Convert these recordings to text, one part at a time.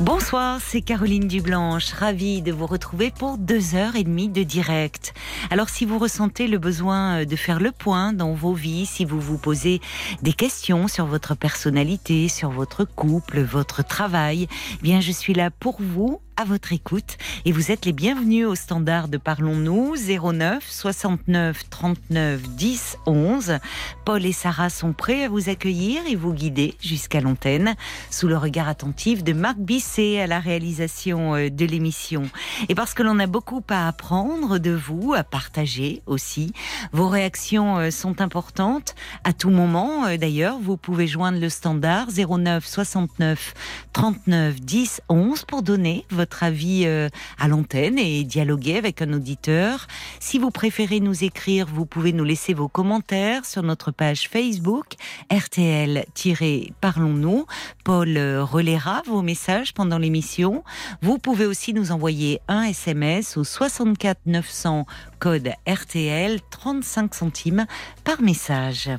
Bonsoir, c'est Caroline Dublanche, ravie de vous retrouver pour deux heures et demie de direct. Alors si vous ressentez le besoin de faire le point dans vos vies, si vous vous posez des questions sur votre personnalité, sur votre couple, votre travail, eh bien je suis là pour vous à votre écoute et vous êtes les bienvenus au standard de Parlons-nous 09 69 39 10 11. Paul et Sarah sont prêts à vous accueillir et vous guider jusqu'à l'antenne sous le regard attentif de Marc Bisset à la réalisation euh, de l'émission. Et parce que l'on a beaucoup à apprendre de vous, à partager aussi, vos réactions euh, sont importantes à tout moment. Euh, d'ailleurs, vous pouvez joindre le standard 09 69 39 10 11 pour donner votre votre avis euh, à l'antenne et dialoguer avec un auditeur. Si vous préférez nous écrire, vous pouvez nous laisser vos commentaires sur notre page Facebook RTL-Parlons-nous. Paul euh, relaiera vos messages pendant l'émission. Vous pouvez aussi nous envoyer un SMS au 64 900 code RTL 35 centimes par message.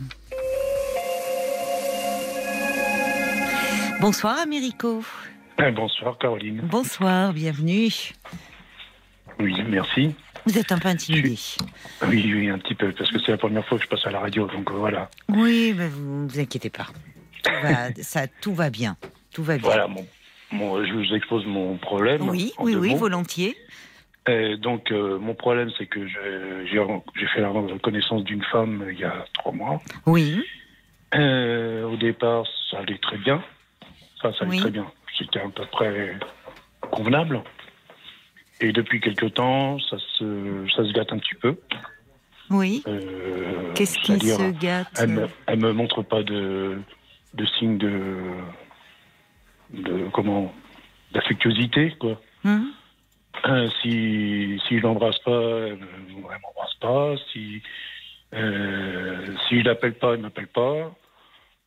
Bonsoir Américo. Bonsoir Caroline. Bonsoir, bienvenue. Oui, merci. Vous êtes un peu intimidé. Oui, oui, un petit peu, parce que c'est la première fois que je passe à la radio, donc euh, voilà. Oui, mais vous ne vous inquiétez pas. Tout va, ça, tout va bien. Tout va bien. Voilà, mon, je vous expose mon problème. Oui, oui, oui, volontiers. donc, euh, mon problème, c'est que j'ai fait la connaissance d'une femme il y a trois mois. Oui. Euh, au départ, ça allait très bien. Ça, ça allait très bien c'était à peu près convenable. Et depuis quelque temps, ça se, ça se gâte un petit peu. Oui. Euh, Qu'est-ce qui se gâte Elle me, me montre pas de, de signes de, de comment d'affectuosité quoi. Hum. Euh, si si je l'embrasse pas, elle, ne m'embrasse pas. Si euh, si je l'appelle pas, elle m'appelle pas.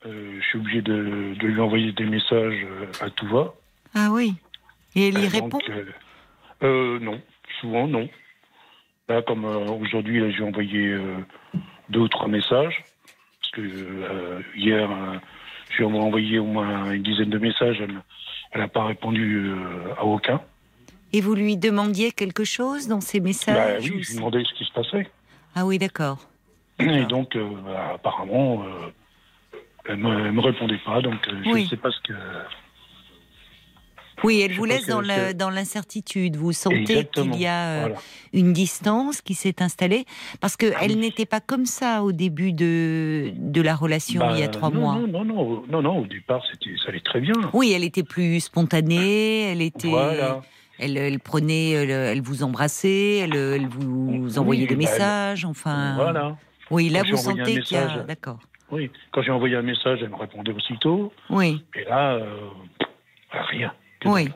Euh, je suis obligé de, lui envoyer des messages euh, à tout va. Ah oui. Et elle y euh, répond Non, souvent non. Là, comme aujourd'hui, j'ai envoyé deux ou trois messages. Parce que hier, j'ai envoyé au moins une dizaine de messages. Elle n'a pas répondu à aucun. Et vous lui demandiez quelque chose dans ces messages bah Oui, je lui demandais ce qui se passait. Ah oui, d'accord. Et donc, bah, apparemment, elle ne me, répondait pas, donc euh, je ne sais pas ce que. Oui, elle vous laisse dans, l'incertitude. Vous sentez qu'il y a euh, une distance qui s'est installée parce qu'elle elle n'était pas comme ça au début de, de la relation il y a bah, trois mois. Non, non, non, non, au départ c'était, ça allait très bien. Oui, elle était plus spontanée, elle était. Elle, elle, prenait, elle, vous embrassait, elle, vous envoyait des bah, messages, enfin. Voilà. Oui, là vous sentez qu'il y a. D'accord. Oui, quand j'ai envoyé un message, elle me répondait aussitôt. Oui. Et là, euh, rien. Oui.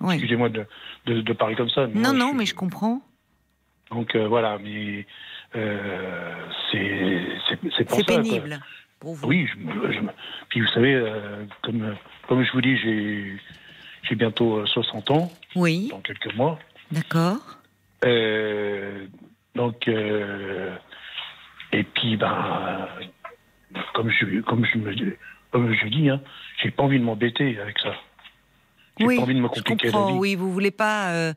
oui. Excusez-moi de, de, parler comme ça. non, non, mais je comprends. Donc euh, voilà, mais euh, c'est C'est pénible pour vous. Oui, je, puis vous savez, euh, comme, comme je vous dis, j'ai bientôt 60 ans. Oui. Dans quelques mois. D'accord. donc, et puis, ben, comme je, comme je, me, comme je dis, hein, j'ai pas envie de m'embêter avec ça. J'ai oui, pas envie de me compliquer la vie. Oui, vous voulez pas. Euh,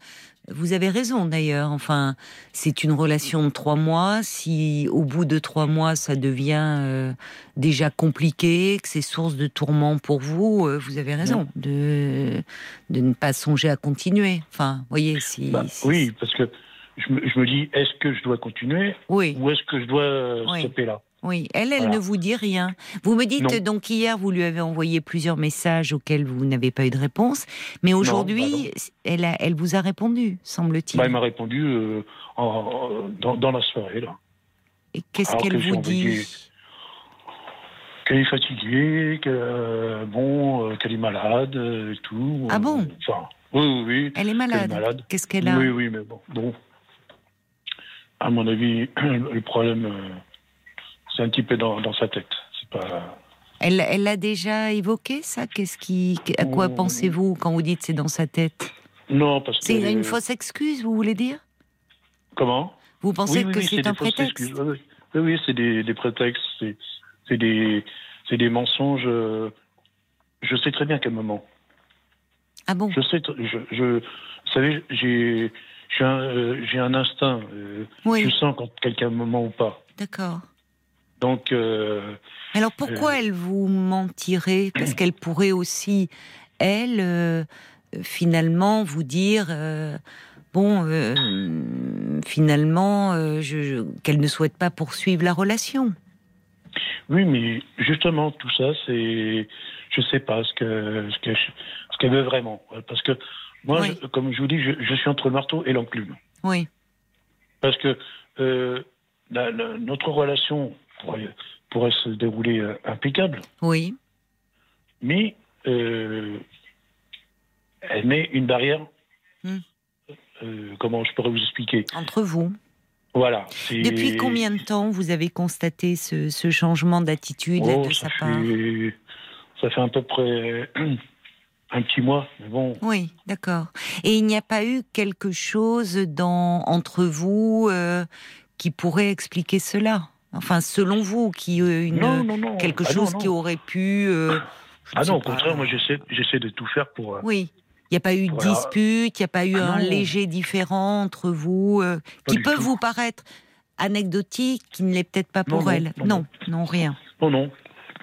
vous avez raison d'ailleurs. Enfin, c'est une relation de trois mois. Si au bout de trois mois ça devient euh, déjà compliqué, que c'est source de tourment pour vous, euh, vous avez raison de de ne pas songer à continuer. Enfin, voyez si. Bah, oui, parce que je me, je me dis, est-ce que je dois continuer oui. ou est-ce que je dois stopper là? Oui, elle, elle ne vous dit rien. Vous me dites donc hier, vous lui avez envoyé plusieurs messages auxquels vous n'avez pas eu de réponse, mais aujourd'hui, bah elle, elle vous a répondu, semble-t-il. Bah, elle m'a répondu euh, dans, la soirée. Là. Et qu'est-ce qu'elle vous dit? Qu'elle est fatiguée, qu'elle bon, euh, qu'elle est malade et tout. Ah bon? oui, oui, oui. Elle est malade. Qu'est-ce qu'elle a? Oui, oui, mais bon, bon. À mon avis, le problème euh, c'est un petit peu dans, sa tête. Pas. Elle, elle l'a déjà évoqué, ça? Qu'est-ce qui, À quoi pensez-vous quand vous dites c'est dans sa tête? Non, parce que. C'est une fausse excuse, vous voulez dire? Comment? Vous pensez que c'est un prétexte? Oui, oui, c'est des, des, prétextes, c'est des, des mensonges. Je sais très bien quel moment. Ah bon? Je sais, je, je, vous savez, j'ai j'ai un, euh, un, instinct. Euh, oui. Je sens quand quelqu'un me ment ou pas. D'accord. Donc. Euh, Alors pourquoi elle vous mentirait? Parce qu'elle pourrait aussi, elle, finalement, vous dire. Bon, finalement, je, qu'elle ne souhaite pas poursuivre la relation. Oui, mais justement, tout ça, c'est, je sais pas ce que ce ce qu'elle veut vraiment, parce que moi, comme je vous dis, je, suis entre le marteau et l'enclume. Oui. Parce que euh, notre relation pourrait, se dérouler euh, impeccable. Oui. Mais euh, elle met une barrière. Hmm. comment je pourrais vous expliquer? Entre vous. Voilà. Depuis combien de temps vous avez constaté ce, changement d'attitude oh, de sa part? Ça fait à peu près un petit mois, mais bon. Oui, d'accord. Et il n'y a pas eu quelque chose dans, entre vous euh, qui pourrait expliquer cela? Enfin, selon vous, qui euh, une, non, non, non. quelque ah, chose qui aurait pu. Euh, ah non, au contraire, moi j'essaie, j'essaie de tout faire pour. oui. Il n'y a pas eu de dispute, il n'y a pas eu ah un léger différent entre vous, qui peut vous paraître anecdotique, qui ne l'est peut-être pas pour elle. Non, non, rien. Non, non.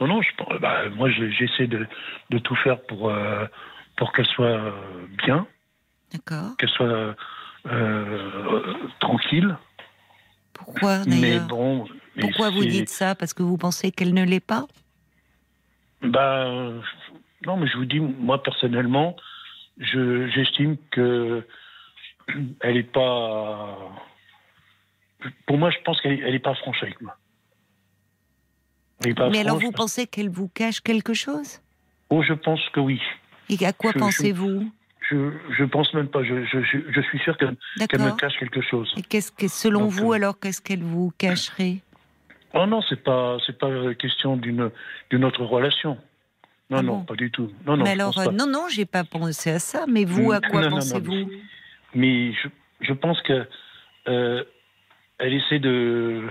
Non, non, je, bah, moi j'essaie de, de, tout faire pour, euh, pour qu'elle soit euh, bien. D'accord. Qu'elle soit euh, tranquille. Pourquoi d'ailleurs? bon, Pourquoi vous dites ça? Parce que vous pensez qu'elle ne l'est pas? Bah, Non, mais je vous dis, moi personnellement, j'estime que elle n'est pas. Pour moi, je pense qu'elle n'est pas franche avec moi. Mais alors vous pensez qu'elle vous cache quelque chose? Oh, je pense que oui. Et à quoi pensez-vous? Je, je pense même pas. Je, je, suis sûr qu'elle me cache quelque chose. Et qu'est-ce que, selon vous, euh, alors, qu'est-ce qu'elle vous cacherait? Oh non, c'est pas, c'est pas question d'une, d'une autre relation. Non, ah non, pas du tout. Non, non. Mais alors, euh, non, non, j'ai pas pensé à ça. Mais vous, à quoi pensez-vous Mais je, je pense que euh, elle essaie de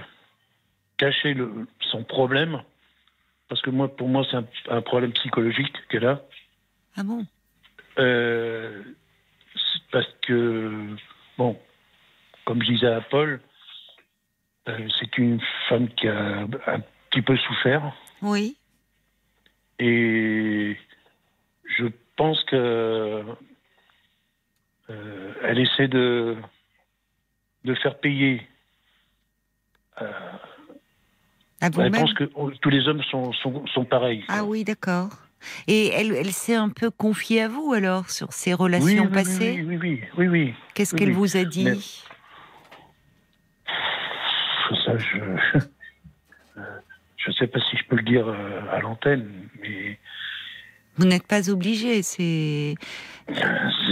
cacher le, son problème, parce que moi, pour moi, c'est un, problème psychologique qu'elle a. Ah bon? Euh, Parce que, bon, comme je disais à Paul, c'est une femme qui a un petit peu souffert. Oui. Et je pense que euh, elle essaie de, de faire payer elle pense que tous les hommes sont, sont, pareils. Ah oui, d'accord. Et elle, elle s'est un peu confiée à vous alors sur ses relations passées oui, oui, oui, oui, Qu'est-ce qu'elle vous a dit Ça, je je ne sais pas si je peux le dire euh, à l'antenne, mais vous n'êtes pas obligé. C'est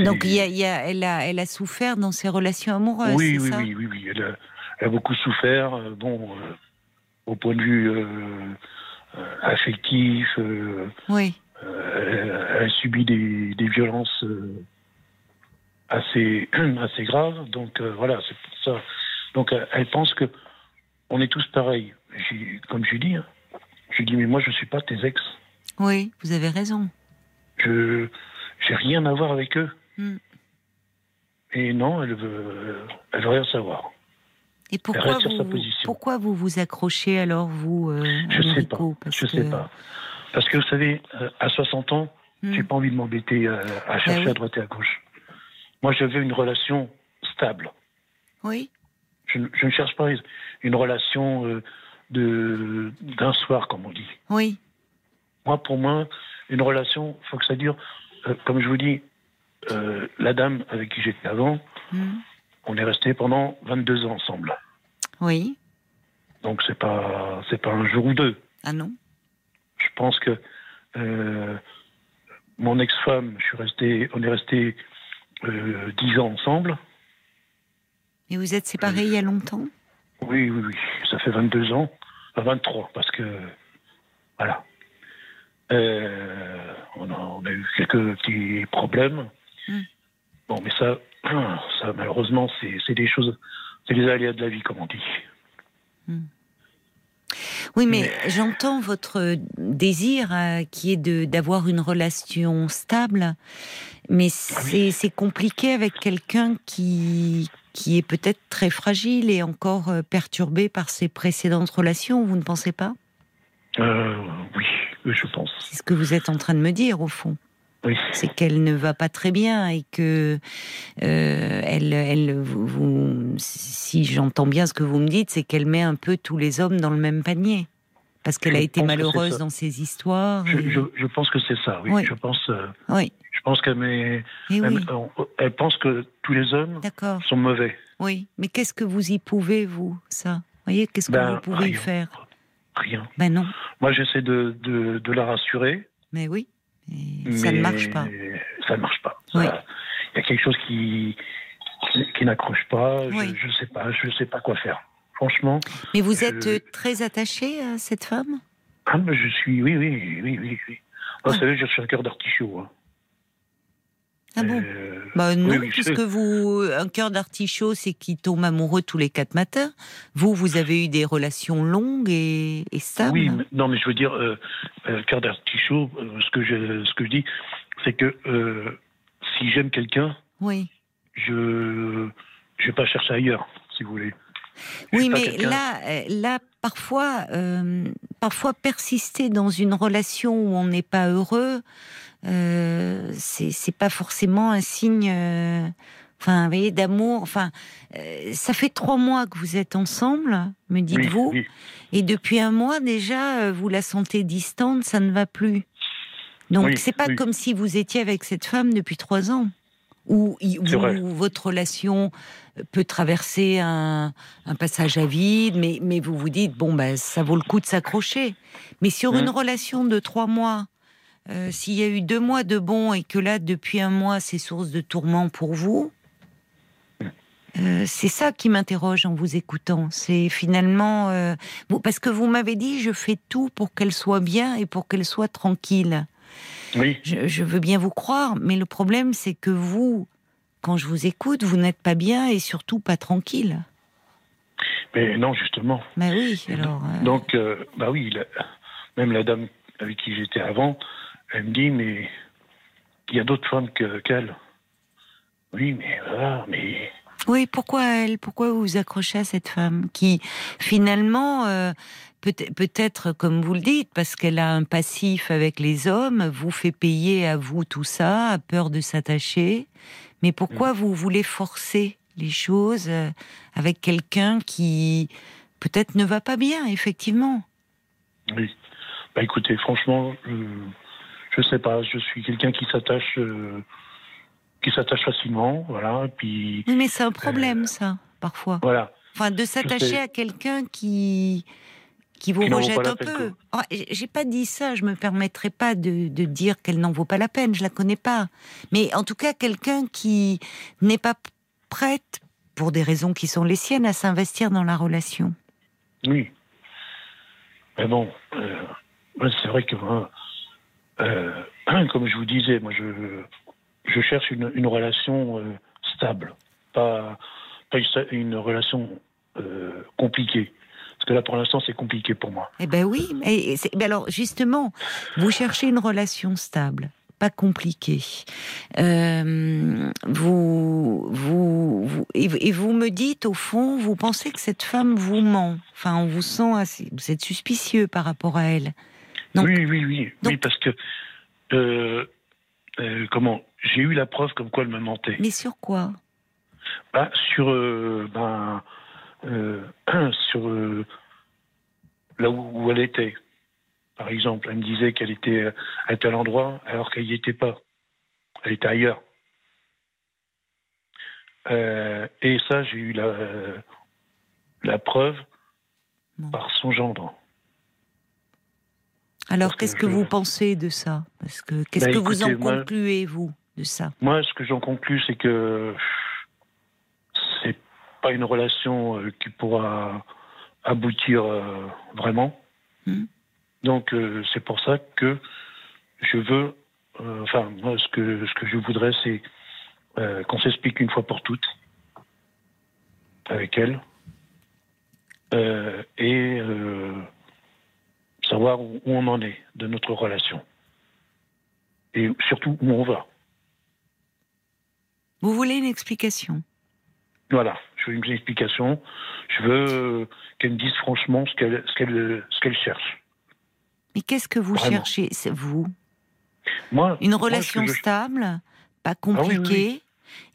donc il y a, elle a, elle a souffert dans ses relations amoureuses. Oui, oui, ça oui, oui, oui, elle a, elle a beaucoup souffert. Euh, bon, euh, au point de vue euh, euh, affectif. Oui. Elle, a subi des, des violences assez, assez graves. Donc voilà, c'est pour ça. Donc elle pense que on est tous pareils. Comme je dis, hein, je dis mais moi je ne suis pas tes ex. Oui, vous avez raison. Je j'ai rien à voir avec eux. Hmm. Et non, elle veut, elle veut rien savoir. Et pourquoi vous, pourquoi vous vous accrochez alors, vous, euh, Je sais pas. je sais pas. Parce que vous savez, euh, à 60 ans, hmm. j'ai pas envie de m'embêter euh, à ben chercher à droite et à gauche. Moi, je veux une relation stable. Oui. Je, ne cherche pas une relation de d'un soir, comme on dit. Oui. Moi, pour moi, une relation, il faut que ça dure. comme je vous dis, la dame avec qui j'étais avant, hmm. On est resté pendant 22 ans ensemble. Oui. Donc c'est pas c'est pas un jour ou deux. Ah non. Je pense que euh, mon ex-femme, je suis resté, on est resté euh, 10 ans ensemble. Et vous êtes séparés il y a longtemps? Oui, oui, oui. Ça fait 22 ans. 23, parce que. Voilà. on, a, eu quelques petits problèmes. Hmm. Bon, mais ça, ça malheureusement, c'est des choses, c'est les aléas de la vie, comme on dit. Hmm. Oui, mais, j'entends votre désir euh, qui est d'avoir une relation stable, mais ah c'est compliqué avec quelqu'un qui, qui est peut-être très fragile et encore euh, perturbé par ses précédentes relations, vous ne pensez pas? Euh, Oui, je pense. C'est ce que vous êtes en train de me dire, au fond. Oui. C'est qu'elle ne va pas très bien et que euh, elle, elle, vous, si j'entends bien ce que vous me dites, c'est qu'elle met un peu tous les hommes dans le même panier parce qu'elle a été malheureuse dans ses histoires. Je, pense que c'est ça. Oui. Je pense. oui. Je pense qu'elle. Eh elle, pense que tous les hommes sont mauvais. Oui, mais qu'est-ce que vous y pouvez vous ça? Vous voyez, qu'est-ce que ben, vous pouvez y faire? Rien. Ben non. Moi, j'essaie de, de, de la rassurer. Mais oui ça ne marche pas. Ça ne marche pas. Il y a quelque chose qui, qui, n'accroche pas. Je ne sais pas. Je sais pas quoi faire. Franchement. Mais vous êtes très attaché à cette femme? Ah, mais je suis. Oui, oui, oui, oui. oui. Vous savez, je suis un cœur d'artichaut. Hein. Ah bon euh, Bah non, puisque vous, un cœur d'artichaut, c'est qui tombe amoureux tous les quatre matins. Vous, vous avez eu des relations longues et, et stables. Oui, non, mais je veux dire, euh, euh cœur d'artichaut, euh, ce que je, ce que je dis, c'est que si j'aime quelqu'un, oui, je, je vais pas chercher ailleurs, si vous voulez. oui, mais là, là, parfois, parfois persister dans une relation où on n'est pas heureux euh, c'est pas forcément un signe. Euh, enfin, vous voyez, d'amour. Enfin, euh, ça fait trois mois que vous êtes ensemble, me dites-vous, et depuis un mois déjà, vous la sentez distante, ça ne va plus. Donc, c'est pas comme si vous étiez avec cette femme depuis trois ans, où, votre relation peut traverser un, passage à vide, mais, mais vous vous dites bon ben ça vaut le coup de s'accrocher. Mais sur une relation de trois mois euh, s'il y a eu deux mois de bon et que là, depuis un mois, c'est source de tourment pour vous, euh, c'est ça qui m'interroge en vous écoutant. C'est finalement euh, parce que vous m'avez dit je fais tout pour qu'elle soit bien et pour qu'elle soit tranquille. Oui. Je, veux bien vous croire, mais le problème c'est que vous, quand je vous écoute, vous n'êtes pas bien et surtout pas tranquille. Mais non, justement. Bah oui, alors. Donc, bah oui, même la dame avec qui j'étais avant, elle me dit, mais il y a d'autres femmes qu'elle. oui, mais voilà, mais. Oui, pourquoi elle Pourquoi vous vous accrochez à cette femme qui, finalement, euh, peut-être, comme vous le dites, parce qu'elle a un passif avec les hommes, vous fait payer à vous tout ça, a peur de s'attacher. Mais pourquoi mm. vous voulez forcer les choses euh, avec quelqu'un qui peut-être ne va pas bien, effectivement? Oui. Bah écoutez, franchement, je sais pas, je suis quelqu'un qui s'attache, euh, qui s'attache facilement, voilà. Puis. mais c'est un problème, euh, ça, parfois. Voilà. Enfin, de s'attacher à quelqu'un qui qui vous rejette un peu. Oh, j'ai pas dit ça, je me permettrai pas de, de dire qu'elle n'en vaut pas la peine, je la connais pas. Mais en tout cas, quelqu'un qui n'est pas prête, pour des raisons qui sont les siennes, à s'investir dans la relation. Oui. Mais bon, euh, c'est vrai que moi, euh, comme je vous disais, moi, je, je cherche une, relation euh, stable, pas, pas une, relation compliquée. Parce que là, pour l'instant, c'est compliqué pour moi. Eh ben oui. Mais, alors, justement, vous cherchez une relation stable pas compliquée. vous, vous, et, vous me dites au fond, vous pensez que cette femme vous ment. Enfin, on vous sent assez, vous êtes suspicieux par rapport à elle oui, oui, oui, oui, parce que euh, euh, comment J'ai eu la preuve comme quoi elle me mentait. Mais sur quoi? Bah, Sur euh, ben, sur là où, elle était. Par exemple, elle me disait qu'elle était à tel endroit alors qu'elle n'y était pas. Elle était ailleurs. et ça, j'ai eu la, la preuve par son gendre. Alors, qu'est-ce que, vous pensez de ça? Parce que qu'est-ce bah, que vous en concluez vous de ça? Moi, ce que j'en conclus, c'est que pas une relation euh, qui pourra aboutir euh, vraiment. Hmm. Donc, euh, c'est pour ça que je veux, enfin, moi, ce que, ce que je voudrais, c'est qu'on s'explique une fois pour toutes avec elle et savoir où on en est de notre relation et surtout où on va. Vous voulez une explication? Voilà, je veux une explication. Je veux qu'elle me dise franchement ce qu'elle ce qu'elle cherche. Mais qu'est-ce que vous cherchez, vous? Moi, une relation stable, pas compliquée.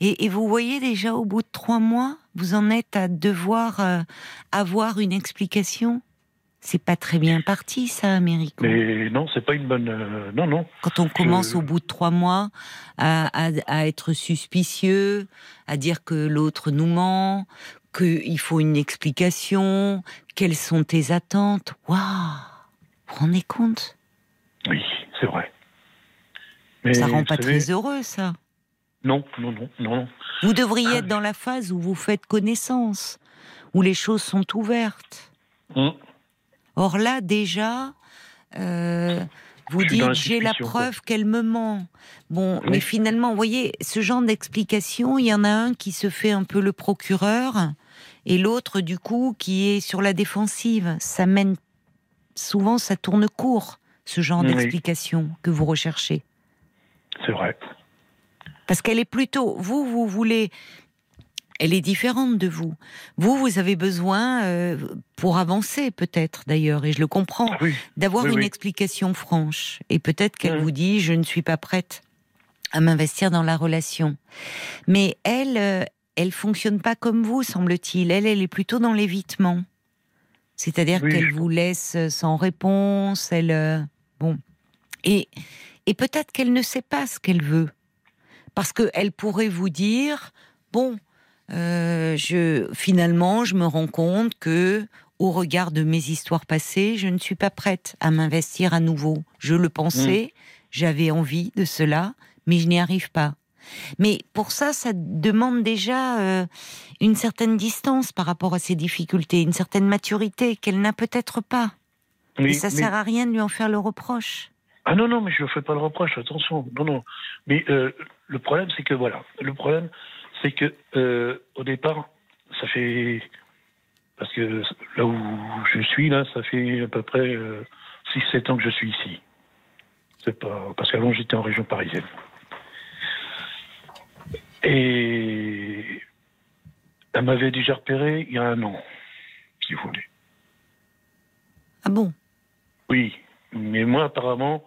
Et, vous voyez déjà au bout de trois mois, vous en êtes à devoir euh, avoir une explication? C'est pas très bien parti, ça, Américo. Mais non, c'est pas une bonne. Euh, non, non. Quand on commence au bout de trois mois à, être suspicieux, à dire que l'autre nous ment, qu'il faut une explication, quelles sont tes attentes. Waouh Vous vous rendez compte? Oui, c'est vrai. Mais ça rend pas très heureux, ça. Non, non, non, non. Vous devriez ah, être dans la phase où vous faites connaissance, où les choses sont ouvertes. Hum. Or là, déjà, euh, vous dites j'ai la preuve qu'elle me ment. Bon, mais finalement, vous voyez, ce genre d'explication, il y en a un qui se fait un peu le procureur et l'autre, du coup, qui est sur la défensive. Ça mène souvent, ça tourne court, ce genre d'explication que vous recherchez. C'est vrai. Parce qu'elle est plutôt, vous, vous voulez elle est différente de vous. Vous, vous avez besoin, euh, pour avancer peut-être d'ailleurs, et je le comprends, d'avoir une explication franche. Et peut-être qu'elle mmh. vous dit, je ne suis pas prête à m'investir dans la relation. Mais elle, euh, elle fonctionne pas comme vous, semble-t-il. Elle, elle est plutôt dans l'évitement. C'est-à-dire qu'elle vous laisse sans réponse, elle... Euh, bon. Et, et peut-être qu'elle ne sait pas ce qu'elle veut. Parce qu'elle pourrait vous dire, bon, euh, je, finalement, je me rends compte que, au regard de mes histoires passées, je ne suis pas prête à m'investir à nouveau. Je le pensais, mm. j'avais envie de cela, mais je n'y arrive pas. Mais pour ça, ça demande déjà euh, une certaine distance par rapport à ces difficultés, une certaine maturité qu'elle n'a peut-être pas. Mais, Et ça sert à rien de lui en faire le reproche. Ah non, non, mais je ne fais pas le reproche, attention. Non, non. Mais euh, le problème, c'est que voilà, le problème, c'est que euh, au départ, ça fait parce que là où je suis là, ça fait à peu près 6-7 euh, ans que je suis ici. C'est pas parce qu'avant j'étais en région parisienne. Et elle m'avait déjà repéré il y a un an, si vous voulez. Ah bon? Oui, mais moi apparemment,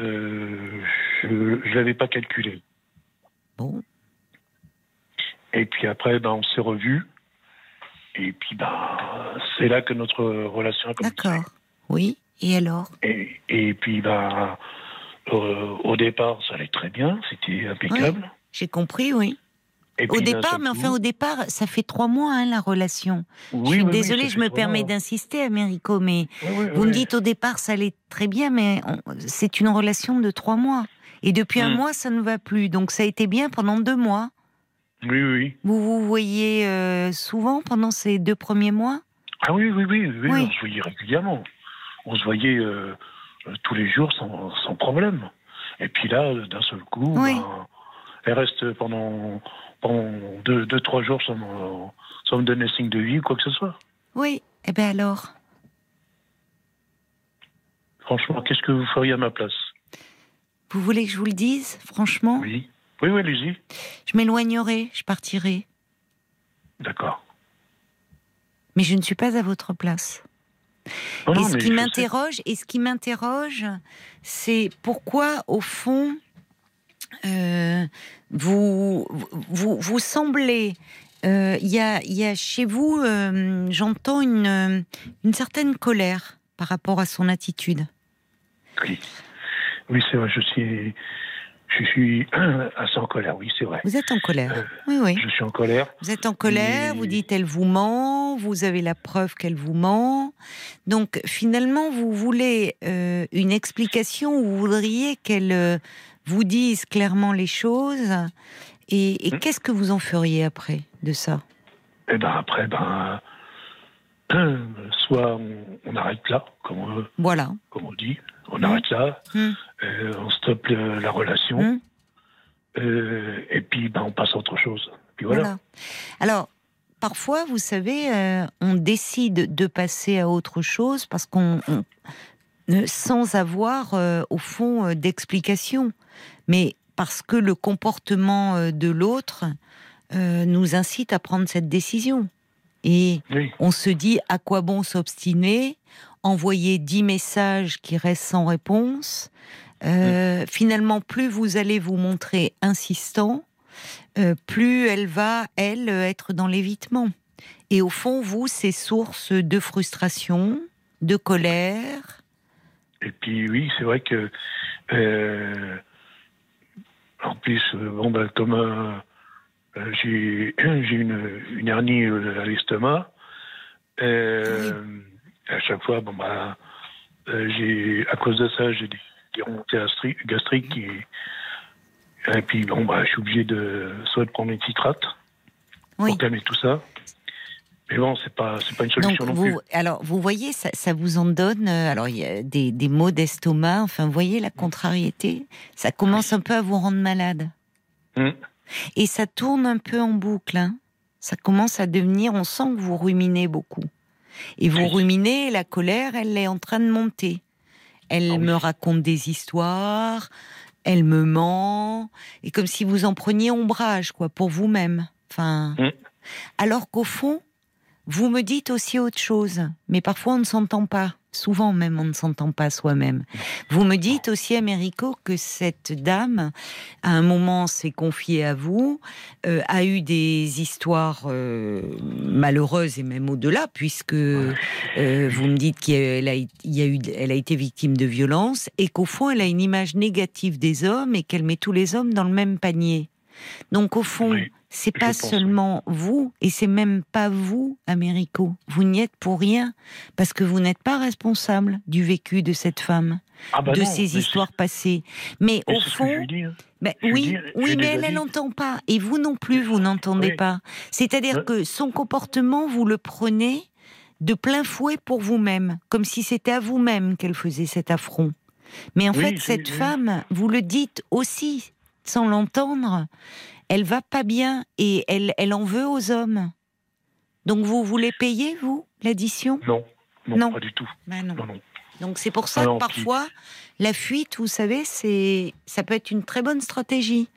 euh, je ne l'avais pas calculé. Bon. Et puis après, ben, on s'est revus. Et puis, ben, c'est là que notre relation a commencé. D'accord. Oui. Et alors? Et, puis, ben, euh, au départ, ça allait très bien. C'était impeccable. J'ai compris, oui. au départ, mais enfin, au départ, ça fait trois mois, hein, la relation. je suis désolée, je me permets d'insister, Américo, mais vous me dites au départ, ça allait très bien, mais c'est une relation de trois mois. Et depuis un hmm. mois, ça ne va plus. Donc, ça a été bien pendant deux mois. Oui, oui. Vous vous voyez euh, souvent pendant ces deux premiers mois? Ah oui, oui, oui, oui, on se voyait régulièrement. On se voyait euh, euh, tous les jours sans, sans, problème. Et puis là, d'un seul coup, ben, elle reste pendant, pendant deux, deux, trois jours sans, sans me donner signe de vie ou quoi que ce soit. Oui, et eh bien alors? Franchement, qu'est-ce que vous feriez à ma place? Vous voulez que je vous le dise, franchement? Oui. Oui, oui, allez-y. Je m'éloignerai, je partirai. D'accord. Mais je ne suis pas à votre place. et, ce qui m'interroge, et ce qui m'interroge, c'est pourquoi, au fond, euh, vous, vous, vous semblez. Euh, il y, a, y, a, chez vous, euh, j'entends une, une certaine colère par rapport à son attitude. Oui, oui c'est vrai, je suis je suis assez en colère, oui, c'est vrai. Vous êtes en colère euh, Oui, oui. Je suis en colère. Vous êtes en colère, vous dites elle vous ment, vous avez la preuve qu'elle vous ment. Donc finalement, vous voulez euh, une explication, vous voudriez qu'elle euh, vous dise clairement les choses. Et, hmm. qu'est-ce que vous en feriez après de ça? Eh ben après, ben, soit on, arrête là, comme on, voilà. comme on dit, on arrête là, mmh. on stoppe la relation, mmh. et puis ben, on passe à autre chose. Puis voilà. Alors, parfois, vous savez, on décide de passer à autre chose parce qu'on sans avoir euh, au fond euh, d'explication, mais parce que le comportement euh, de l'autre nous incite à prendre cette décision. Et on se dit à quoi bon s'obstiner, envoyer dix messages qui restent sans réponse. Finalement, plus vous allez vous montrer insistant, plus elle va, elle, être dans l'évitement. Et au fond, vous, c'est source de frustration, de colère, et puis oui, c'est vrai que euh, en plus, euh, bon ben, comme euh, j'ai une, une hernie à l'estomac, à chaque fois, bon ben, j'ai à cause de ça, j'ai des, remontées gastriques et, et puis bon bah, je suis obligé de soit de prendre une citrate pour calmer tout ça. Mais bon, c'est pas, c'est pas une solution non plus. Alors, vous voyez, ça, ça, vous en donne. Euh, alors, il y a des, des maux d'estomac. Enfin, vous voyez la contrariété. Ça commence un peu à vous rendre malade. Hum. Et ça tourne un peu en boucle. Hein. Ça commence à devenir. On sent que vous ruminez beaucoup. Et vous ruminez, la colère, elle est en train de monter. Elle ah me raconte des histoires. Elle me ment. Et comme si vous en preniez ombrage, quoi, pour vous-même. Enfin. Hum. Alors qu'au fond, vous me dites aussi autre chose, mais parfois on ne s'entend pas. Souvent même, on ne s'entend pas soi-même. Vous me dites aussi, Américo, que cette dame, à un moment, s'est confiée à vous, euh, a eu des histoires euh, malheureuses et même au-delà, puisque euh, vous me dites qu'elle a, a, a été victime de violence et qu'au fond, elle a une image négative des hommes et qu'elle met tous les hommes dans le même panier. Donc, au fond, c'est pas seulement vous, et c'est même pas vous, Américo. Vous n'y êtes pour rien, parce que vous n'êtes pas responsable du vécu de cette femme, ah bah de ses histoires passées. Mais au fond, hein. oui, oui, mais elle, n'entend pas, et vous non plus, vous n'entendez pas. C'est-à-dire que son comportement, vous le prenez de plein fouet pour vous-même, comme si c'était à vous-même qu'elle faisait cet affront. Mais en fait, cette femme, vous le dites aussi, sans l'entendre, elle va pas bien et elle, elle en veut aux hommes. Donc vous voulez payer, vous, l'addition? Non, non, pas du tout. Bah non. Donc c'est pour ça que parfois, la fuite, vous savez, c'est ça peut être une très bonne stratégie.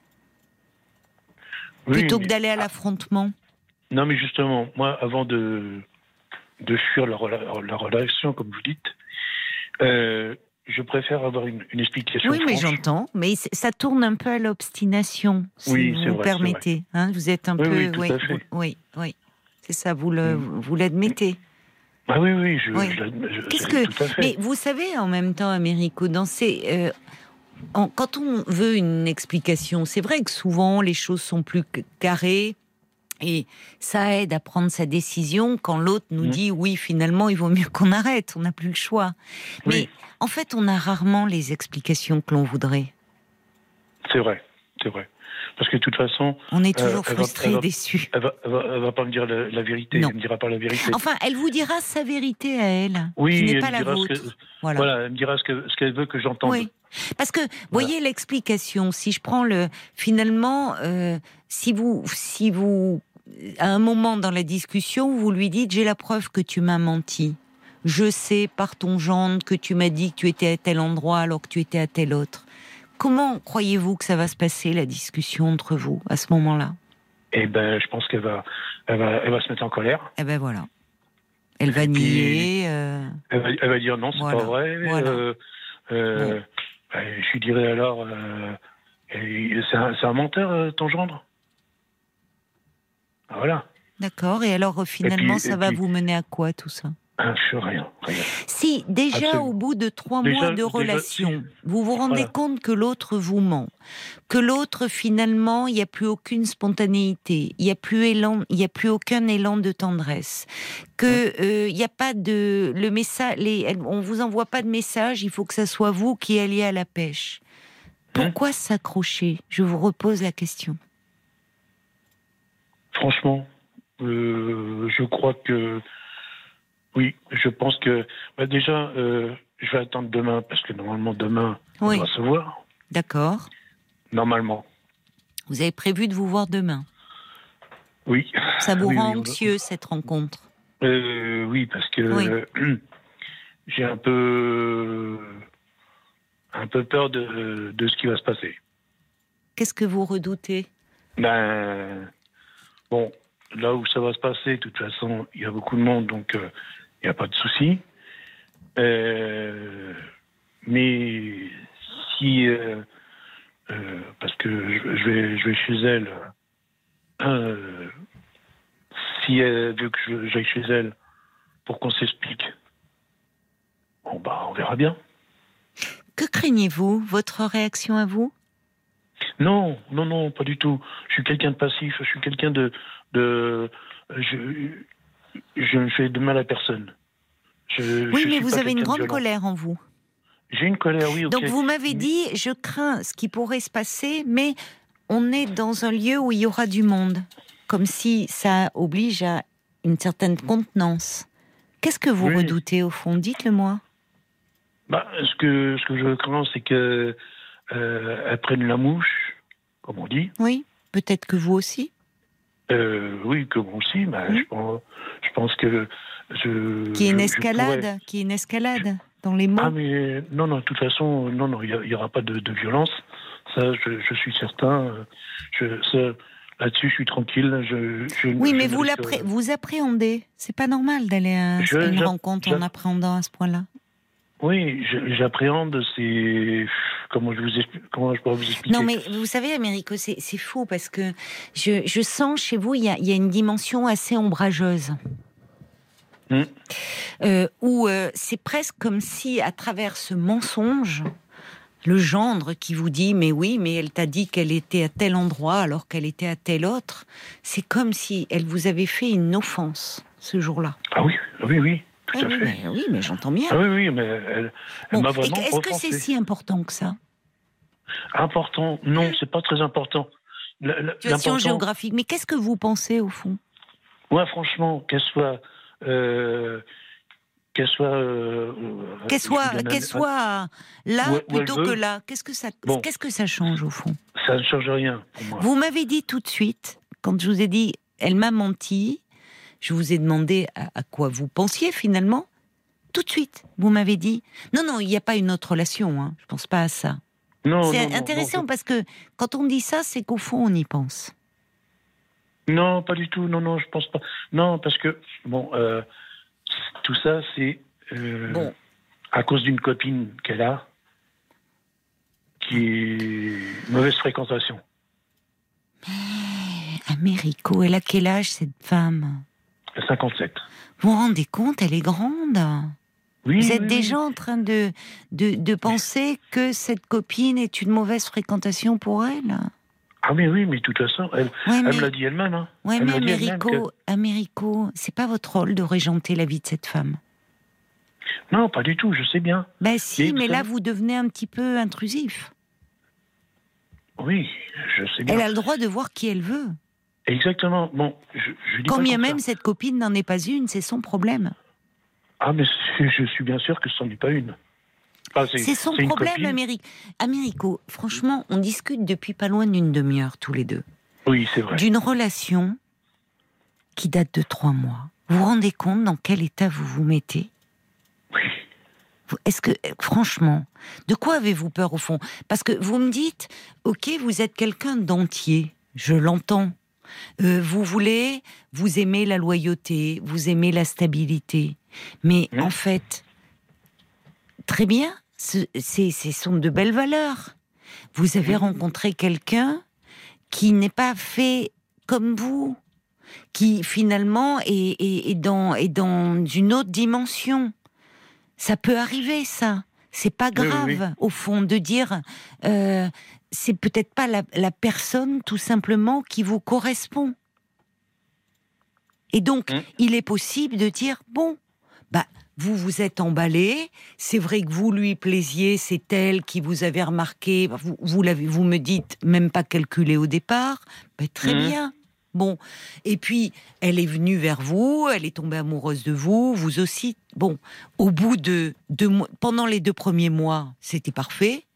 plutôt que d'aller à ah. l'affrontement. Non, mais justement, moi, avant de, de fuir la, la relation, comme vous dites, euh, je préfère avoir une, explication. Oui, mais j'entends. Mais ça tourne un peu à l'obstination, si vous me permettez. Hein, vous êtes un peu. Oui, oui, oui, C'est ça, vous mm. vous l'admettez. Ah oui, oui, je, Qu'est-ce que... Tout à fait. Mais vous savez, en même temps, Américo, dans ces, euh, quand on veut une explication, c'est vrai que souvent les choses sont plus carrées. Et ça aide à prendre sa décision quand l'autre nous mm. dit oui, finalement, il vaut mieux qu'on arrête, on n'a plus le choix. Mais en fait, on a rarement les explications que l'on voudrait. C'est vrai, c'est vrai. Parce que de toute façon. On est toujours euh, frustré, déçu. Elle va, elle, va, pas me dire la, vérité. Elle me dira pas la vérité. Enfin, elle vous dira sa vérité à elle. Oui, qui n'est pas la vôtre. voilà. elle me dira ce qu'elle veut que j'entende. Oui. Parce que, voyez l'explication. Si je prends le, finalement, euh, si vous, si vous, à un moment dans la discussion, vous lui dites, j'ai la preuve que tu m'as menti je sais par ton gendre que tu m'as dit que tu étais à tel endroit alors que tu étais à tel autre. Comment croyez-vous que ça va se passer, la discussion entre vous, à ce moment-là? Eh ben, je pense qu'elle va, elle va, se mettre en colère. Eh ben voilà. Elle va nier. Euh, elle, va, dire non, c'est pas vrai. Euh, euh, ben, je lui dirais alors, c'est un, menteur, ton gendre? Voilà. D'accord. Et alors, finalement, ça va vous mener à quoi tout ça? Rien, Si déjà au bout de trois mois de relation, vous vous rendez compte que l'autre vous ment, que l'autre finalement il n'y a plus aucune spontanéité, il n'y a plus élan, il y a plus aucun élan de tendresse, que euh, il n'y a pas de le message, les, on vous envoie pas de message, il faut que ça soit vous qui alliez à la pêche. Pourquoi s'accrocher? Je vous repose la question. Franchement, euh, je crois que Oui, je pense que bah, déjà, euh, je vais attendre demain parce que normalement demain on va se voir. D'accord. Normalement. Vous avez prévu de vous voir demain? Oui. Ça vous rend anxieux cette rencontre? Euh, Oui, parce que j'ai un peu un peu peur de, de, ce qui va se passer. Qu'est-ce que vous redoutez? Ben bon, là où ça va se passer, de toute façon, il y a beaucoup de monde, donc euh, il n'y a pas de souci. Euh, mais si, euh, parce que je vais, je vais chez elle, si elle veut que j'aille chez elle pour qu'on s'explique, bah on verra bien. Que craignez-vous? Votre réaction à vous? Non, non, non, pas du tout. Je suis quelqu'un de passif, je suis quelqu'un de, de je, je ne fais de mal à personne. oui, mais vous avez une grande colère en vous. J'ai une colère, oui. Donc vous m'avez dit, je crains ce qui pourrait se passer, mais on est dans un lieu où il y aura du monde, comme si ça oblige à une certaine contenance. Qu'est-ce que vous redoutez au fond? Dites-le-moi. Bah, ce que ce que je crains, c'est que euh, prenne la mouche, comme on dit. Oui, peut-être que vous aussi. Euh, oui, que moi aussi, mais je, pense, je pense que je. Qui est une escalade, qui est une escalade dans les mots. Ah mais non, non, de toute façon, non, non, il n'y aura pas de, violence. Ça, je, suis certain. Je, là-dessus, je suis tranquille. Je, oui, mais vous, vous appréhendez. C'est pas normal d'aller à, une rencontre en appréhendant à ce point-là. Oui, j'appréhende, c'est comment je vous comment je pourrais vous expliquer? Non, mais vous savez, Américo, c'est fou parce que je, je, sens chez vous il y, a, y a une dimension assez ombrageuse. Hmm. Euh, où euh, c'est presque comme si, à travers ce mensonge, le gendre qui vous dit mais oui, mais elle t'a dit qu'elle était à tel endroit alors qu'elle était à tel autre, c'est comme si elle vous avait fait une offense ce jour-là. Ah oui, oui, oui. Tout à fait. Mais, oui, mais j'entends bien. Ah oui, oui, mais elle, m'a vraiment. Est-ce que c'est si important que ça? Important? Non, c'est pas très important. Situation géographique. Mais qu'est-ce que vous pensez au fond? Moi, franchement, qu'elle soit. Euh, qu'elle soit, euh, qu'elle soit, qu'elle soit là plutôt que là. Qu'est-ce que ça, qu'est-ce que ça change au fond? Ça ne change rien pour moi. Vous m'avez dit tout de suite quand je vous ai dit, elle m'a menti. Je vous ai demandé à, quoi vous pensiez finalement. Tout de suite, vous m'avez dit non, non, il n'y a pas une autre relation. Hein. Je pense pas à ça. c'est intéressant parce que quand on dit ça, c'est qu'au fond, on y pense. Non, pas du tout. Non, non, je pense pas. Non, parce que bon, euh, tout ça, c'est euh, à cause d'une copine qu'elle a, qui est mauvaise fréquentation. Mais Américo, elle a quel âge cette femme? 57. Vous vous rendez compte, elle est grande. Oui, vous êtes déjà en train de, de, penser que cette copine est une mauvaise fréquentation pour elle? Ah mais oui, mais de toute façon, elle, me l'a dit elle-même. Hein. Oui, mais Américo, Américo, c'est pas votre rôle de régenter la vie de cette femme. Non, pas du tout, je sais bien. Ben si, mais, là, vous devenez un petit peu intrusif. Oui, je sais bien. Elle a le droit de voir qui elle veut. Exactement. Bon, je, Quand bien même cette copine n'en est pas une, c'est son problème. Ah, mais je suis bien sûr que ce n'en est pas une. c'est son problème, Amérique. Américo, franchement, on discute depuis pas loin d'une demi-heure tous les deux. Oui, c'est vrai. D'une relation qui date de trois mois. Vous vous rendez compte dans quel état vous vous mettez? Oui. Est-ce que, franchement, de quoi avez-vous peur au fond? Parce que vous me dites, ok, vous êtes quelqu'un d'entier, je l'entends, euh, vous voulez, vous aimez la loyauté, vous aimez la stabilité. Mais en fait, très bien, ce sont de belles valeurs. Vous avez rencontré quelqu'un qui n'est pas fait comme vous, qui finalement est, dans, est dans une autre dimension. Ça peut arriver, ça. C'est pas grave, au fond, de dire euh, c'est peut-être pas la, personne tout simplement qui vous correspond. Et donc, mmh. il est possible de dire bon, bah vous vous êtes emballé, c'est vrai que vous lui plaisiez, c'est elle qui vous avait remarqué, vous, vous l'avez, vous me dites même pas calculé au départ, bah, très mmh. bien. Bon, et puis elle est venue vers vous, elle est tombée amoureuse de vous, vous aussi. Bon, au bout de deux mois, pendant les deux premiers mois, c'était parfait.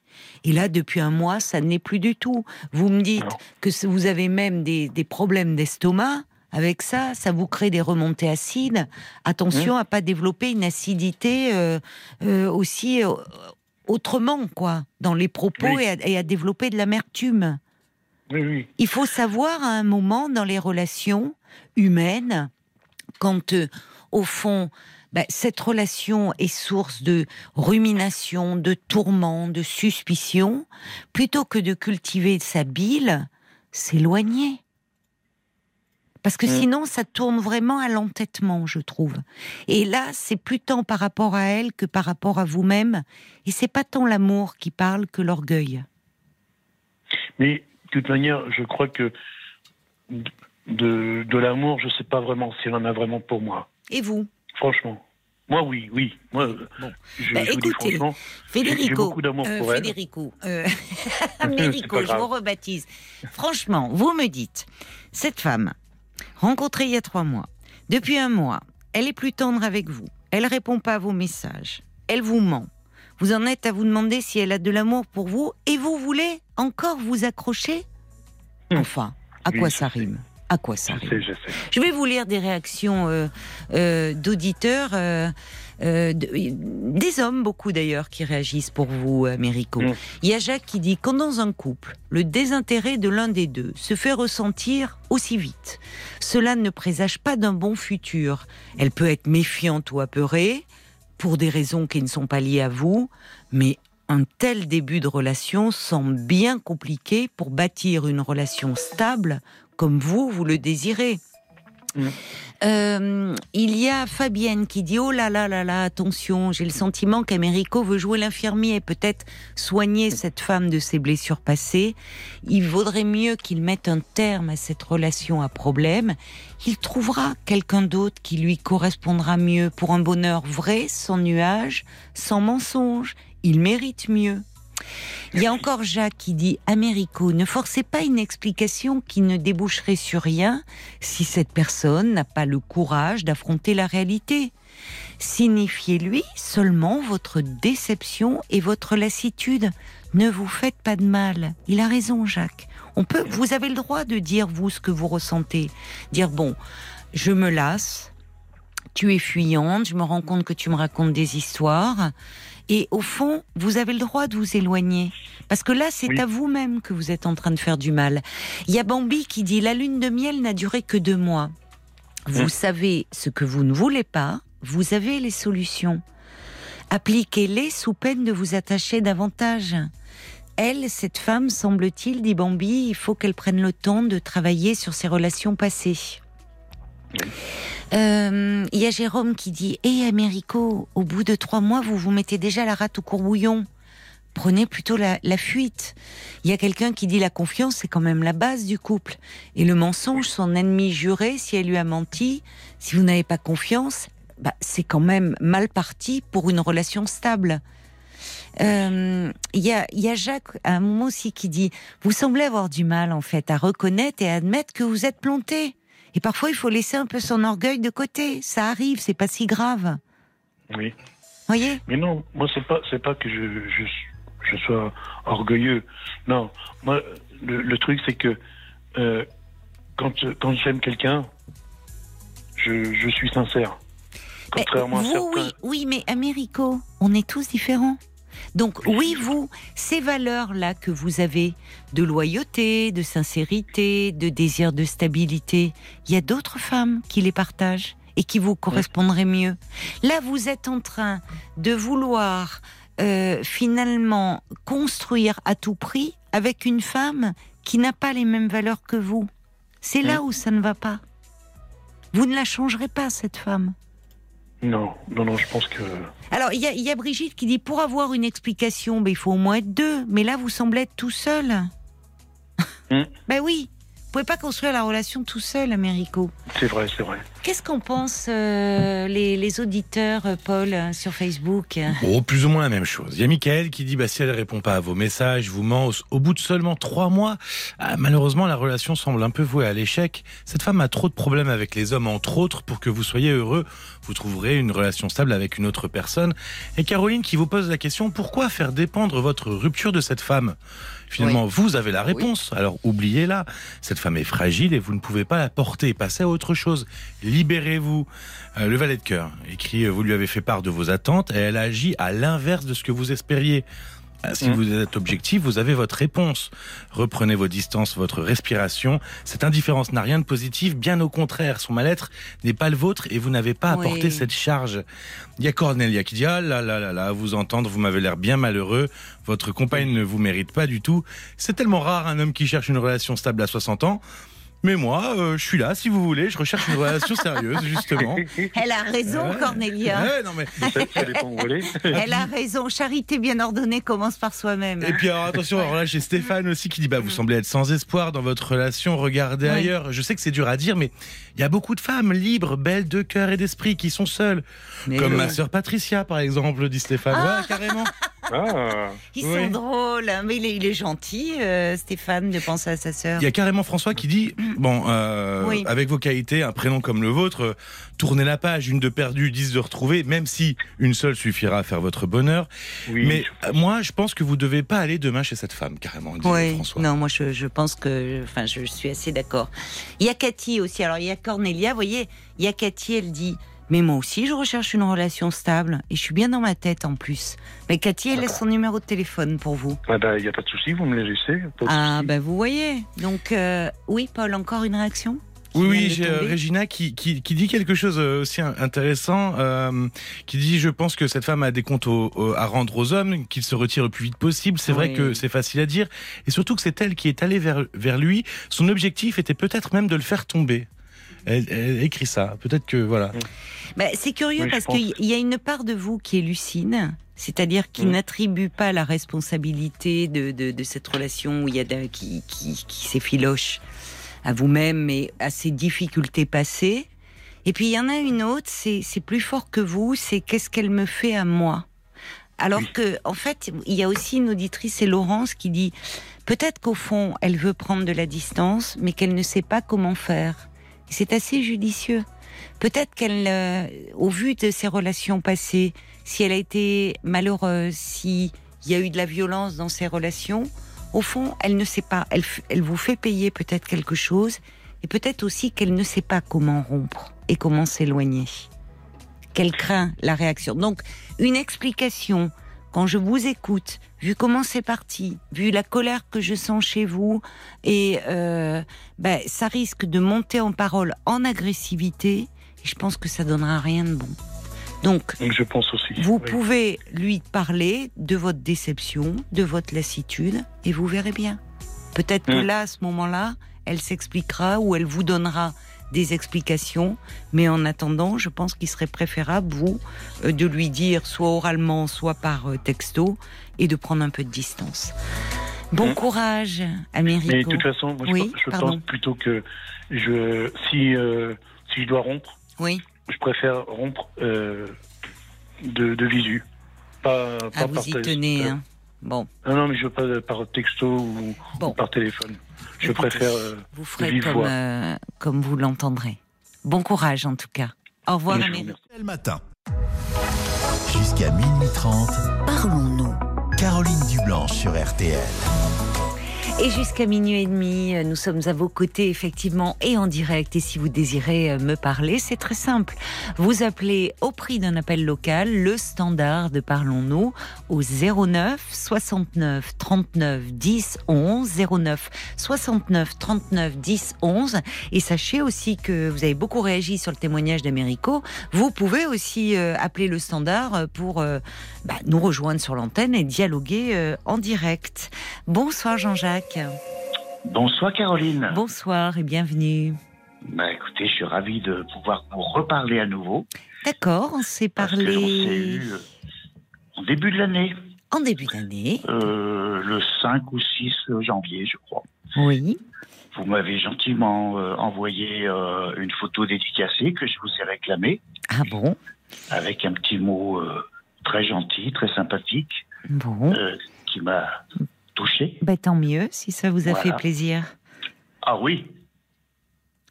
Et là, depuis un mois, ça n'est plus du tout. Vous me dites que vous avez même des, problèmes d'estomac. Avec ça, ça vous crée des remontées acides. Attention à pas développer une acidité euh, euh, aussi euh, autrement, quoi, dans les propos et, à, développer de l'amertume. Il faut savoir à un moment dans les relations humaines, quand au fond bah, cette relation est source de rumination, de tourment, de suspicion, plutôt que de cultiver sa bile, s'éloigner. Parce que mm. sinon, ça tourne vraiment à l'entêtement, je trouve. Et là, c'est plus tant par rapport à elle que par rapport à vous-même. Et c'est pas tant l'amour qui parle que l'orgueil. Mais de toute manière, je crois que de, de l'amour, je ne sais pas vraiment s'il en a vraiment pour moi. Et vous? Franchement. Moi, oui, oui. Moi, bon. je, bah, écoutez, Federico, beaucoup d'amour euh, pour Federico, euh, Américo, je vous rebaptise. Franchement, vous me dites, cette femme, rencontrée il y a trois mois, depuis un mois, elle est plus tendre avec vous, elle répond pas à vos messages, elle vous ment. Vous en êtes à vous demander si elle a de l'amour pour vous et vous voulez encore vous accrocher? Hum. Enfin, à quoi ça rime? À quoi ça je, vais vous lire des réactions euh, euh, d'auditeurs, euh, des hommes beaucoup d'ailleurs, qui réagissent pour vous, Américo. Mm. Il y a Jacques qui dit quand dans un couple, le désintérêt de l'un des deux se fait ressentir aussi vite, cela ne présage pas d'un bon futur. Elle peut être méfiante ou apeurée pour des raisons qui ne sont pas liées à vous, mais un tel début de relation semble bien compliqué pour bâtir une relation stable comme vous, vous le désirez. Mm. Euh, il y a Fabienne qui dit Oh là là là là, attention, j'ai le sentiment qu'Américo veut jouer l'infirmier, peut-être soigner cette femme de ses blessures passées. Il vaudrait mieux qu'il mette un terme à cette relation à problème. Il trouvera quelqu'un d'autre qui lui correspondra mieux pour un bonheur vrai, sans nuage, sans mensonge. Il mérite mieux. Il y a encore Jacques qui dit Américo, ne forcez pas une explication qui ne déboucherait sur rien si cette personne n'a pas le courage d'affronter la réalité. Signifiez-lui seulement votre déception et votre lassitude. Ne vous faites pas de mal. Il a raison, Jacques. On peut, vous avez le droit de dire vous ce que vous ressentez. Dire bon, je me lasse. Tu es fuyante. Je me rends compte que tu me racontes des histoires. Et au fond, vous avez le droit de vous éloigner. Parce que là, c'est à vous-même que vous êtes en train de faire du mal. Il y a Bambi qui dit La lune de miel n'a duré que deux mois. Vous savez ce que vous ne voulez pas, vous avez les solutions. Appliquez-les sous peine de vous attacher davantage. Elle, cette femme, semble-t-il, dit Bambi, il faut qu'elle prenne le temps de travailler sur ses relations passées. Euh, il y a Jérôme qui dit Hé, Américo, au bout de trois mois, vous vous mettez déjà la rate au courbouillon. Prenez plutôt la, fuite. Il y a quelqu'un qui dit la confiance, c'est quand même la base du couple. Et le mensonge, son ennemi juré, si elle lui a menti, si vous n'avez pas confiance, bah, c'est quand même mal parti pour une relation stable. Euh, il y, a, y a Jacques à un moment aussi qui dit Vous semblez avoir du mal en fait à reconnaître et à admettre que vous êtes planté. Et parfois, il faut laisser un peu son orgueil de côté. Ça arrive, c'est pas si grave. Oui. Voyez Mais non, moi, c'est pas, c'est pas que je, je, je, sois orgueilleux. Non, moi, le, truc, c'est que euh, quand, quand j'aime quelqu'un, je, je suis sincère. Contrairement à certains... oui, oui, mais Américo, on est tous différents. Donc oui, vous, ces valeurs-là que vous avez, de loyauté, de sincérité, de désir de stabilité, il y a d'autres femmes qui les partagent et qui vous correspondraient mieux. Là, vous êtes en train de vouloir euh, finalement construire à tout prix avec une femme qui n'a pas les mêmes valeurs que vous. C'est là où ça ne va pas. Vous ne la changerez pas, cette femme. Non, non, non, je pense que. Alors, il y, a Brigitte qui dit pour avoir une explication, ben, il faut au moins être deux. Mais là, vous semblez être tout seul. Hmm. ben oui, pouvez pas construire la relation tout seul, Américo. C'est vrai, c'est vrai. Qu'est-ce qu'en pensent euh, les, auditeurs, euh, Paul, sur Facebook? Oh, plus ou moins la même chose. Il y a Michael qui dit bah, si elle répond pas à vos messages, vous ment au bout de seulement trois mois. Ah, malheureusement, la relation semble un peu vouée à l'échec. Cette femme a trop de problèmes avec les hommes, entre autres, pour que vous soyez heureux. Vous trouverez une relation stable avec une autre personne. Et Caroline qui vous pose la question pourquoi faire dépendre votre rupture de cette femme? Finalement, vous avez la réponse. Alors oubliez-la. Cette femme est fragile et vous ne pouvez pas la porter. Passez à autre chose. Libérez-vous. Euh, le valet de cœur écrit Vous lui avez fait part de vos attentes et elle agit à l'inverse de ce que vous espériez. Si mm. vous êtes objectif, vous avez votre réponse. Reprenez vos distances, votre respiration. Cette indifférence n'a rien de positif, bien au contraire. Son mal-être n'est pas le vôtre et vous n'avez pas à porter cette charge. Il y a Cornelia qui dit Ah là là là là, à vous entendre, vous m'avez l'air bien malheureux. Votre compagne ne vous mérite pas du tout. C'est tellement rare un homme qui cherche une relation stable à 60 ans. Mais moi, euh, je suis là, si vous voulez. Je recherche une relation sérieuse, justement. Elle a raison, Cornelia. Ouais, non, mais... Elle a raison. Charité bien ordonnée commence par soi-même. Et puis, alors, attention, alors là, j'ai Stéphane aussi qui dit bah, Vous semblez être sans espoir dans votre relation, regardez ailleurs. Je sais que c'est dur à dire, mais il y a beaucoup de femmes libres, belles de cœur et d'esprit qui sont seules. comme ma sœur Patricia, par exemple, dit Stéphane. Ah. carrément. Ah. Ils sont drôles, hein, mais il est, gentil, euh, Stéphane, de penser à sa sœur. Il y a carrément François qui dit Bon, euh, avec vos qualités, un prénom comme le vôtre, tournez la page, une de perdue, dix de retrouvée, même si une seule suffira à faire votre bonheur. mais euh, moi, je pense que vous devez pas aller demain chez cette femme, carrément, oui. François. Non, moi, je, je pense que, enfin, je suis assez d'accord. Il y a Cathy aussi. Alors, il y a Cornelia, vous voyez, il y a Cathy, elle dit mais moi aussi, je recherche une relation stable et je suis bien dans ma tête en plus. Mais Cathy, elle laisse son numéro de téléphone pour vous. Il bah, n'y a pas de souci, vous me le laissez. ah, ben vous voyez. Donc, euh, oui, Paul, encore une réaction? Oui, oui, j'ai euh, Régina qui, qui, dit quelque chose euh, aussi intéressant, qui dit je pense que cette femme a des comptes à rendre aux hommes, qu'il se retire le plus vite possible. C'est vrai que c'est facile à dire, et surtout que c'est elle qui est allée vers, vers lui. Son objectif était peut-être même de le faire tomber. Elle, écrit ça. Peut-être que voilà. Bah, c'est curieux parce qu'il y a une part de vous qui est lucide, c'est-à-dire qui n'attribue pas la responsabilité de, de, cette relation où il y a qui, qui, qui s'effiloche à vous-même et à ses difficultés passées. Et puis il y en a une autre, c'est plus fort que vous, c'est qu'est-ce qu'elle me fait à moi? Alors que, en fait, il y a aussi une auditrice, c'est Laurence, qui dit peut-être qu'au fond, elle veut prendre de la distance, mais qu'elle ne sait pas comment faire. C'est assez judicieux. Peut-être qu'elle, euh, au vu de ses relations passées, si elle a été malheureuse, s'il y a eu de la violence dans ses relations, au fond, elle ne sait pas. Elle, vous fait payer peut-être quelque chose, et peut-être aussi qu'elle ne sait pas comment rompre et comment s'éloigner. Qu'elle craint la réaction. Donc, une explication quand je vous écoute, vu comment c'est parti, vu la colère que je sens chez vous, et euh, ben, ça risque de monter en parole en agressivité, et je pense que ça donnera rien de bon. Donc, je pense aussi. Vous pouvez lui parler de votre déception, de votre lassitude, et vous verrez bien. Peut-être que hum. là, à ce moment-là, elle s'expliquera ou elle vous donnera des explications. Mais en attendant, je pense qu'il serait préférable, vous, euh, de lui dire soit oralement, soit par euh, texto, et de prendre un peu de distance. Bon mmh. courage, Américo. Mais de toute façon, moi, je, pense plutôt que je, si, euh, si je dois rompre, oui. Je préfère rompre de, de visu. Pas, pas ah, vous y tenez, hein. Bon. Non, non, mais je veux pas par texto ou par téléphone. Je préfère. Euh, vous ferez comme, euh, comme vous l'entendrez. Bon courage en tout cas. Au revoir, Amélie. Le matin. Jusqu'à minuit 30. Parlons-nous. Caroline Dublanche sur RTL. Et jusqu'à minuit et demi, euh, nous sommes à vos côtés effectivement et en direct. Et si vous désirez euh, me parler, c'est très simple. Vous appelez au prix d'un appel local le standard de Parlons-nous au 09 69 39 10 11 09 69 39 10 11. Et sachez aussi que vous avez beaucoup réagi sur le témoignage d'Américo. Vous pouvez aussi euh, appeler le standard pour bah, nous rejoindre sur l'antenne et dialoguer en direct. Bonsoir Jean-Jacques. Bonsoir Caroline. Bonsoir et bienvenue. Bah écoutez, je suis ravi de pouvoir vous reparler à nouveau. D'accord, on s'est parlé. on s'est eu euh, en début de l'année. En début d'année euh, Le 5 ou 6 janvier, je crois. Oui. vous m'avez gentiment envoyé une photo dédicacée que je vous ai réclamée. Ah bon? Avec un petit mot très gentil, très sympathique, bon. qui m'a touché. Bah, tant mieux si ça vous a fait plaisir. Ah oui.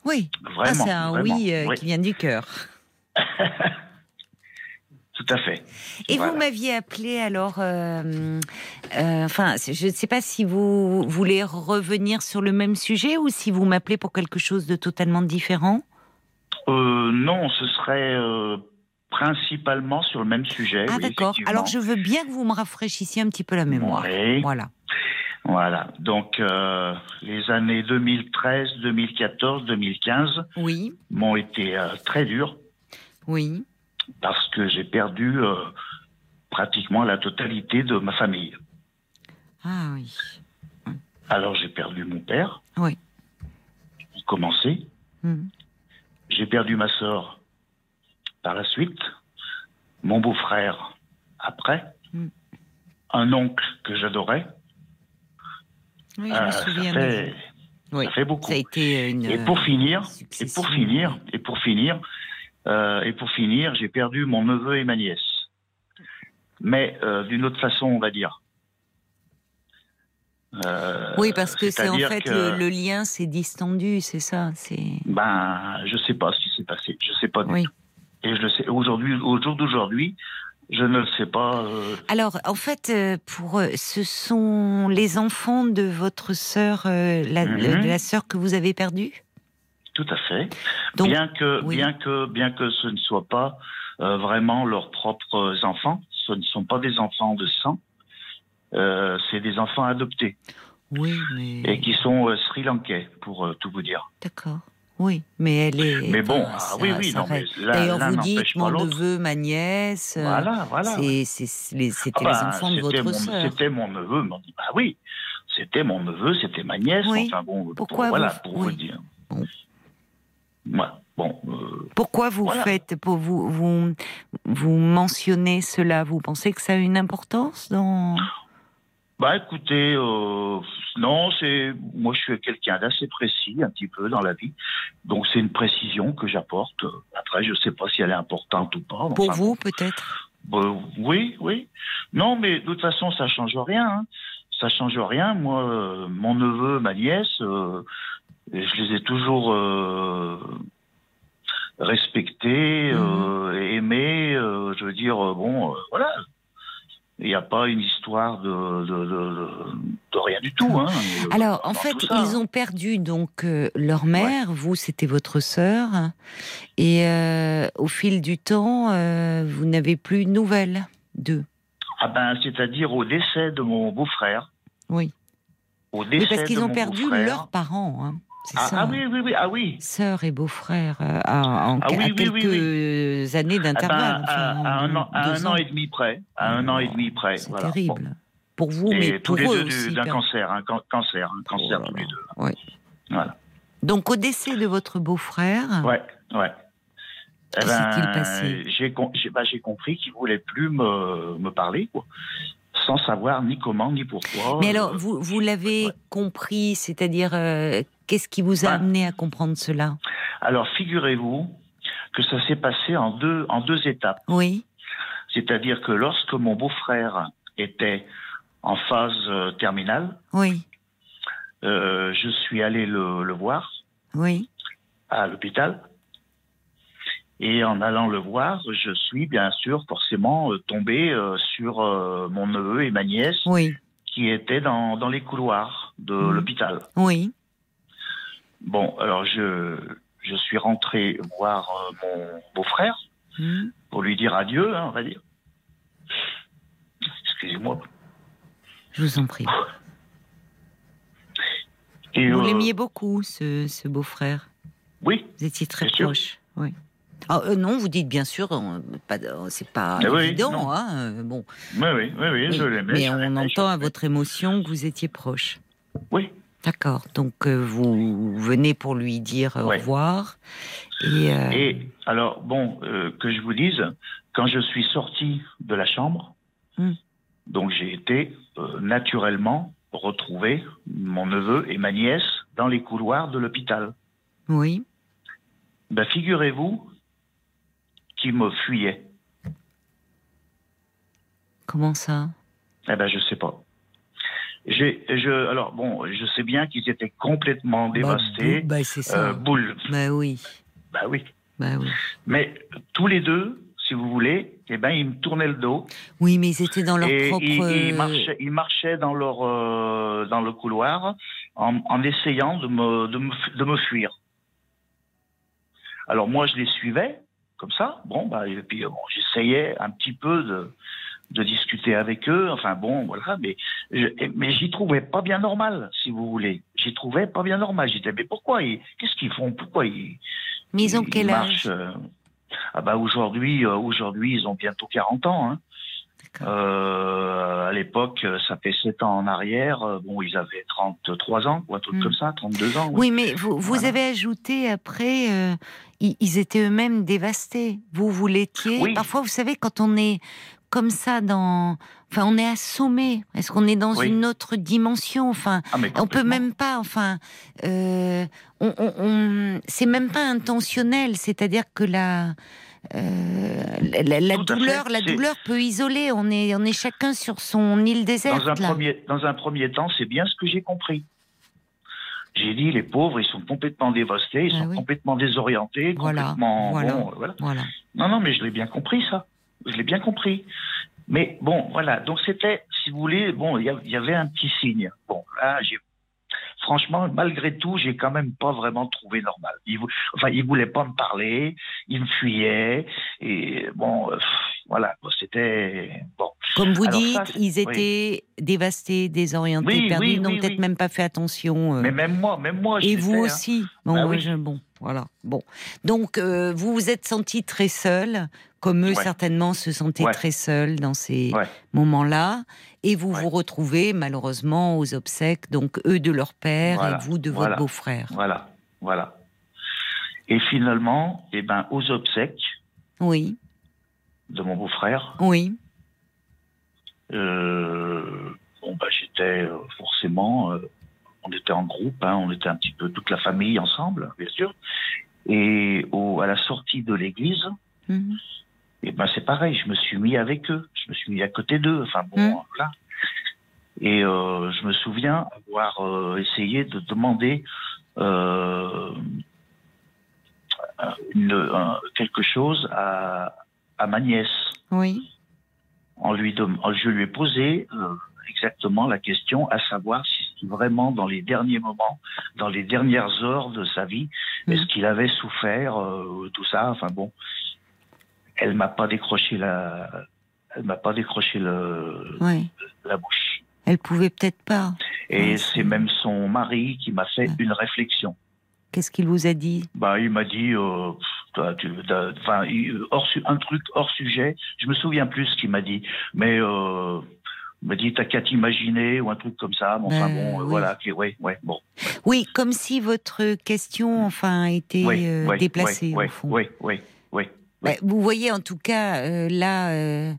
Oui. Vraiment. Ah, c'est un oui, qui vient du cœur. Tout à fait. Et vous m'aviez appelé alors, euh, euh, enfin, je ne sais pas si vous voulez revenir sur le même sujet ou si vous m'appelez pour quelque chose de totalement différent. Euh, non, ce serait principalement sur le même sujet. Ah d'accord. Alors je veux bien que vous me rafraîchissiez un petit peu la mémoire. Voilà. Voilà. Donc les années 2013, 2014, 2015 oui. m'ont été très dures. Oui parce que j'ai perdu euh, pratiquement la totalité de ma famille. Ah oui. Alors j'ai perdu mon père. Oui. Commencé. Hmm. J'ai perdu ma soeur par la suite, mon beau-frère après, hmm. un oncle que j'adorais. Oui, je me euh, souviens. Ça fait, oui. ça fait beaucoup. Ça a été une. Et pour finir, et pour finir, et pour finir, euh, et pour finir, j'ai perdu mon neveu et ma nièce. Mais euh, d'une autre façon, on va dire. Euh, oui, parce que c'est en fait le, lien s'est distendu, c'est ça. C'est. Ben, je sais pas ce qui s'est passé. Je sais pas. oui. Et je le sais. Aujourd'hui, au jour d'aujourd'hui, je ne le sais pas. Alors, en fait, pour ce sont les enfants de votre sœur, la, mhm. la sœur que vous avez perdue? Tout à fait. bien que, bien que, bien que ce ne soit pas euh, vraiment leurs propres enfants, ce ne sont pas des enfants de sang, euh, c'est des enfants adoptés. Oui, mais... Et qui sont euh, sri-lankais, pour tout vous dire. D'accord. Oui, mais elle est. Mais bon, ah, oui, oui, non, mais D'ailleurs, vous dites mon neveu, ma nièce. Voilà, voilà. C'était les, ah les, enfants de votre sœur. C'était mon neveu, bah oui, c'était mon neveu, c'était ma nièce. Enfin bon, Pourquoi voilà, pour vous dire. Bon, euh, Pourquoi vous faites, pour vous, vous, vous mentionnez cela? Vous pensez que ça a une importance dans Bah, écoutez, euh, non, c'est moi, je suis quelqu'un d'assez précis, un petit peu dans la vie, donc c'est une précision que j'apporte. Après, je ne sais pas si elle est importante ou pas. Pour vous, peut-être? Bah, oui, oui. Non, mais de toute façon, ça change rien. Hein. Ça change rien. Moi, euh, mon neveu, ma nièce je les ai toujours euh, respectés, euh, aimés. Euh, je veux dire, bon, voilà. Il n'y a pas une histoire de, de, rien du tout. Hein, Alors, en fait, ils ont perdu donc leur mère. Vous, c'était votre sœur. Et au fil du temps, vous n'avez plus de nouvelles d'eux. Ah ben, c'est-à-dire au décès de mon beau-frère. Oui. Au décès parce qu'ils ont perdu leurs parents. Hein. Ah, ah, oui, oui, oui, ah oui. Sœur et beau-frère euh, à, ah quelques années d'intervalle. à, un, an, et demi près. À un an et demi près. C'est terrible. Pour vous, mais pour tous les deux d'un cancer, un cancer, un cancer tous les deux. Oui. Voilà. Donc au décès de votre beau-frère. Ouais, ouais. Eh ben, passé? J'ai bah, compris qu'il voulait plus me, me parler, quoi sans savoir ni comment ni pourquoi. Mais alors, vous, vous l'avez compris, c'est-à-dire, euh, qu'est-ce qui vous a amené à comprendre cela? Alors, figurez-vous que ça s'est passé en deux, en deux étapes. Oui. C'est-à-dire que lorsque mon beau-frère était en phase euh, terminale, oui. Euh, je suis allé le, le voir oui. à l'hôpital. Et en allant le voir, je suis bien sûr forcément euh, tombé euh, sur euh, mon neveu et ma nièce qui étaient dans, dans, les couloirs de mmh. l'hôpital. Oui. Bon, alors je, je suis rentré voir mon beau-frère mmh. pour lui dire adieu, hein, on va dire. Excusez-moi. Je vous en prie. Et Vous l'aimiez beaucoup, ce, ce beau-frère? Oui. Vous étiez très proche. Oui. Ah, euh, non, vous dites bien sûr, c'est pas ah évident. hein, euh, bon. Oui, oui, oui, je l'aimais. Mais on entend à votre émotion que vous étiez proche. Oui. D'accord. Donc euh, vous venez pour lui dire au revoir. Et, alors, bon, que je vous dise, quand je suis sorti de la chambre, hmm. donc j'ai été naturellement retrouver mon neveu et ma nièce dans les couloirs de l'hôpital. Oui. Ben, figurez-vous qu'il me fuyait. Comment ça? Eh ben, je sais pas. J'ai, je, alors bon, je sais bien qu'ils étaient complètement bah, dévastés. Bah, c'est ça. Euh, boule. Bah oui. Bah oui. Bah oui. Mais tous les deux, si vous voulez, eh ben, ils me tournaient le dos. Oui, mais ils étaient dans leur propre. Ils, marchaient, ils marchaient dans leur euh, dans le couloir en, en essayant de me, de me, de me fuir. Alors moi, je les suivais comme ça. Bon, bah, et puis bon, j'essayais un petit peu de de discuter avec eux. Enfin bon, voilà, mais mais j'y trouvais pas bien normal, si vous voulez. J'y trouvais pas bien normal. J'étais mais pourquoi Qu'est-ce qu'ils font? Pourquoi ils Mais ils ont quel âge? euh, Ah bah aujourd'hui, euh, aujourd'hui ils ont bientôt 40 ans. Hein. Euh, à l'époque, ça fait 7 ans en arrière. Bon, ils avaient 33 ans, ou un truc hmm. comme ça, 32 ans. Oui, mais vous, vous avez ajouté après, ils, étaient eux-mêmes dévastés. Vous, vous l'étiez. Parfois, vous savez, quand on est comme ça dans. Enfin, on est assommé. Est-ce qu'on est dans une autre dimension? Enfin, ah, on peut même pas. Enfin, euh, on, c'est même pas intentionnel. C'est-à-dire que la euh, la, douleur, la douleur peut isoler. On est, on est chacun sur son île déserte. Dans un premier, dans un premier temps, c'est bien ce que j'ai compris. J'ai dit, les pauvres, ils sont complètement dévastés, ils ah sont complètement désorientés, complètement. voilà. Non, non, mais je l'ai bien compris ça. Je l'ai bien compris. Mais bon, voilà. Donc c'était, si vous voulez, bon, il y, avait un petit signe. Bon, là, j'ai franchement, malgré tout, j'ai quand même pas vraiment trouvé normal. Il, enfin, il voulait pas me parler, il me fuyait, et bon, voilà, c'était bon. Comme vous dites, ils étaient dévastés, désorientés, perdus, n'ont peut-être même pas fait attention. Euh. Mais même moi, même moi. Et vous hein. aussi. Bon, bah oui. bon, voilà. Bon, donc euh, vous vous êtes senti très seul comme eux certainement se sentaient très seuls dans ces moments-là, et vous vous retrouvez malheureusement aux obsèques, donc eux de leur père et vous de votre beau-frère. Voilà, voilà. Et finalement, eh ben, aux obsèques. Oui. De mon beau-frère. Oui. Euh, bon, bah, j'étais euh, forcément, euh, on était en groupe, hein, on était un petit peu toute la famille ensemble, bien sûr. Et au, à la sortie de l'église, mhm. Et ben c'est pareil, je me suis mis avec eux, je me suis mis à côté d'eux. Enfin bon, mmh. voilà. Et euh, je me souviens avoir euh, essayé de demander euh, une, quelque chose à, à, ma nièce. Oui. En lui je lui ai posé exactement la question, à savoir si vraiment dans les derniers moments, dans les dernières heures de sa vie, mmh. est-ce qu'il avait souffert, euh, tout ça. Enfin bon elle m'a pas décroché la, elle m'a pas décroché le, la bouche. Elle pouvait peut-être pas. Et c'est même son mari qui m'a fait une réflexion. Qu'est-ce qu'il vous a dit? Bah, il m'a dit, euh, enfin, un truc hors sujet. Je me souviens plus ce qu'il m'a dit, mais euh, il m'a dit t'as qu'à t'imaginer ou un truc comme ça. enfin ben, bon, euh, voilà, ouais, ouais, bon. Oui, comme si votre question, enfin, était euh, déplacée au fond. Oui, oui, oui. Bah, vous voyez en tout cas euh, là, euh,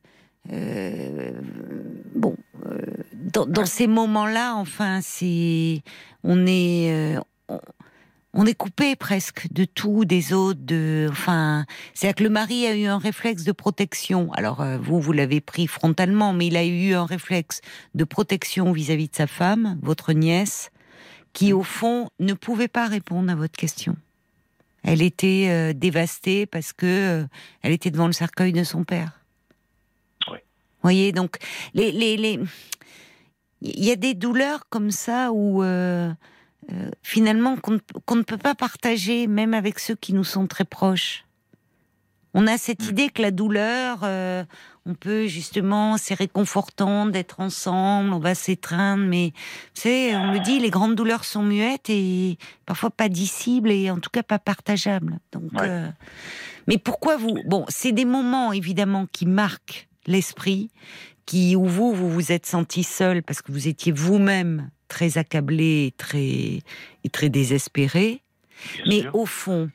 bon, dans, ces moments-là, enfin, c'est, on est, on, est coupé presque de tout, des autres, de, enfin, c'est-à-dire que le mari a eu un réflexe de protection. Alors vous, vous l'avez pris frontalement, mais il a eu un réflexe de protection vis-à-vis -vis de sa femme, votre nièce, qui au fond ne pouvait pas répondre à votre question. Elle était euh, dévastée parce que euh, elle était devant le cercueil de son père. Oui. Voyez, donc les les les il y a des douleurs comme ça où euh, finalement qu'on ne peut pas partager même avec ceux qui nous sont très proches. On a cette mm. idée que la douleur, euh, on peut justement, c'est réconfortant d'être ensemble, on va s'étreindre, mais tu sais, on me dit, les grandes douleurs sont muettes et parfois pas dissibles et en tout cas pas partageables. Donc, euh, mais pourquoi vous Bon, c'est des moments évidemment qui marquent l'esprit, qui où vous vous vous êtes senti seul parce que vous étiez vous-même très accablé, et très et très désespéré. mais au fond,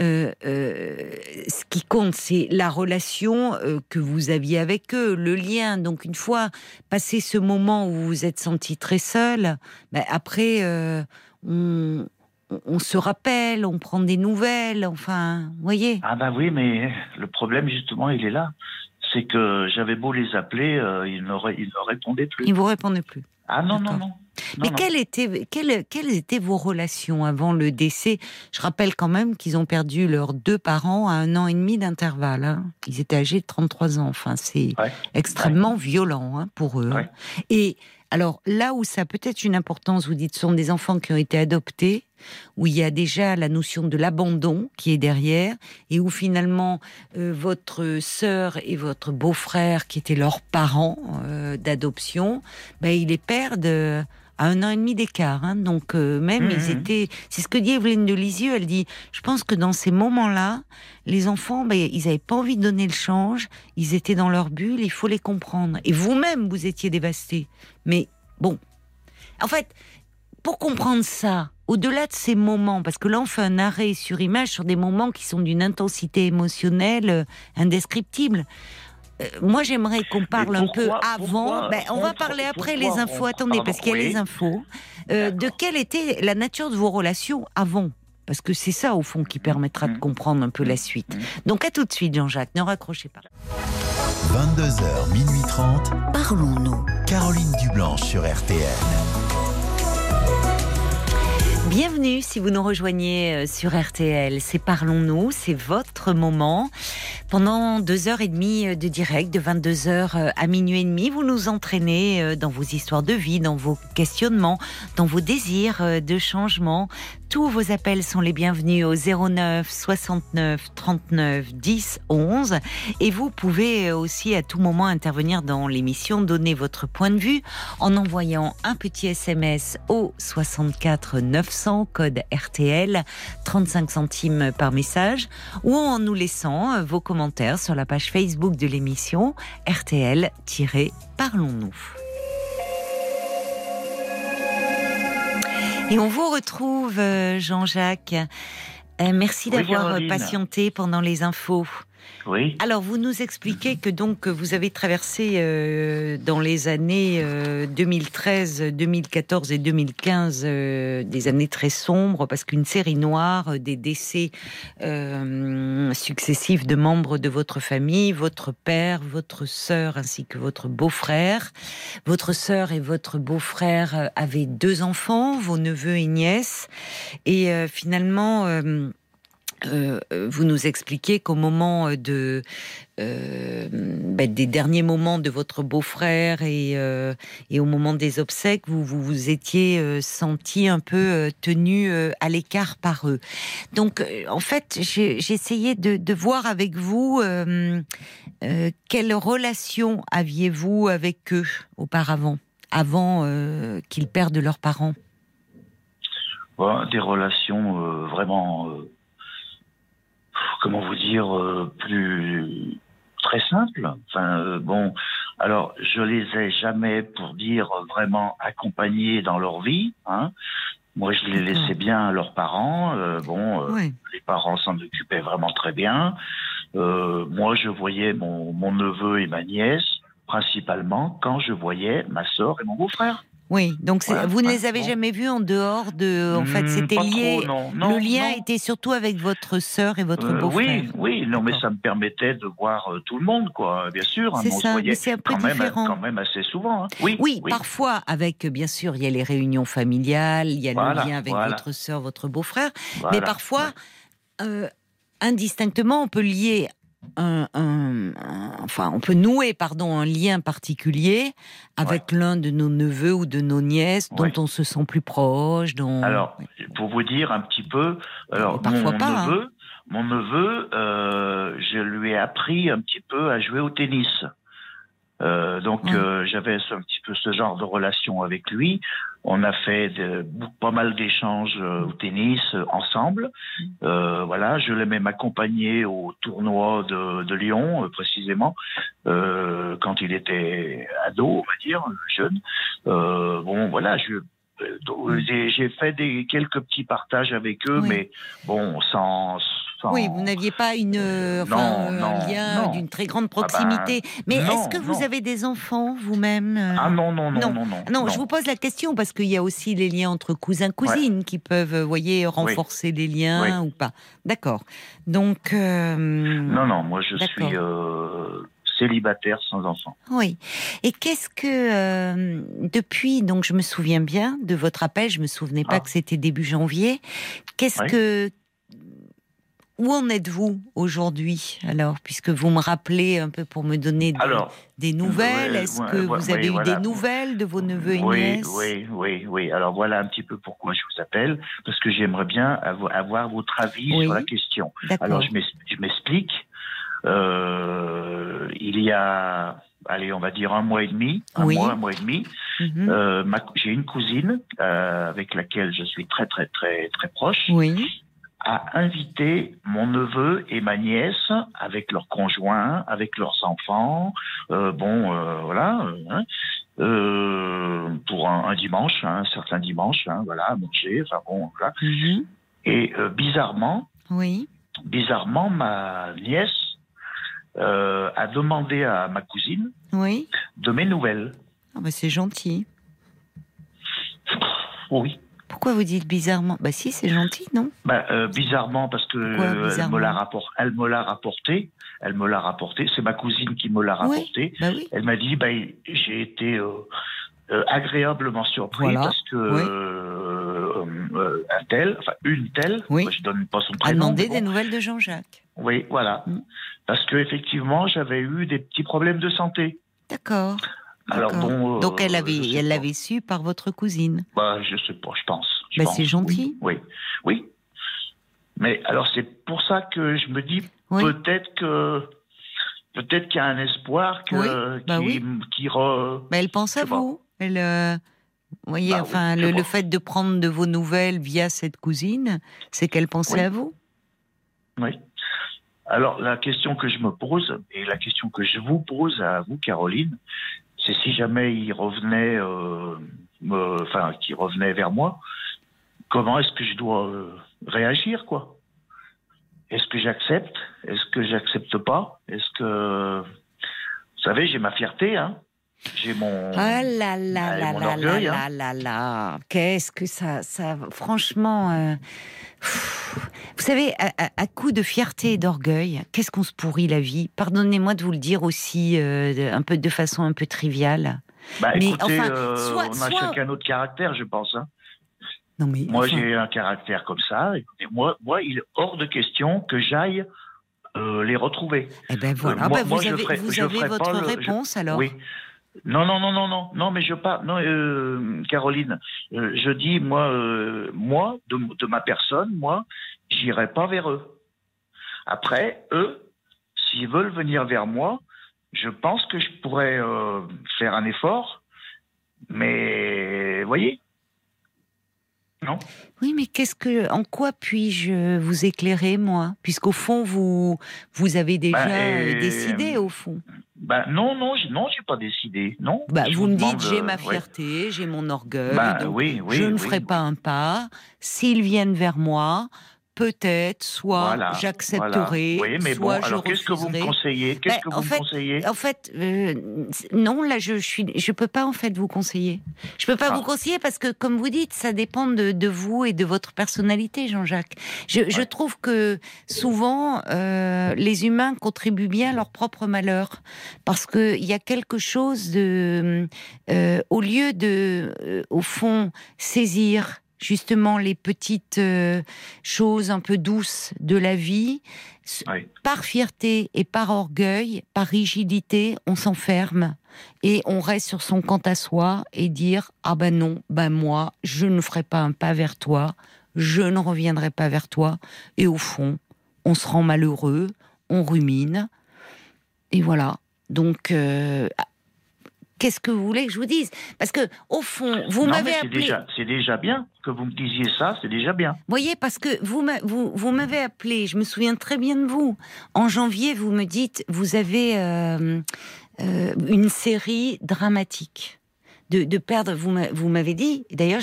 euh, euh, ce qui compte, c'est la relation euh, que vous aviez avec eux, le lien. Donc une fois passé ce moment où vous vous êtes senti très seul, ben après, on, on se rappelle, on prend des nouvelles, enfin, voyez. Ah ben oui, mais le problème justement, il est là. C'est que j'avais beau les appeler, euh, ils, ne, répondaient plus. Ils vous répondaient plus. Ah non, non, non. Mais Quelles, étaient, quelles, quelles, étaient vos relations avant le décès? Je rappelle quand même qu'ils ont perdu leurs deux parents à un an et demi d'intervalle. Hein. Ils étaient âgés de 33 ans. Enfin, c'est extrêmement violent hein, pour eux. Et alors là où ça a peut-être une importance, vous dites, ce sont des enfants qui ont été adoptés, où il y a déjà la notion de l'abandon qui est derrière, et où finalement euh, votre sœur et votre beau-frère, qui étaient leurs parents euh, d'adoption, ben, ils les perdent euh, à un an et demi d'écart. Hein. donc même ils mmh. étaient. C'est ce que dit Evelyne de Lisieux. Elle dit je pense que dans ces moments-là, les enfants, ben, ils n'avaient pas envie de donner le change. Ils étaient dans leur bulle. Il faut les comprendre. Et vous-même, vous étiez dévasté. Mais bon, en fait, pour comprendre ça, au-delà de ces moments, parce que là on fait un arrêt sur image sur des moments qui sont d'une intensité émotionnelle euh, indescriptible. Euh, moi, j'aimerais qu'on parle un peu avant. Ben, on va parler après les infos. Attendez, parce qu'il y a les infos. Euh, de quelle était la nature de vos relations avant? Parce que c'est ça, au fond, qui permettra de mmh. comprendre un peu la suite. Mmh. Donc, à tout de suite, Jean-Jacques. Ne raccrochez pas. 22h, minuit 30. Parlons-nous. Caroline Dublanche sur RTN. Bienvenue si vous nous rejoignez euh, sur RTL. C'est Parlons-nous, c'est votre moment. Pendant deux heures et demie euh, de direct, de 22 heures euh, à minuit et demi, vous nous entraînez dans vos histoires de vie, dans vos questionnements, dans vos désirs de changement, tous vos appels sont les bienvenus au 09 69 39 10 11 et vous pouvez aussi à tout moment intervenir dans l'émission, donner votre point de vue en envoyant un petit SMS au 64 900 code RTL 35 centimes par message ou en nous laissant vos commentaires sur la page Facebook de l'émission RTL-Parlons-nous. Et on vous retrouve, euh, Jean-Jacques. Euh, merci d'avoir patienté pendant les infos. Oui. Alors, vous nous expliquez que donc vous avez traversé euh, dans les années 2013, euh, 2014 et 2015 euh, des années très sombres parce qu'une série noire, des décès successifs de membres de votre famille, votre père, votre sœur ainsi que votre beau-frère. Votre sœur et votre beau-frère avaient deux enfants, vos neveux et nièces, et finalement euh, vous nous expliquez qu'au moment euh, ben, des derniers moments de votre beau-frère et, euh, au moment des obsèques, vous vous, étiez senti un peu tenu à l'écart par eux. Donc, en fait, j'ai essayé de, voir avec vous quelle relation aviez-vous avec eux auparavant, avant qu'ils perdent leurs parents? des relations vraiment comment vous dire, euh, plus très simple. Enfin, euh, bon, alors je les ai jamais, pour dire vraiment, accompagnés dans leur vie. Hein. Moi, je les laissais bien à leurs parents. Euh, bon, les parents s'en occupaient vraiment très bien. moi, je voyais mon, mon neveu et ma nièce principalement quand je voyais ma sœur et mon beau-frère. Oui, donc vous ne les avez jamais vus en dehors de. En fait, hmm, c'était lié. le lien était surtout avec votre sœur et votre euh, beau-frère. Oui, oui, non, mais ça me permettait de voir euh, tout le monde, quoi. Bien sûr. Hein, c'est ça, mais c'est un peu quand différent. Même, quand même assez souvent. Hein. Oui, oui, parfois avec, bien sûr, il y a les réunions familiales, il y a le lien avec votre sœur, votre beau-frère, mais parfois. Euh, indistinctement, on peut lier un, enfin, on peut nouer, pardon, un lien particulier avec l'un de nos neveux ou de nos nièces dont on se sent plus proche. Dont... Alors, pour vous dire un petit peu, alors mon, hein. neveu, mon neveu, euh, je lui ai appris un petit peu à jouer au tennis. Euh, donc euh, j'avais un petit peu ce genre de relation avec lui. On a fait de, pas mal d'échanges euh, au tennis euh, ensemble. Euh, voilà, je l'ai même accompagné au tournoi de, de Lyon précisément quand il était ado, on va dire, jeune. bon, voilà, je j'ai fait des quelques petits partages avec eux, mais bon, sans Oui, vous n'aviez pas une, euh, enfin, un lien d'une très grande ah ben, proximité. Mais est-ce que vous avez des enfants vous-même euh Ah non, non, non, non, non. je vous pose la question parce qu'il y a aussi les liens entre cousins, cousines qui peuvent, vous voyez, renforcer les liens ou pas. D'accord. Donc. non, non, moi je suis célibataire sans enfant. Oui. Et qu'est-ce que euh, depuis donc je me souviens bien de votre appel, je me souvenais pas ah. que c'était début janvier. Qu'est-ce que où en êtes-vous aujourd'hui alors puisque vous me rappelez un peu pour me donner des, nouvelles Est-ce que vous avez eu des nouvelles de vos neveux et nièces? Oui, oui, oui. Alors voilà un petit peu pourquoi je vous appelle parce que j'aimerais bien avoir votre avis sur la question. Alors je m'explique. Euh, il y a, allez, on va dire un mois et demi, un mois, un mois et demi, mhm. euh, j'ai une cousine euh, avec laquelle je suis très, très, très, très proche. Oui a invité mon neveu et ma nièce avec leurs conjoints, avec leurs enfants, bon, voilà, hein, pour un, un dimanche, hein, un certain dimanche, hein, voilà, manger, enfin bon, voilà. Mhm. Et bizarrement, oui. bizarrement, ma nièce euh, a demandé à ma cousine oui. de mes nouvelles. Ah bah c'est gentil. Oui. Pourquoi vous dites bizarrement? Bah si, c'est gentil, non? Bah, euh, Bizarrement parce que l'a rapporté. Elle me l'a rapporté. Elle me l'a rapporté. C'est ma cousine qui me l'a rapporté. bah oui. Elle m'a dit bah, j'ai été euh, agréablement surpris parce que un tel, enfin une telle, oui. je donne pas son prénom. A demandé des nouvelles de Jean-Jacques. Oui, voilà. Mm. Parce que effectivement, j'avais eu des petits problèmes de santé. D'accord. Alors bon, Donc elle avait, elle l'avait su par votre cousine. Bah, je sais pas, je pense. Bah, c'est gentil. Oui, oui. Mais alors c'est pour ça que je me dis peut-être que peut-être qu'il y a un espoir que bah qui, qui re... Bah, elle pense à vous. Elle. Euh, vous voyez, bah enfin, le, le, fait de prendre de vos nouvelles via cette cousine, c'est qu'elle pensait à vous? Oui. Alors la question que je me pose et la question que je vous pose à vous, Caroline, c'est si jamais il revenait, euh, enfin, revenait vers moi, comment est-ce que je dois euh, réagir, quoi? Est-ce que j'accepte? Est-ce que j'accepte pas? Est-ce que, vous savez, j'ai ma fierté, hein j'ai mon. Ah là là ah, là là orgueil, là, hein. là là là Qu'est-ce que ça. ça franchement. Euh, vous savez, à, coup de fierté et d'orgueil, qu'est-ce qu'on se pourrit la vie? Pardonnez-moi de vous le dire aussi euh, un peu, de façon un peu triviale. Bah, mais écoutez, enfin, euh, on a soit... chacun notre caractère, je pense. Hein. Non, mais, moi, j'ai un caractère comme ça. Et moi, moi, il est hors de question que j'aille euh, les retrouver. Eh ben voilà. Ah moi, bah, vous avez, vous avez votre réponse alors. Oui, non, non, non, non, non, non, mais je pas. Non, euh, Caroline, euh, je dis moi, euh, moi, de, ma personne, moi, j'irai pas vers eux. Après, eux, s'ils veulent venir vers moi, je pense que je pourrais faire un effort, mais voyez, non. Oui, mais qu'est-ce que, en quoi puis-je vous éclairer, moi? Puisqu'au fond, vous, vous avez déjà bah, décidé, au fond. Ben non, non, non, j'ai pas décidé. Non. Bah, vous, me dites, j'ai ma fierté, j'ai mon orgueil, bah, oui, oui, je ne ferai pas un pas. S'ils viennent vers moi, peut-être, soit j'accepterai, oui, mais soit bon, alors qu'est-ce que vous me conseillez? Qu'est-ce ben, que vous me conseillez? En fait, euh, non, là, je suis, je peux pas en fait vous conseiller. Je peux pas ah. vous conseiller parce que, comme vous dites, ça dépend de, vous et de votre personnalité, Jean-Jacques. Je, trouve que souvent, euh, les humains contribuent bien à leur propre malheur parce que il y a quelque chose de, euh, au lieu de, au fond, saisir justement les petites euh, choses un peu douces de la vie. Par fierté et par orgueil, par rigidité, on s'enferme et on reste sur son compte à soi et dire ah ben non, ben moi je ne ferai pas un pas vers toi, je ne reviendrai pas vers toi et au fond on se rend malheureux, on rumine et voilà. Donc euh, qu'est-ce que vous voulez que je vous dise? Parce que au fond, vous m'avez appelé. C'est déjà, bien que vous me disiez ça, c'est déjà bien. Vous voyez, parce que vous, vous, m'avez appelé, je me souviens très bien de vous. En janvier, vous me dites, vous avez euh, euh, une série dramatique de, perdre. Vous m'avez dit, d'ailleurs,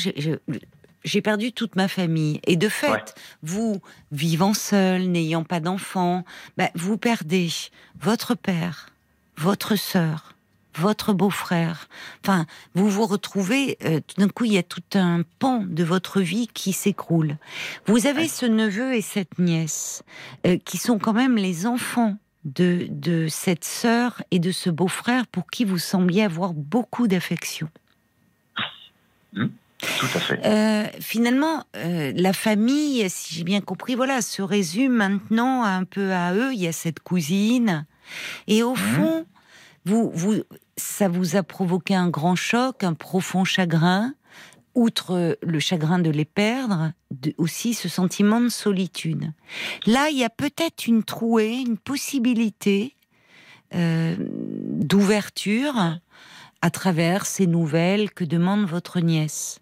j'ai perdu toute ma famille. Et de fait, vous, vivant seul, n'ayant pas d'enfants, bah, vous perdez votre père, votre sœur, votre beau-frère. Enfin, vous vous retrouvez, euh, tout d'un coup, il y a tout un pan de votre vie qui s'écroule. Vous avez ce neveu et cette nièce, euh, qui sont quand même les enfants de, de cette sœur et de ce beau-frère pour qui vous sembliez avoir beaucoup d'affection. Mmh, tout à fait. Euh, finalement, la famille, si j'ai bien compris, voilà, se résume maintenant un peu à eux. Il y a cette cousine, et au mmh. fond, vous, vous, ça vous a provoqué un grand choc, un profond chagrin, outre le chagrin de les perdre, aussi ce sentiment de solitude. Là, il y a peut-être une trouée, une possibilité euh, d'ouverture à travers ces nouvelles que demande votre nièce.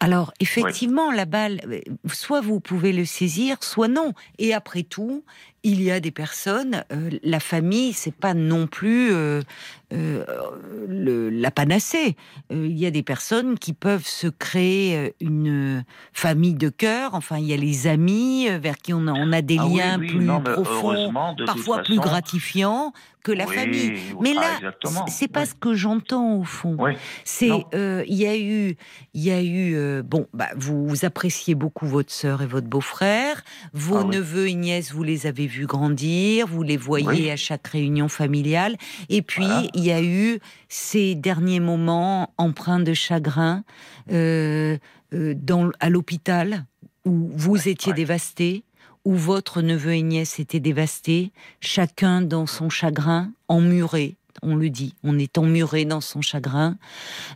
Alors, effectivement, la balle, euh, soit vous pouvez le saisir, soit non. Et après tout, il y a des personnes, euh, la famille, c'est pas non plus euh, le, la panacée. il y a des personnes qui peuvent se créer une famille de cœur. Enfin, il y a les amis vers qui on a, on a des ah liens plus profonds, parfois plus gratifiants que la famille. Mais là, c'est pas ce que j'entends au fond. C'est il y a eu il y a eu bon bah vous, appréciez beaucoup votre sœur et votre beau-frère, vos ah neveux et nièces vous les avez vus grandir, vous les voyez à chaque réunion familiale. Et puis, il y a eu ces derniers moments empreints de chagrin euh, euh, dans, à l'hôpital où vous étiez dévasté, où votre neveu et nièce étaient dévastés, chacun dans son chagrin, emmuré, on le dit, on est emmuré dans son chagrin.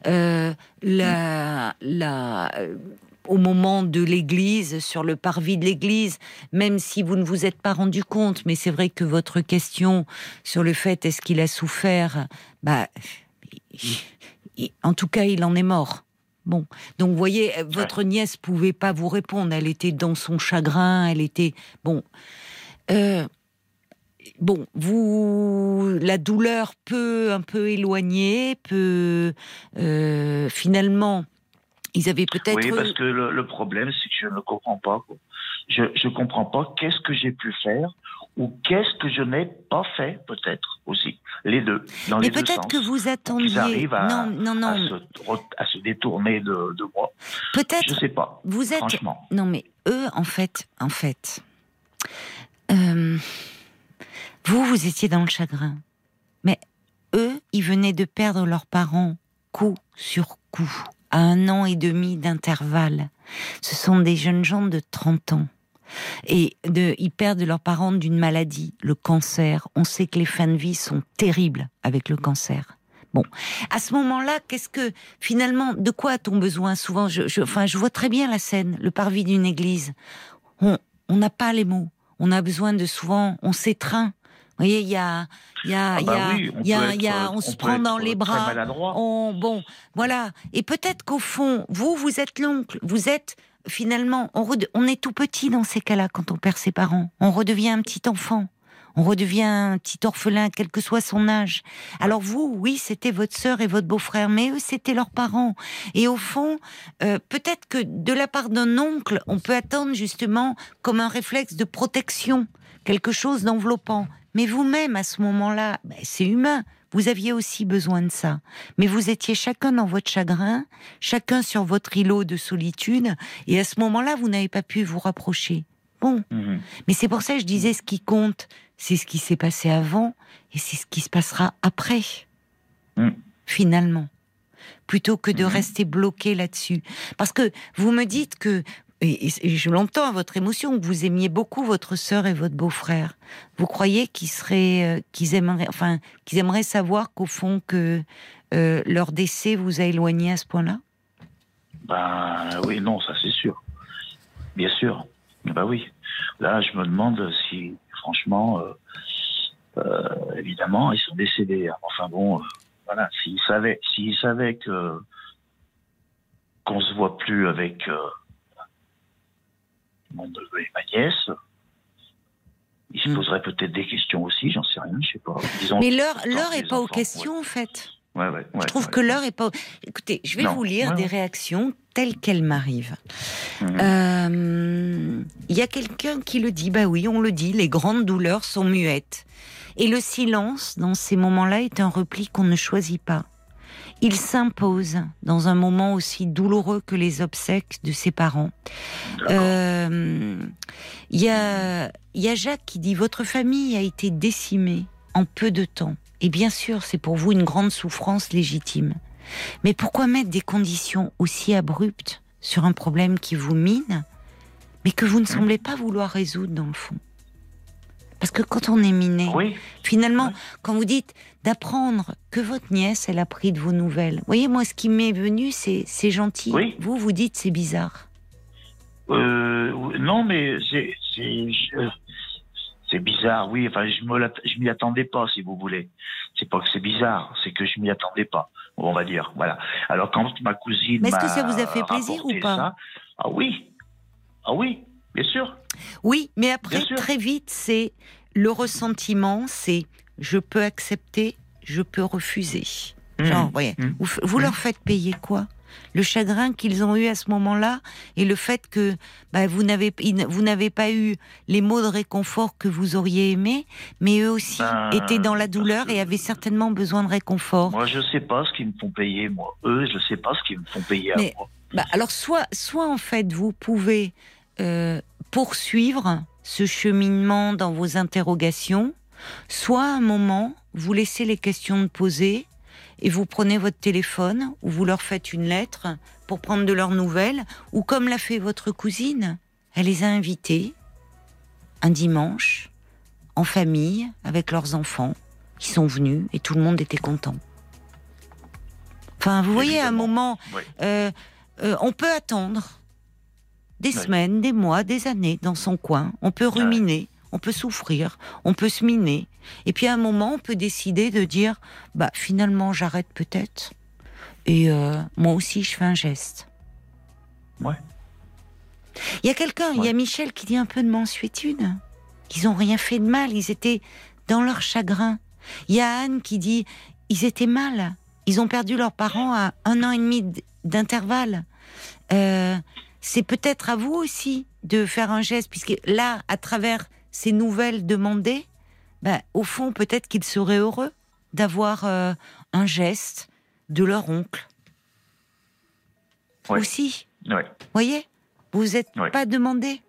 Euh, la, la, au moment de l'église, sur le parvis de l'église, même si vous ne vous êtes pas rendu compte, mais c'est vrai que votre question sur le fait est-ce qu'il a souffert, bah, en tout cas, il en est mort. Bon, donc vous voyez, votre nièce pouvait pas vous répondre. Elle était dans son chagrin. Elle était bon. Euh, bon, vous, la douleur peut un peu éloigner, peut euh, finalement ils avaient peut-être. Oui, parce que le, problème, c'est que je ne comprends pas. Je ne comprends pas qu'est-ce que j'ai pu faire ou qu'est-ce que je n'ai pas fait, peut-être aussi. Les deux. Dans Mais peut-être que vous attendiez. À, non, non, non. À se, détourner de, de moi. Peut-être. Je sais pas. Vous êtes. Franchement. Non, mais eux, en fait, en fait, euh, vous, vous étiez dans le chagrin. Mais eux, ils venaient de perdre leurs parents coup sur coup à un an et demi d'intervalle. Ce sont des jeunes gens de 30 ans. Et de, ils perdent leurs parents d'une maladie, le cancer. On sait que les fins de vie sont terribles avec le cancer. Bon, à ce moment-là, qu'est-ce que finalement, de quoi a-t-on besoin? Souvent, je, enfin, je vois très bien la scène, le parvis d'une église. On n'a pas les mots. On a besoin de souvent, on s'étreint vous voyez, il y a, il y a, il y a, il y a, on, se prend dans les bras. On, bon, voilà. Et peut-être qu'au fond, vous, vous êtes l'oncle, vous êtes finalement, on, on est tout petit dans ces cas-là quand on perd ses parents. On redevient un petit enfant. On redevient un petit orphelin, quel que soit son âge. Alors vous, oui, c'était votre sœur et votre beau-frère, mais eux, c'était leurs parents. Et au fond, euh, peut-être que de la part d'un oncle, on peut attendre justement comme un réflexe de protection, quelque chose d'enveloppant. Mais vous-même, à ce moment-là, ben, c'est humain. Vous aviez aussi besoin de ça. Mais vous étiez chacun dans votre chagrin, chacun sur votre îlot de solitude, et à ce moment-là, vous n'avez pas pu vous rapprocher. Bon. Mhm. Mais c'est pour ça que je disais ce qui compte, c'est ce qui s'est passé avant, et c'est ce qui se passera après. Mhm. Finalement. Plutôt que de mhm. rester bloqué là-dessus. Parce que vous me dites que et, je l'entends à votre émotion, que vous aimiez beaucoup votre sœur et votre beau-frère. Vous croyez qu'ils euh, qu'ils aimeraient, enfin, qu'ils aimeraient savoir qu'au fond que euh, leur décès vous a éloigné à ce point-là? Ben oui, non, ça c'est sûr, bien sûr. Ben oui. Là, je me demande si, franchement, euh, évidemment, ils sont décédés. Enfin bon, voilà, s'ils savaient, s'ils savaient qu'on se voit plus avec mon neveu et ma nièce. Il se hmm. poserait peut-être des questions aussi, j'en sais rien, je sais pas. Mais l'heure, l'heure est pas aux questions, en fait. Ouais, ouais, je trouve que l'heure est pas. Écoutez, je vais vous lire des réactions telle qu'elle m'arrive. Mhm. Euh, il y a quelqu'un qui le dit, bah oui, on le dit, les grandes douleurs sont muettes. Et le silence, dans ces moments-là, est un repli qu'on ne choisit pas. Il s'impose dans un moment aussi douloureux que les obsèques de ses parents. Euh, il y, a, y a Jacques qui dit Votre famille a été décimée en peu de temps. Et bien sûr, c'est pour vous une grande souffrance légitime. Mais pourquoi mettre des conditions aussi abruptes sur un problème qui vous mine, mais que vous ne semblez pas vouloir résoudre dans le fond? Parce que quand on est miné, finalement, quand vous dites d'apprendre que votre nièce, elle a pris de vos nouvelles. Vous voyez, moi, ce qui m'est venu, c'est c'est gentil. Vous, vous dites c'est bizarre. Euh, non, mais c'est c'est bizarre, oui. Enfin, je je m'y attendais pas, si vous voulez. C'est pas que c'est bizarre, c'est que je m'y attendais pas. On va dire, voilà. Alors quand ma cousine, mais est-ce que ça vous a fait plaisir ou pas? Ah oui, ah oui, bien sûr. Oui, mais après, très vite, c'est le ressentiment, c'est je peux accepter, je peux refuser. Mmh. Genre, voyez, mmh. vous, leur mmh. faites payer quoi? Le chagrin qu'ils ont eu à ce moment-là et le fait que bah, vous n'avez vous n'avez pas eu les mots de réconfort que vous auriez aimé, mais eux aussi ben, étaient dans la douleur et avaient certainement besoin de réconfort. Moi, je sais pas ce qu'ils me font payer. Moi, eux, je sais pas ce qu'ils me font payer. à moi. Bah, alors, soit, soit en fait, vous pouvez euh, poursuivre ce cheminement dans vos interrogations, soit à un moment, vous laissez les questions de poser et vous prenez votre téléphone ou vous leur faites une lettre pour prendre de leurs nouvelles, ou comme l'a fait votre cousine, elle les a invités un dimanche en famille avec leurs enfants qui sont venus et tout le monde était content. Enfin, vous voyez, à un moment, euh, euh, on peut attendre des semaines, des mois, des années dans son coin. On peut ruminer, on peut souffrir, on peut se miner. Et puis à un moment, on peut décider de dire, bah finalement, j'arrête peut-être. Et euh, moi aussi, je fais un geste. Ouais. Il y a quelqu'un, il y a Michel qui dit un peu de mansuétude. Ils n'ont rien fait de mal, ils étaient dans leur chagrin. Il y a Anne qui dit, ils étaient mal. Ils ont perdu leurs parents à un an et demi d'intervalle. Euh, c'est peut-être à vous aussi de faire un geste, puisque là, à travers ces nouvelles demandées, ben, au fond, peut-être qu'ils seraient heureux d'avoir euh, un geste de leur oncle. Aussi. Vous voyez Vous n'êtes pas demandé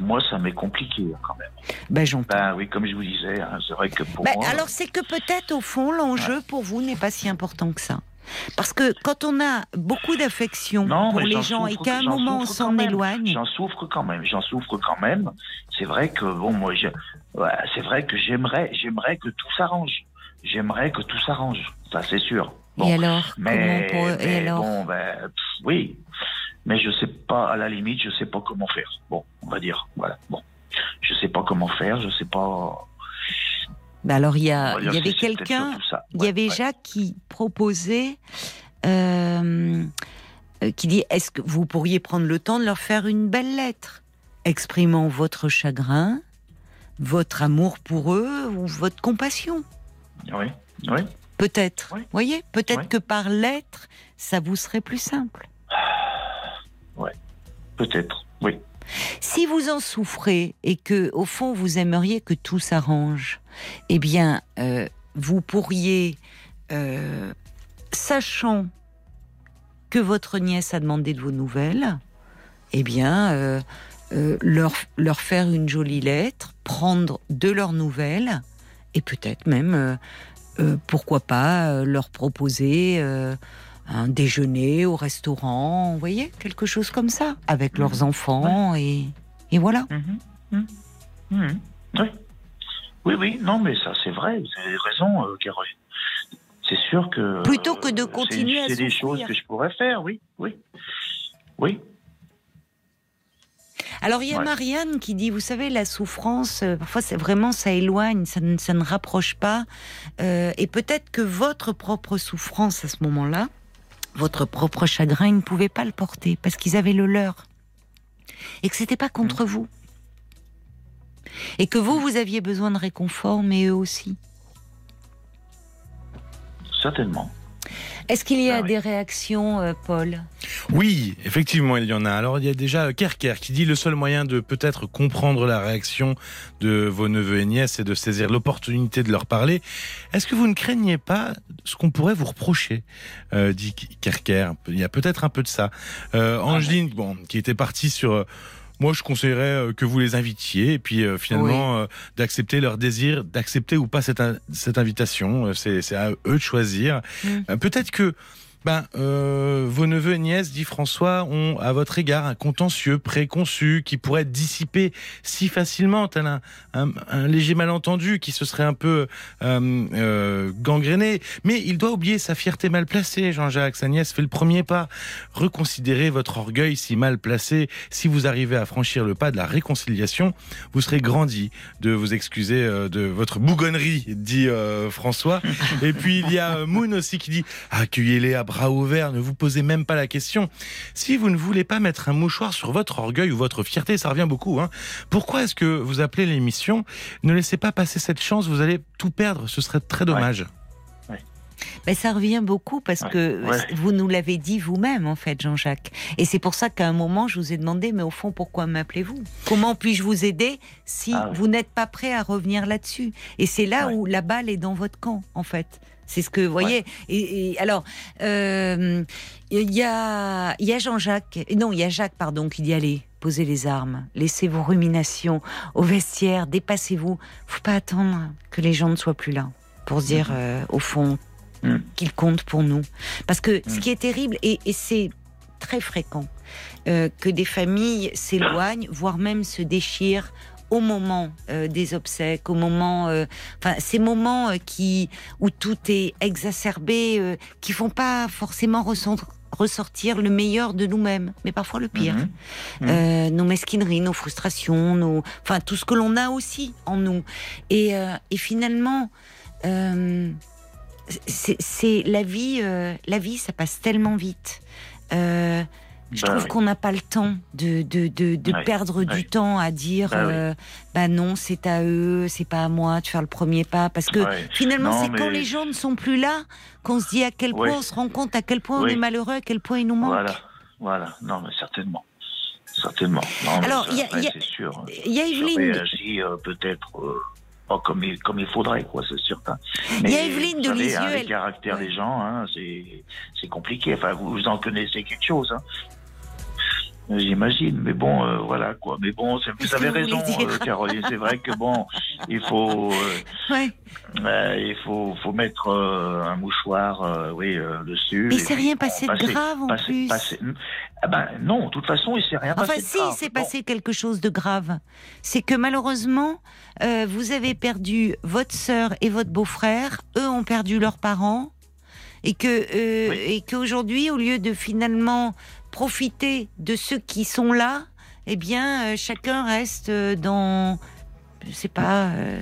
moi, ça m'est compliqué quand même. Ben, j'entends. Ben, oui, comme je vous disais, hein, c'est vrai que pour ben, moi. Alors, c'est que peut-être, au fond, l'enjeu pour vous n'est pas si important que ça. Parce que quand on a beaucoup d'affection pour les gens et qu'à un moment on s'en éloigne. J'en souffre quand même, j'en souffre quand même. C'est vrai que, bon, moi, c'est vrai que j'aimerais, j'aimerais que tout s'arrange. J'aimerais que tout s'arrange. Ça, c'est sûr. et alors mais, bon, ben, oui. Mais je sais pas, à la limite, je sais pas comment faire. Bon, on va dire, voilà. Bon, je sais pas comment faire, je sais pas. Bah, alors il y, a, il y avait quelqu'un, il y avait Jacques qui proposait, euh, qui dit est-ce que vous pourriez prendre le temps de leur faire une belle lettre, exprimant votre chagrin, votre amour pour eux ou votre compassion. Oui, oui. Peut-être. Oui. Voyez, peut-être que par lettre, ça vous serait plus simple. Oui, peut-être. Oui. Si vous en souffrez et que, au fond, vous aimeriez que tout s'arrange, eh bien, euh, vous pourriez, euh, sachant que votre nièce a demandé de vos nouvelles, eh bien, euh, leur, leur faire une jolie lettre, prendre de leurs nouvelles, et peut-être même, pourquoi pas, leur proposer un déjeuner au restaurant, vous voyez, quelque chose comme ça, avec mhm. leurs enfants et, et, voilà. Mhm. Mhm. Oui. oui, oui, non, mais ça c'est vrai, vous avez raison, euh, Caroline. C'est sûr que. Plutôt que de continuer à C'est des choses que je pourrais faire, oui, oui. Oui. Alors il y a Marianne qui dit, vous savez, la souffrance, euh, parfois c'est vraiment ça éloigne, ça ne, ça ne rapproche pas, euh, et peut-être que votre propre souffrance à ce moment-là, votre propre chagrin, ils ne pouvaient pas le porter parce qu'ils avaient le leur. Et que c'était pas contre mm. vous. Et que vous, vous aviez besoin de réconfort, mais eux aussi. Certainement. Est-ce qu'il y a ah des réactions, euh, Paul? Oui, effectivement, il y en a. Alors, il y a déjà Kerker qui dit le seul moyen de peut-être comprendre la réaction de vos neveux et nièces et de saisir l'opportunité de leur parler. Est-ce que vous ne craignez pas ce qu'on pourrait vous reprocher euh, dit Kerker? Il y a peut-être un peu de ça. Euh, Angeline, bon, qui était partie sur moi, je conseillerais euh, que vous les invitiez et puis euh, finalement euh, d'accepter leur désir, d'accepter ou pas cette, cette invitation. C'est à eux de choisir. Mm. Peut-être que ben, euh, vos neveux et nièces, dit François, ont à votre égard un contentieux préconçu qui pourrait être dissipé si facilement, tel un, léger malentendu qui se serait un peu euh, euh, gangréné. Mais il doit oublier sa fierté mal placée, Jean-Jacques. Sa nièce fait le premier pas. Reconsidérez votre orgueil si mal placé. Si vous arrivez à franchir le pas de la réconciliation, vous serez grandi de vous excuser euh, de votre bougonnerie, dit euh, François. Et puis il y a Moon aussi qui dit accueillez-les à bras ouvert, ne vous posez même pas la question. Si vous ne voulez pas mettre un mouchoir sur votre orgueil ou votre fierté, ça revient beaucoup. Hein. Pourquoi est-ce que vous appelez l'émission Ne laissez pas passer cette chance, vous allez tout perdre, ce serait très dommage. Mais ça revient beaucoup parce que vous nous l'avez dit vous-même, en fait, Jean-Jacques. Et c'est pour ça qu'à un moment, je vous ai demandé, mais au fond, pourquoi m'appelez-vous? Comment puis-je vous aider si ah vous n'êtes pas prêt à revenir là-dessus? Et c'est là où la balle est dans votre camp, en fait. C'est ce que vous voyez. Et, alors, euh, il y a, y a Jean-Jacques, non, il y a Jacques, pardon, qui dit allez, posez les armes, laissez vos ruminations au vestiaire, dépassez-vous. Faut pas attendre que les gens ne soient plus là pour se dire, mhm. euh, au fond, mhm. qu'ils comptent pour nous. Parce que ce mhm. qui est terrible, et, c'est très fréquent, euh, que des familles s'éloignent, voire même se déchirent au moment euh, des obsèques, au moment, euh, enfin ces moments euh, qui où tout est exacerbé, qui font pas forcément ressortir le meilleur de nous-mêmes, mais parfois le pire. Mhm. Mhm. nos mesquineries, nos frustrations, nos, enfin tout ce que l'on a aussi en nous. Et, et finalement, c'est la vie. la vie, ça passe tellement vite. Je bah trouve qu'on n'a pas le temps de, de, de, perdre du temps à dire euh, bah, non, c'est à eux, c'est pas à moi de faire le premier pas. Parce que finalement, c'est quand les gens ne sont plus là qu'on se dit à quel point on se rend compte à quel point on est malheureux, à quel point il nous manque. Voilà, voilà, non, mais certainement. Certainement. Alors, il y a, Il y a Evelyne. Euh, peut-être. Euh, pas comme il, comme il faudrait, quoi, c'est certain. Il y a Evelyne de Lisieux. Hein, le caractère des gens, hein, c'est compliqué. Enfin, vous en connaissez quelque chose. Hein. J'imagine, mais bon, euh, voilà quoi. Mais bon, vous avez raison, euh, Caroline. C'est vrai que bon, il faut, euh, il faut, faut mettre un mouchoir, oui, dessus. Mais il s'est rien passé de grave en plus. Ah ben non, de toute façon, il s'est rien passé. Enfin, si, il s'est passé quelque chose de grave. C'est que malheureusement, vous avez perdu votre sœur et votre beau-frère. Eux ont perdu leurs parents et que et qu'aujourd'hui, au lieu de finalement profiter de ceux qui sont là, eh bien, euh, chacun reste euh, dans, je sais pas, euh,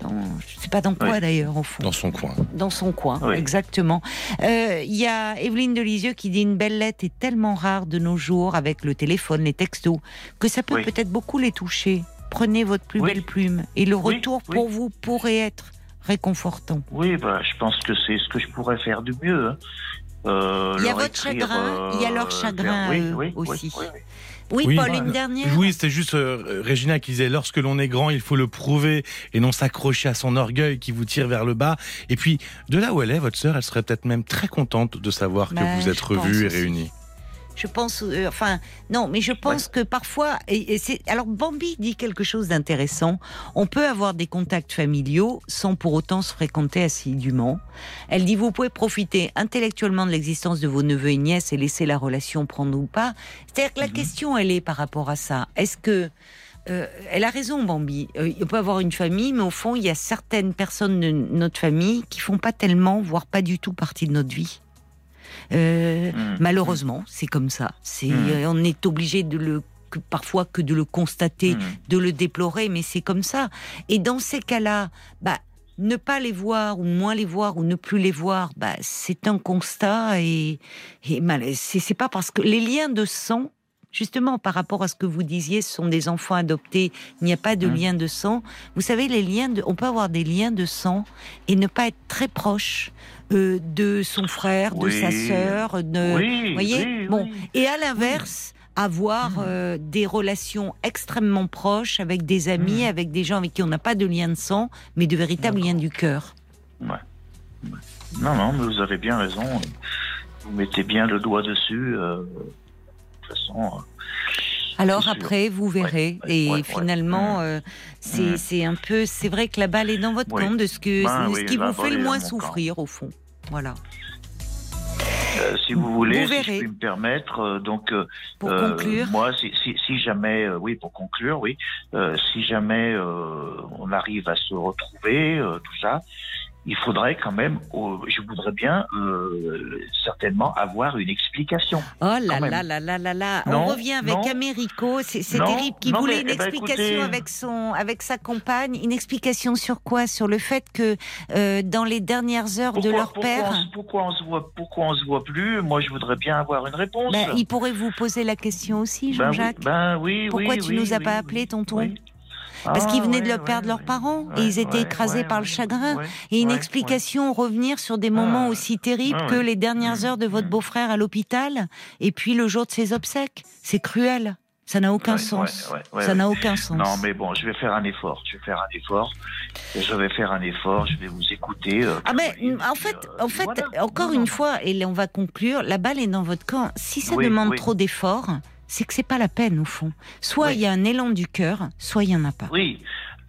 dans, je sais pas dans quoi d'ailleurs au fond. Dans son coin. Dans son coin, exactement. Il y a Evelyne Delisieux qui dit une belle lettre est tellement rare de nos jours avec le téléphone, les textos, que ça peut peut-être beaucoup les toucher. Prenez votre plus belle plume et le retour pour vous pourrait être réconfortant. Oui, bah, je pense que c'est ce que je pourrais faire du mieux. Hein. Euh, il y a votre chagrin, il y a leur euh, chagrin aussi. Oui, Paul, une dernière. Oui, c'était juste euh, Régina qui disait lorsque l'on est grand, il faut le prouver et non s'accrocher à son orgueil qui vous tire vers le bas. Et puis, de là où elle est, votre sœur, elle serait peut-être même très contente de savoir que bah, vous êtes revus et réunis. Je pense, euh, enfin, non, mais je pense que parfois, et, c'est, alors Bambi dit quelque chose d'intéressant. On peut avoir des contacts familiaux sans pour autant se fréquenter assidûment. Elle dit, vous pouvez profiter intellectuellement de l'existence de vos neveux et nièces et laisser la relation prendre ou pas. C'est-à-dire que la mhm. question, elle est par rapport à ça. Est-ce que euh, elle a raison, Bambi. Euh, il peut avoir une famille, mais au fond, il y a certaines personnes de notre famille qui font pas tellement, voire pas du tout partie de notre vie. Euh, mmh. Malheureusement, c'est comme ça. C'est, mmh. euh, on est obligé de le parfois que de le constater, mmh. de le déplorer, mais c'est comme ça. Et dans ces cas-là, bah, ne pas les voir ou moins les voir ou ne plus les voir, bah, c'est un constat et, et c'est pas parce que les liens de sang justement par rapport à ce que vous disiez, ce sont des enfants adoptés, il n'y a pas de mmh. lien de sang. Vous savez, les liens, de, on peut avoir des liens de sang et ne pas être très proche. Euh, de son frère, de sa sœur, de, voyez, bon. Et à l'inverse, avoir euh, des relations extrêmement proches avec des amis, mmh. avec des gens avec qui on n'a pas de lien de sang, mais de véritables liens du cœur. Ouais. Non, non, mais vous avez bien raison. Vous mettez bien le doigt dessus. Euh, de toute façon. Euh, Alors après, vous verrez. et finalement, euh, mm. c'est un peu. C'est vrai que la balle est dans votre camp de ce, que, ben ce qui vous fait le moins souffrir, au fond. Voilà. si vous voulez, si je puis me permettre, donc pour conclure, moi, si, si, si jamais, oui, pour conclure, oui, si jamais on arrive à se retrouver, tout ça, il faudrait quand même, je voudrais bien euh, certainement avoir une explication. Oh là là là là là là, on revient avec Américo, c'est terrible, qui voulait une eh ben, explication avec son, avec sa compagne, une explication sur quoi? Sur le fait que euh, dans les dernières heures de leur père. pourquoi on se voit, pourquoi on se voit plus? Moi, je voudrais bien avoir une réponse. Ben, il pourrait vous poser la question aussi, ben Jean-Jacques. Ben oui, Pourquoi tu nous as pas appelé, tonton? Parce qu'ils venaient de leur perdre leurs parents et ils étaient écrasés par le chagrin. Et une explication, revenir sur des moments ah. aussi terribles que les dernières heures de votre beau-frère à l'hôpital et puis le jour de ses obsèques. C'est cruel. Ça n'a aucun sens. ça n'a aucun sens. Non, mais bon, je vais faire un effort. Je vais faire un effort. Je vais faire un effort. Je vais vous écouter. Euh, ah mais en fait, euh, en fait, encore une fois, et on va conclure. La balle est dans votre camp. Si ça demande trop d'efforts, c'est que c'est pas la peine au fond. Soit il y a un élan du cœur, soit il y en a pas. Oui.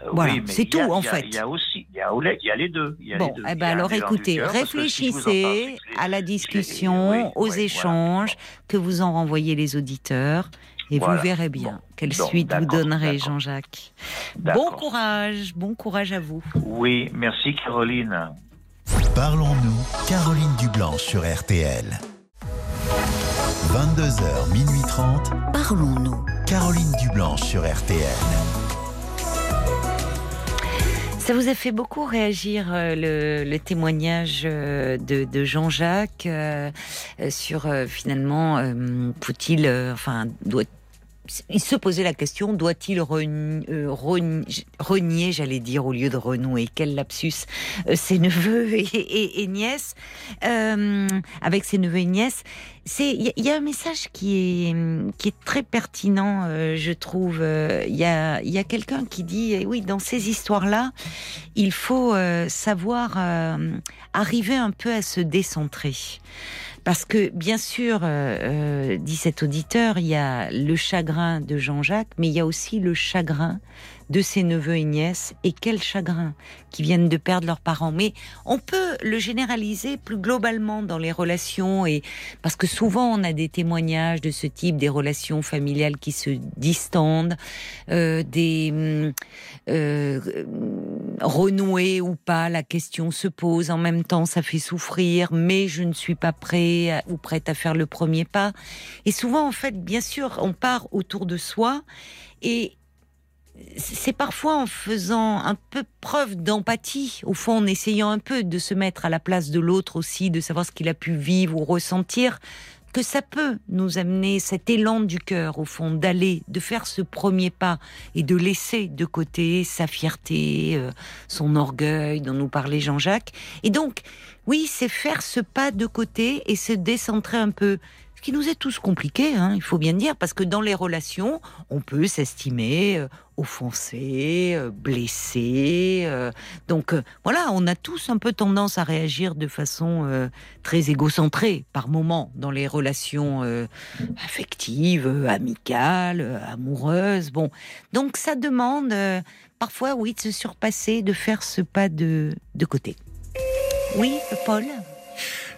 Euh, voilà, c'est tout en fait. Il y a aussi, il y a, les deux. bon, eh ben alors écoutez, réfléchissez à la discussion, aux échanges, que vous en renvoyez les auditeurs. Et vous verrez bien quelle suite vous donnerez, Jean-Jacques. Bon courage, bon courage à vous. Oui, merci Caroline. Parlons-nous, Caroline Dublanche sur RTL. 22h, minuit 30. Parlons-nous. Caroline Dublanche sur RTL. Ça vous a fait beaucoup réagir euh, le, témoignage euh, de, Jean-Jacques euh, sur finalement, faut-il, enfin, doit il se posait la question doit-il euh, renier, j'allais dire, au lieu de renouer? Quel lapsus euh, Ses neveux et, nièces, euh, avec ses neveux et nièces. Il y, a un message qui est, qui est très pertinent, je trouve. Il y a, y a quelqu'un qui dit eh oui, dans ces histoires-là, il faut savoir arriver un peu à se décentrer. Parce que, bien sûr, euh, euh, dit cet auditeur, il y a le chagrin de Jean-Jacques, mais il y a aussi le chagrin de ses neveux et nièces, et quel chagrin, qui viennent de perdre leurs parents. Mais on peut le généraliser plus globalement dans les relations, et parce que souvent on a des témoignages de ce type, des relations familiales qui se distendent, euh, des mm, euh, renouer ou pas, la question se pose. En même temps, ça fait souffrir, mais je ne suis pas prêt ou prête à faire le premier pas. Et souvent, en fait, bien sûr, on part autour de soi et c'est parfois en faisant un peu preuve d'empathie, au fond en essayant un peu de se mettre à la place de l'autre aussi, de savoir ce qu'il a pu vivre ou ressentir, que ça peut nous amener cet élan du cœur, au fond, d'aller, de faire ce premier pas et de laisser de côté sa fierté, euh, son orgueil dont nous parlait Jean-Jacques. Et donc, oui, c'est faire ce pas de côté et se décentrer un peu. Ce qui nous est tous compliqué, hein, il faut bien dire, parce que dans les relations, on peut s'estimer euh, offensé, euh, blessé. Euh, donc voilà, on a tous un peu tendance à réagir de façon très égocentrée par moments dans les relations affectives, amicales, amoureuses. Bon, donc ça demande parfois, oui, de se surpasser, de faire ce pas de, de côté. Oui, Paul?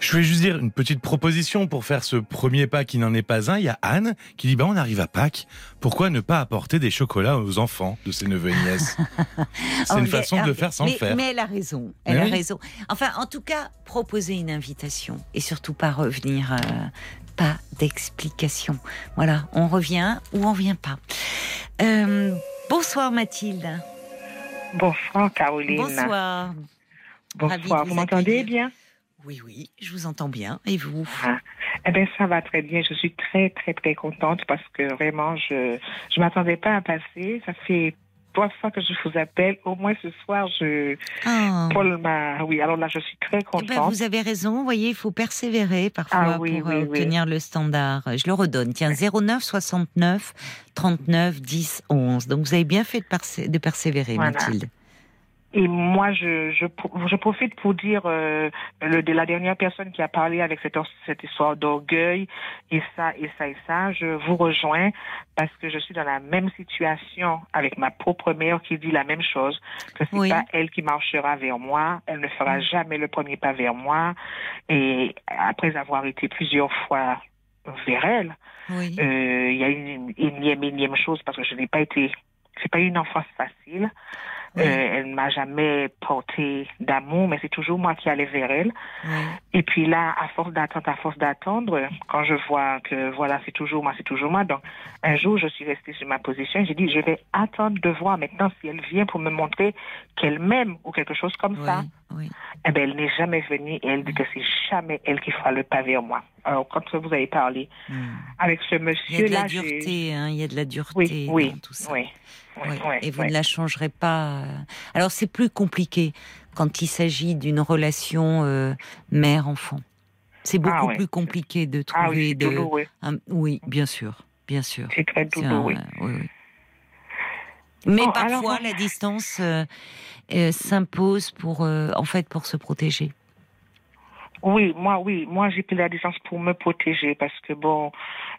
Je vais juste dire une petite proposition pour faire ce premier pas qui n'en est pas un. Il y a Anne qui dit bah on arrive à Pâques, pourquoi ne pas apporter des chocolats aux enfants de ses neveux et nièces C'est une façon de le faire sans le faire. Mais elle a raison, elle a raison. Enfin, en tout cas, proposer une invitation et surtout pas revenir. Euh, pas d'explication. Voilà, on revient ou on vient pas. Euh, bonsoir Mathilde. Bonsoir Caroline. Bonsoir. Bonsoir, vous m'entendez bien? Oui, oui, je vous entends bien. Et vous? Ah, Eh bien, ça va très bien. Je suis très, très, très contente parce que vraiment, je ne m'attendais pas à passer. Ça fait trois fois que je vous appelle. Au moins ce soir, je. Oh. Paul m'a. Oui, alors là, je suis très eh ben, contente. vous avez raison. Vous voyez, il faut persévérer parfois ah pour euh, obtenir le standard. Je le redonne. Tiens, 09 69 39 10 11. Donc vous avez bien fait de, de persévérer, Mathilde. Et moi, je, je, je profite pour dire euh, le, de la dernière personne qui a parlé avec cette, cette histoire d'orgueil et ça et ça et ça. Je vous rejoins parce que je suis dans la même situation avec ma propre mère qui dit la même chose que c'est pas elle qui marchera vers moi. Elle ne fera mm. jamais le premier pas vers moi. Et après avoir été plusieurs fois vers elle, euh, il y a une énième énième chose parce que je n'ai pas été, c'est pas une enfance facile. Euh, elle ne m'a jamais porté d'amour, mais c'est toujours moi qui allais vers elle. Et puis là, à force d'attendre, à force d'attendre, quand je vois que voilà, c'est toujours moi, c'est toujours moi. Donc, un jour, je suis restée sur ma position. J'ai dit, je vais attendre de voir maintenant si elle vient pour me montrer qu'elle m'aime ou quelque chose comme ça. Oui. Eh bien, elle n'est jamais venue et elle dit que c'est jamais elle qui fera le pas vers moi. Alors, quand vous avez parlé hmm. avec ce monsieur-là. Il y a de la dureté, hein, il y a de la dureté dans tout ça. Oui, et vous ne la changerez pas. Euh. Alors c'est plus compliqué quand il s'agit d'une relation euh, mère-enfant. C'est ah beaucoup plus compliqué de ah trouver de. oui, bien sûr, bien sûr. C'est très douloureux. Mais parfois la distance euh, s'impose pour en fait pour se protéger. Oui, moi, oui, moi j'ai pris la distance pour me protéger parce que bon,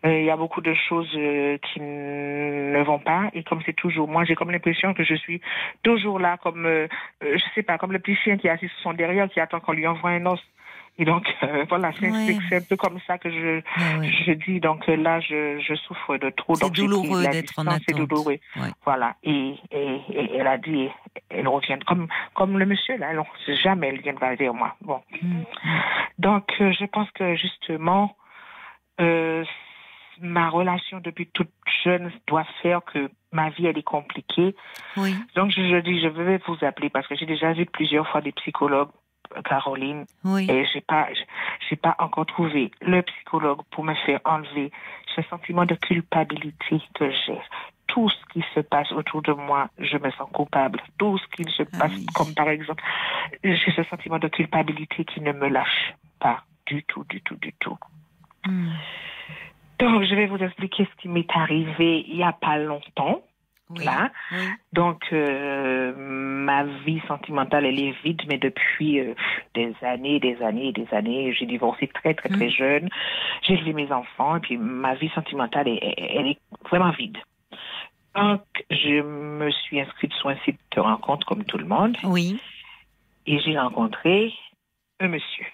euh, il y a beaucoup de choses euh, qui ne vont pas et comme c'est toujours, moi j'ai comme l'impression que je suis toujours là comme, euh, je sais pas, comme le petit chien qui est assis sur son derrière qui attend qu'on lui envoie un os. Et donc, voilà, c'est un peu comme ça que je, je dis. Donc là, je, je souffre de trop. C'est douloureux d'être en attente. C'est douloureux. Voilà. Et, et, et, elle a dit, elle revient comme, comme le monsieur, là. Alors, jamais elle viendra vers moi. Bon. Mm. Donc, je pense que justement, euh, ma relation depuis toute jeune doit faire que ma vie, elle est compliquée. Oui. Donc, je, je dis, je vais vous appeler parce que j'ai déjà vu plusieurs fois des psychologues Caroline. Oui. Et j'ai pas, j'ai pas encore trouvé le psychologue pour me faire enlever ce sentiment de culpabilité que j'ai. Tout ce qui se passe autour de moi, je me sens coupable. Tout ce qui se ah passe, comme par exemple, j'ai ce sentiment de culpabilité qui ne me lâche pas du tout, du tout, du tout. Hmm. Donc, je vais vous expliquer ce qui m'est arrivé il y a pas longtemps là. Donc, euh, ma vie sentimentale, elle est vide, mais depuis euh, des années, des années, des années, j'ai divorcé très, très, très mm. jeune. J'ai élevé mes enfants, et puis ma vie sentimentale, elle, est vraiment vide. Donc, je me suis inscrite sur un site de rencontre comme tout le monde. Oui. Et j'ai rencontré un monsieur.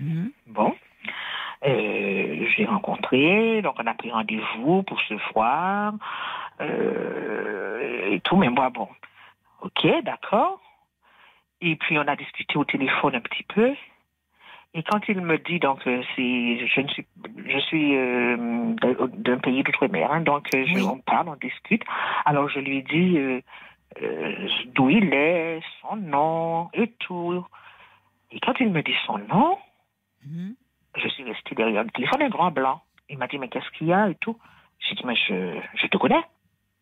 Mm. Bon. Euh, j'ai rencontré, donc on a pris rendez-vous pour se voir euh, et tout, mais moi, bon, ok, d'accord. Et puis on a discuté au téléphone un petit peu. Et quand il me dit, donc, euh, c'est, je ne suis, je suis euh, d'un pays d'outre-mer, hein, donc je, on parle, on discute. Alors je lui dis d'où il est, son nom et tout. Et quand il me dit son nom, mhm je suis restée derrière le téléphone, un grand blanc. Il m'a dit, mais qu'est-ce qu'il y a et tout? J'ai dit, mais je, je te connais.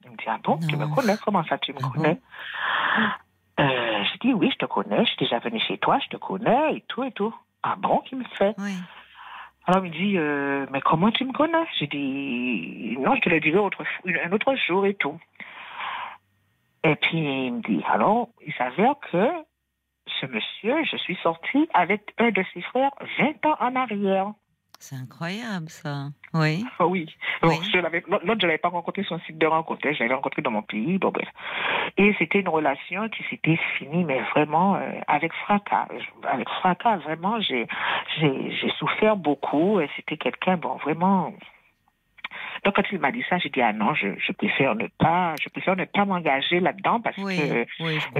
Il me dit, ah bon, tu me connais Comment ça, tu me ah connais? Euh, J'ai dit, oui, je te connais. Je suis déjà venue chez toi, je te connais et tout et tout. Ah bon, qu'il me fait? Oui. Alors il me dit, euh, mais comment tu me connais? J'ai dit, non, je te le dirai autre, un autre jour et tout. Et puis il me dit, alors, il s'avère que ce monsieur, je suis sortie avec un de ses frères 20 ans en arrière. C'est incroyable, ça. Oui. Ah oui. L'autre, je ne l'avais pas rencontré sur un site de rencontre. Je l'avais rencontré dans mon pays. Bon, bref. Et c'était une relation qui s'était finie, mais vraiment euh, avec fracas. Avec fracas, vraiment, j'ai souffert beaucoup. C'était quelqu'un, bon, vraiment donc quand il m'a dit ça, j'ai dit ah non, je, je, préfère ne pas, je préfère ne pas m'engager là-dedans parce que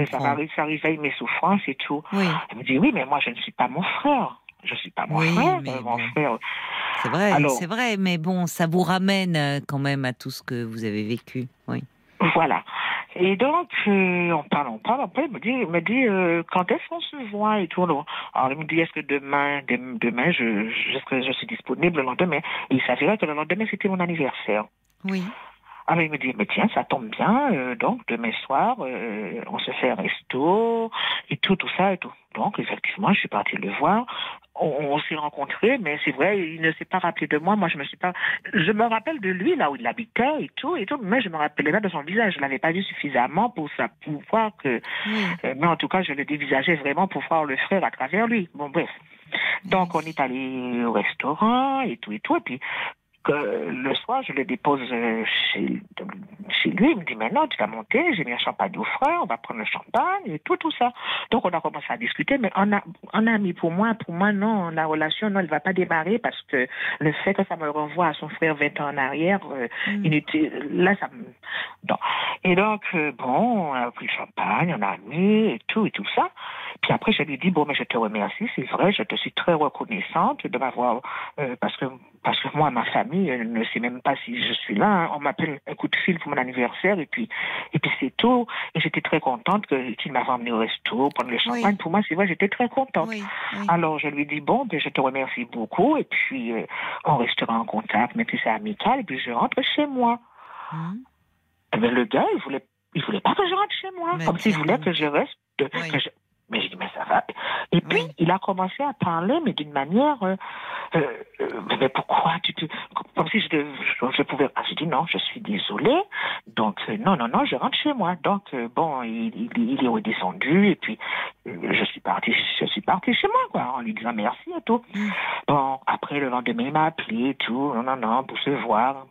ça va ça réveille mes souffrances et tout. Il me dit oui, mais moi je ne suis pas mon frère. Je suis pas mon frère, mon frère. C'est vrai, c'est vrai, mais bon, ça vous ramène euh, quand même à tout ce que vous avez vécu, oui. Voilà. Et donc, euh, on parle, on parle, après, il me dit, il me dit euh, quand est-ce qu'on se voit et tout. Alors, il me dit, est-ce que demain, demain, je, je, je suis disponible le lendemain? Et il s'avérait que le lendemain, c'était mon anniversaire. Oui. Alors il me dit, mais tiens, ça tombe bien, euh, donc demain soir, on se fait un resto, et tout, tout ça, et tout. Donc effectivement, je suis partie le voir on, s'est rencontrés, mais c'est vrai, il ne s'est pas rappelé de moi. Moi, je me suis pas. Je me rappelle de lui là où il habitait et tout et tout, mais je me rappelais pas de son visage. Je l'avais pas vu suffisamment pour ça, pour voir que. Euh, mais en tout cas, je le dévisageais vraiment pour voir le frère à travers lui. Bon, bref. Donc, on est allé au restaurant et tout et tout. Et puis, le soir, je le dépose euh, chez, chez lui. Il me dit, maintenant, tu vas monter, j'ai mis un champagne au frais, on va prendre le champagne et tout, tout ça. Donc, on a commencé à discuter, mais on a, on a mis pour moi, pour moi, non, la relation, non, elle va pas démarrer parce que le fait que ça me renvoie à son frère 20 ans en arrière, euh, mm. là, ça me... Et donc, euh, bon, on a pris le champagne, on a mis et tout et tout ça. Puis après, je lui dis, bon, mais je te remercie, c'est vrai, je te suis très reconnaissante de m'avoir, parce que, parce que moi, ma famille, elle ne sait même pas si je suis là. Hein. On m'appelle un coup de fil pour mon anniversaire et puis, et puis c'est tout. Et j'étais très contente qu'il m'avait emmené au resto, prendre le champagne. Pour moi, c'est vrai, j'étais très contente. Alors je lui dis bon, ben, je te remercie beaucoup et puis euh, on restera en contact, mais puis c'est amical et puis je rentre chez moi. Hum. Et eh ben, le gars, il voulait, il voulait pas que je rentre chez moi, comme s'il voulait que je reste, que je, mais j'ai dit, mais ça va. Et puis, il a commencé à parler, mais d'une manière, euh, euh, euh, mais pourquoi tu te, comme si je, je, pouvais, ah, j'ai dit non, je suis désolée. Donc, non, non, non, je rentre chez moi. Donc, bon, il, il, est redescendu, et puis, je suis partie, je suis partie chez moi, quoi, en lui disant merci et tout. Mm. Bon, après, le lendemain, il m'a appelé et tout, non, non, non, pour se voir.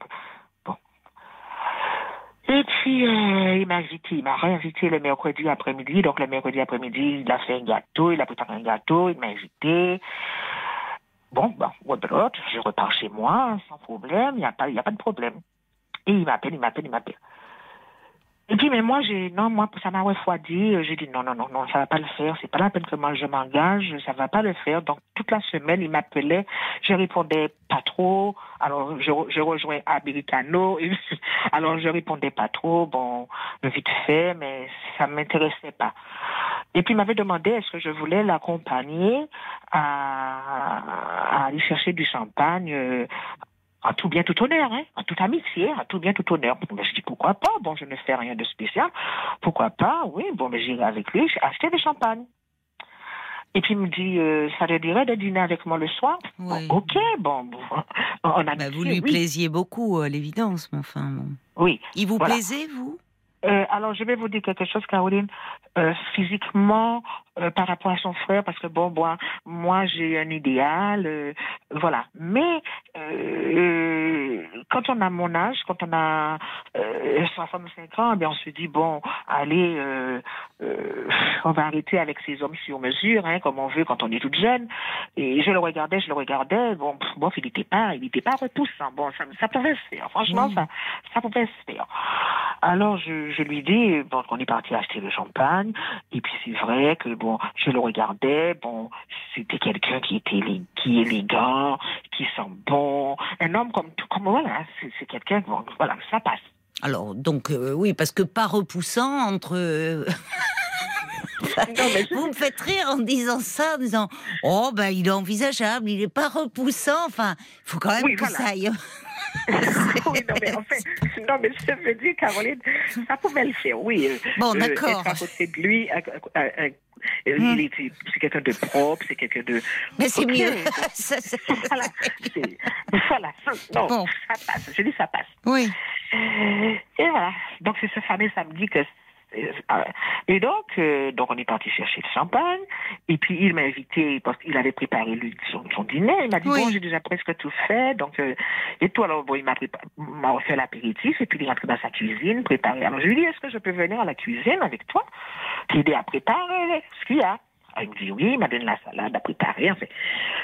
Et puis, euh, il m'a invité, il m'a réinvité le mercredi après-midi. Donc, le mercredi après-midi, il a fait un gâteau, il a préparé un gâteau, il m'a invité. Bon, ben, je repars chez moi, sans problème, il n'y a, pas, a pas de problème. Et il m'appelle, il m'appelle, il m'appelle. Et puis, mais moi, j'ai, non, moi, ça m'a refroidi. J'ai dit, non, non, non, non, ça va pas le faire. C'est pas la peine que moi je m'engage. Ça va pas le faire. Donc, toute la semaine, il m'appelait. Je répondais pas trop. Alors, je, je rejoins Americano. alors, je répondais pas trop. Bon, vite fait, mais ça m'intéressait pas. Et puis, il m'avait demandé est-ce que je voulais l'accompagner à, à, aller chercher du champagne euh, à tout bien, tout honneur, hein, à toute amitié, à tout bien, tout honneur. Ben, je dis pourquoi pas, bon, je ne fais rien de spécial. Pourquoi pas, oui, bon, mais j'irai avec lui, j'ai acheté des champagnes. Et puis il me dit, euh, ça te dirait de dîner avec moi le soir? Ok, bon, on a bah, Vous lui plaisiez beaucoup, à l'évidence, mais enfin, bon. Oui. Il vous plaisait, vous? Euh, alors, je vais vous dire quelque chose, Caroline. Euh, physiquement, euh, par rapport à son frère, parce que bon, bon moi, j'ai un idéal, voilà. Mais quand on a mon âge, quand on a 65 ans, eh bien, on se dit bon, allez, on va arrêter avec ces hommes sur mesure, hein, comme on veut quand on est toute jeune. Et je le regardais, je le regardais. Bon, bon, il n'était pas, il n'était pas repoussant. Bon, ça, ça pouvait se faire. Franchement, ça, ça pouvait se faire. Alors, je je lui dis, bon, on est parti acheter le champagne, et puis c'est vrai que, bon, je le regardais, bon, c'était quelqu'un qui était qui élégant, qui sent bon, un homme comme tout, comme voilà, c'est quelqu'un, voilà, ça passe. Alors, donc, euh, oui, parce que pas repoussant entre. Euh, vous me faites rire en disant ça, en disant Oh, ben il est envisageable, il n'est pas repoussant. Enfin, il faut quand même que ça aille. oui, non, mais en fait, non, mais je veux dire, Caroline, ça pouvait le faire, oui. Bon, euh, d'accord. à côté de lui, hmm. c'est quelqu'un de propre, c'est quelqu'un de. Mais c'est mieux. voilà, voilà. Non, ça passe. Je dis ça passe. Oui. Et voilà. Donc, c'est ce fameux samedi que euh, et donc, euh, donc on est parti chercher le champagne. Et puis il m'a invité parce qu'il avait préparé lui son, dîner. Il m'a dit bon, j'ai déjà presque tout fait. Donc euh, et tout alors bon, il m'a m'a fait l'apéritif et puis il est rentré dans sa cuisine préparé. Alors je lui dis est-ce que je peux venir à la cuisine avec toi, t'aider à préparer ce qu'il y a. il me dit oui, il m'a donné la salade à préparer. En fait.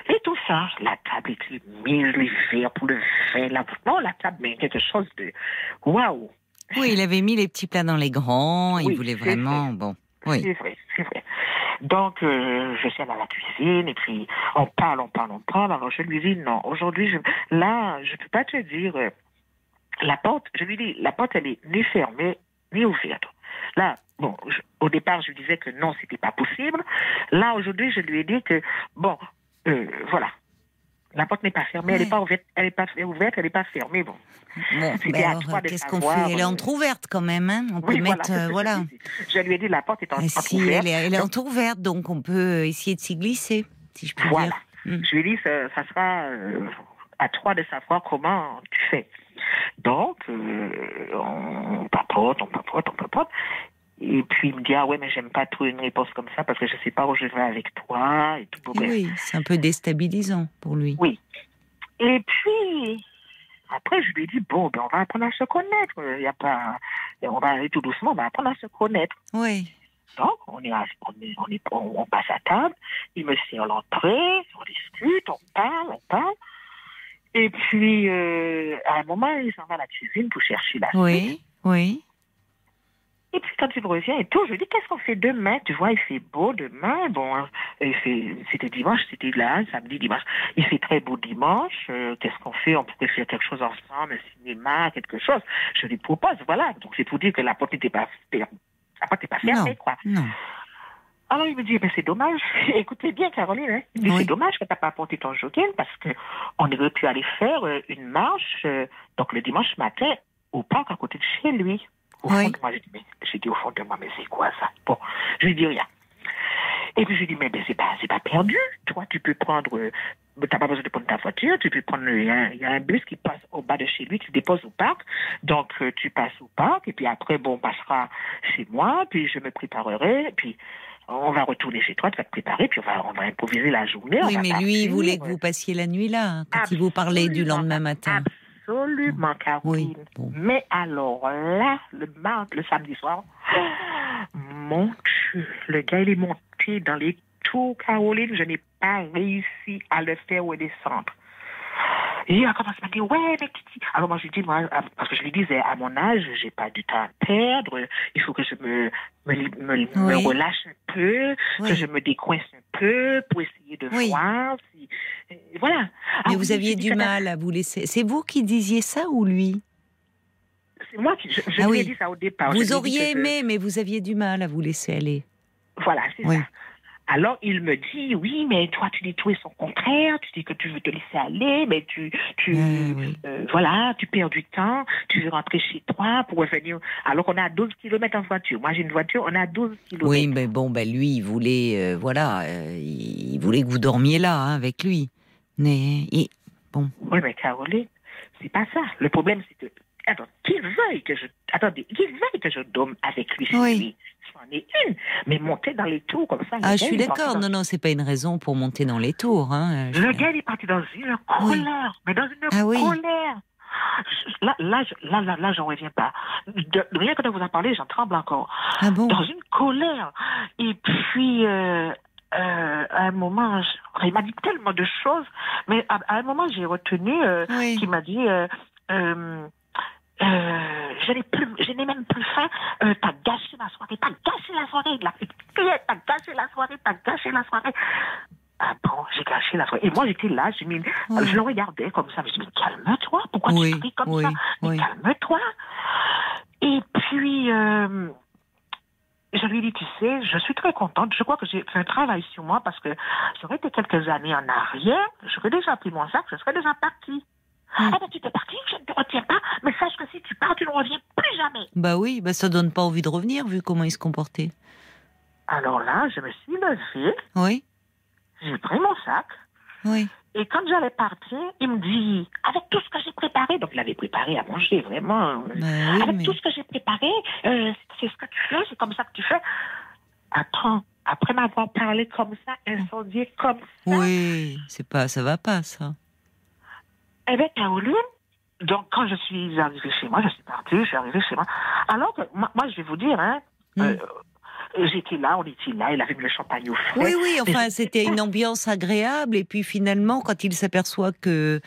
Et tout ça, la table était mise, les verres pour le vin. La... Non, la table, mais quelque chose de waouh. Oui, il avait mis les petits plats dans les grands, il voulait vraiment, bon. Oui. C'est vrai, c'est vrai. Donc, euh, je suis allée à la cuisine et puis on parle, on parle, on parle. Alors je lui dis non, aujourd'hui, je, là, je peux pas te dire euh, la porte. Je lui dis la porte, elle est ni fermée ni ouverte. Là, bon, au départ, je disais que non, c'était pas possible. Là, aujourd'hui, je lui ai dit que, bon, euh, voilà, la porte n'est pas fermée, elle n'est pas ouverte, elle n'est pas ouverte, elle n'est pas fermée. Bon. Bon, ben qu'est-ce qu'on fait? Elle est entrouverte quand même, hein? On peut mettre, voilà. Je, lui ai dit la porte est entrouverte. Si, elle est, elle est entrouverte, donc on peut essayer de s'y glisser, si je puis voilà. dire. Hmm. Je lui ai dit, ça, sera à trois de savoir comment tu fais. Donc, euh, on papote, on papote, on papote. Et puis il me dit ah ouais mais j'aime pas trop une réponse comme ça parce que je sais pas où je vais avec toi et tout. Oui, c'est un peu déstabilisant pour lui. Oui. Et puis après je lui ai dit bon ben on va apprendre à se connaître. Il y a pas, on va aller tout doucement, on va apprendre à se connaître. Oui. Donc on est, on, est, on, passe à table, il me sert l'entrée, on discute, on parle, on parle. Et puis, euh, à un moment, il s'en va à la cuisine pour chercher la Oui, oui. Et puis quand il revient et tout, je lui dis qu'est-ce qu'on fait demain? Tu vois, il fait beau demain. Bon, hein, c'était dimanche, c'était là, samedi, dimanche. Il fait très beau dimanche. Euh, qu'est-ce qu'on fait? On pourrait faire quelque chose ensemble, un cinéma, quelque chose. Je lui propose, voilà. Donc c'est pour dire que la porte n'était pas, la porte pas fermée, quoi. Non. Alors il me dit, ben, c'est dommage. Écoutez bien, Caroline, hein. c'est dommage que tu n'as pas apporté ton jogging parce qu'on aurait pu aller faire euh, une marche, euh, donc le dimanche matin, au parc à côté de chez lui. Au fond de moi, j'ai dit, au fond de moi, mais c'est quoi ça? Bon, je lui dis rien. Et puis je lui dis, mais c'est pas, pas perdu. Toi, tu peux prendre, tu euh, t'as pas besoin de prendre ta voiture, tu peux prendre, il y, a un bus qui passe au bas de chez lui, tu déposes au parc. Donc, tu passes au parc, et puis après, bon, on passera chez moi, puis je me préparerai, puis on va retourner chez toi, tu vas te préparer, puis on va, on va improviser la journée. Oui, mais lui, il voulait que vous passiez la nuit là, hein, quand il vous parlait du lendemain matin. Absolument, Caroline. Oui, Mais alors là, le, le samedi soir, mon Dieu, le gars, il est monté dans les tours, Caroline. Je n'ai pas réussi à le faire redescendre. Et il a commencé à me dire, ouais, mais Alors moi, je lui dis, moi, parce que je lui disais, à mon âge, j'ai pas du temps à perdre, il faut que je me, me, relâche un peu, que je me décoince un peu pour essayer de voir si... Voilà. Mais vous aviez du mal à vous laisser... C'est vous qui disiez ça ou lui? C'est moi qui... Je, ah lui ai dit ça au départ. Vous auriez aimé, mais vous aviez du mal à vous laisser aller. Voilà, c'est ça. Alors il me dit oui, mais toi tu dis tout et son contraire, tu dis que tu veux te laisser aller, mais tu, tu, euh, voilà, tu perds du temps, tu veux rentrer chez toi pour revenir. Alors qu'on a 12 km en voiture. Moi j'ai une voiture, on a 12 km. Oui, mais bon, ben lui il voulait, euh, voilà, euh, il voulait que vous dormiez là hein, avec lui. Mais bon. Oui, mais Caroline, c'est pas ça. Le problème c'est que attends, qu'il veuille que je, attendez, qu'il veuille que je dorme avec lui. Oui. C'en est une. Mais monter dans les tours comme ça. Ah, je suis d'accord. Non, non, c'est pas une raison pour monter dans les tours. Hein. Le gars, il est parti dans une colère. Mais dans une ah colère. Là, là, là, là, là j'en reviens pas. De, rien que de vous en parler, j'en tremble encore. Ah bon? Dans une colère. Et puis, euh, euh, à un moment, il m'a dit tellement de choses, mais à, un moment, j'ai retenu euh, qu'il m'a dit euh, je n'ai plus, je n'ai même plus faim. Euh, t'as gâché la soirée, t'as gâché la soirée. La t'as gâché la soirée, t'as gâché la soirée. Ah bon, j'ai gâché la soirée. Et moi, j'étais là, je, je le regardais comme ça. Je me dis, mais calme-toi, pourquoi tu cries comme ça? Mais calme-toi. Et puis, euh, je lui ai dit, tu sais, je suis très contente. Je crois que j'ai fait un travail sur moi parce que ça aurait été quelques années en arrière, j'aurais déjà pris mon sac, je serais déjà partie. Ah ben tu t'es parti, je ne te retiens pas, mais sache que si tu pars, tu ne reviens plus jamais. Bah oui, bah ça donne pas envie de revenir vu comment il se comportait. Alors là, je me suis levée. Oui. J'ai pris mon sac. Oui. Et quand j'allais partir, il me dit, avec tout ce que j'ai préparé, donc il avait préparé à manger, vraiment. Bah avec tout ce que j'ai préparé, euh, c'est ce que tu fais, c'est comme ça que tu fais. Attends, après m'avoir parlé comme ça, incendié comme ça. Oui, c'est pas, ça va pas, ça. Eh bien, Caroline, donc quand je suis arrivée chez moi, je suis partie, je suis arrivée chez moi. Alors que moi, je vais vous dire, hein, hmm. euh, J'étais là, on était là, il avait mis le champagne au frais. Oui, oui, enfin, c'était une ambiance agréable. Et puis finalement, quand il s'aperçoit que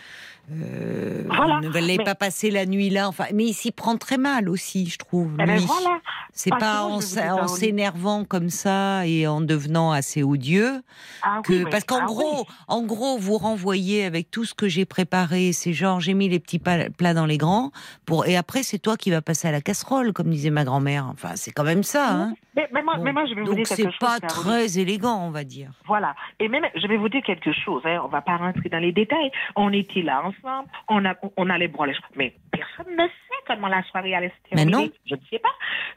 euh, ne voulait pas passer la nuit là. Enfin, mais il s'y prend très mal aussi, je trouve. Eh ben voilà. C'est pas en, s'énervant comme ça et en devenant assez odieux ah que parce qu'en ah gros, en gros, vous renvoyez avec tout ce que j'ai préparé. C'est genre j'ai mis les petits plats dans les grands pour et après c'est toi qui vas passer à la casserole, comme disait ma grand-mère. Enfin, c'est quand même ça. Hein. Mais, moi, je vais vous Donc c'est pas très élégant, on va dire. Voilà. Et même, je vais vous dire quelque chose. Hein. On va pas rentrer dans les détails. On était là ensemble. On a, on allait boire les Mais personne ne sait comment la soirée allait se terminer. Mais non. Je ne sais pas.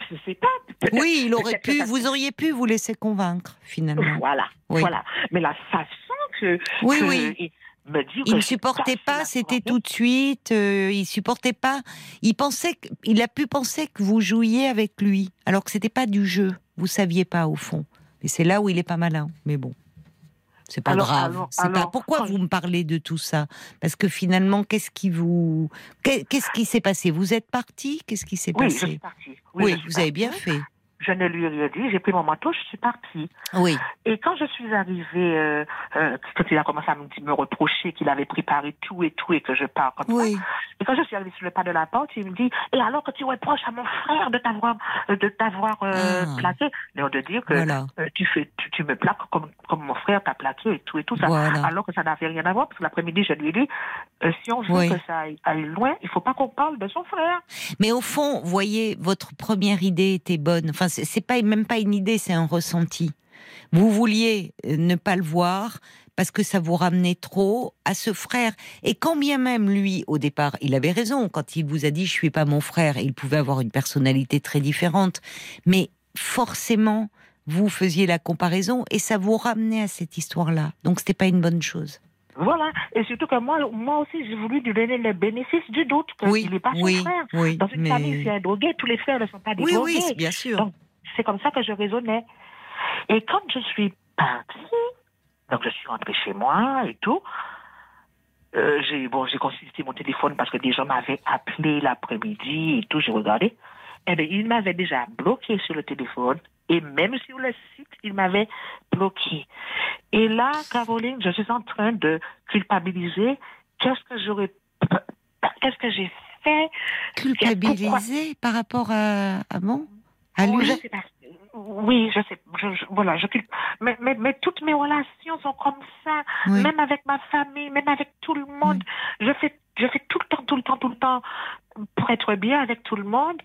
Je ne sais pas. Oui, il aurait pu. Vous auriez pu vous laisser convaincre finalement. Voilà. Voilà. Mais la façon que. Oui, oui il ne supportait pas, c'était tout de suite. Euh, il supportait pas. Il pensait, il a pu penser que vous jouiez avec lui, alors que c'était pas du jeu. Vous saviez pas au fond. Et c'est là où il est pas malin. Mais bon, c'est pas grave. C'est pas. Pourquoi vous me parlez de tout ça? Parce que finalement, qu'est-ce qui vous, qu'est-ce qui s'est passé? Vous êtes parti? Qu'est-ce qui s'est passé? Oui, vous avez bien fait je ne lui ai rien dit, j'ai pris mon manteau, je suis partie. Oui. Et quand je suis arrivée, euh, euh, quand il a commencé à me, reprocher qu'il avait préparé tout et tout et que je pars comme oui. ça. Et quand je suis arrivée sur le pas de la porte, il me dit, et alors que tu reproches à mon frère de t'avoir, euh, de t'avoir euh, ah. plaqué, mais de dire que euh, tu fais, tu, me plaques comme, comme mon frère t'a plaqué et tout et tout ça. Alors que ça n'avait rien à voir, parce que l'après-midi, je lui ai dit, si on veut que ça aille, loin, il faut pas qu'on parle de son frère. Mais au fond, voyez, votre première idée était bonne. Enfin, c'est pas même pas une idée, c'est un ressenti. Vous vouliez euh, ne pas le voir parce que ça vous ramenait trop à ce frère. Et quand bien même lui, au départ, il avait raison quand il vous a dit je suis pas mon frère, il pouvait avoir une personnalité très différente, mais forcément vous faisiez la comparaison et ça vous ramenait à cette histoire-là. Donc c'était pas une bonne chose. Voilà, et surtout que moi, moi aussi, j'ai voulu lui donner le bénéfice du doute, qu'il n'est pas son frère. Dans une famille, c'est un drogué, tous les frères ne sont pas des oui, drogués. Oui, bien sûr. C'est comme ça que je raisonnais. Et quand je suis partie, donc je suis rentrée chez moi et tout, euh, j'ai bon, j'ai consulté mon téléphone parce que des gens m'avaient appelé l'après-midi et tout, j'ai regardé. Eh bien, il m'avait déjà bloqué sur le téléphone et même sur le site, il m'avait bloqué. Et là, Caroline, je suis en train de culpabiliser. Qu'est-ce que j'aurais, qu'est-ce que j'ai fait? Culpabiliser par rapport à, à bon oui, je sais pas. Oui, je sais. voilà, je, mais, mais, mais, toutes mes relations sont comme ça. Même avec ma famille, même avec tout le monde. Je fais, je fais tout le temps, tout le temps, tout le temps pour être bien avec tout le monde.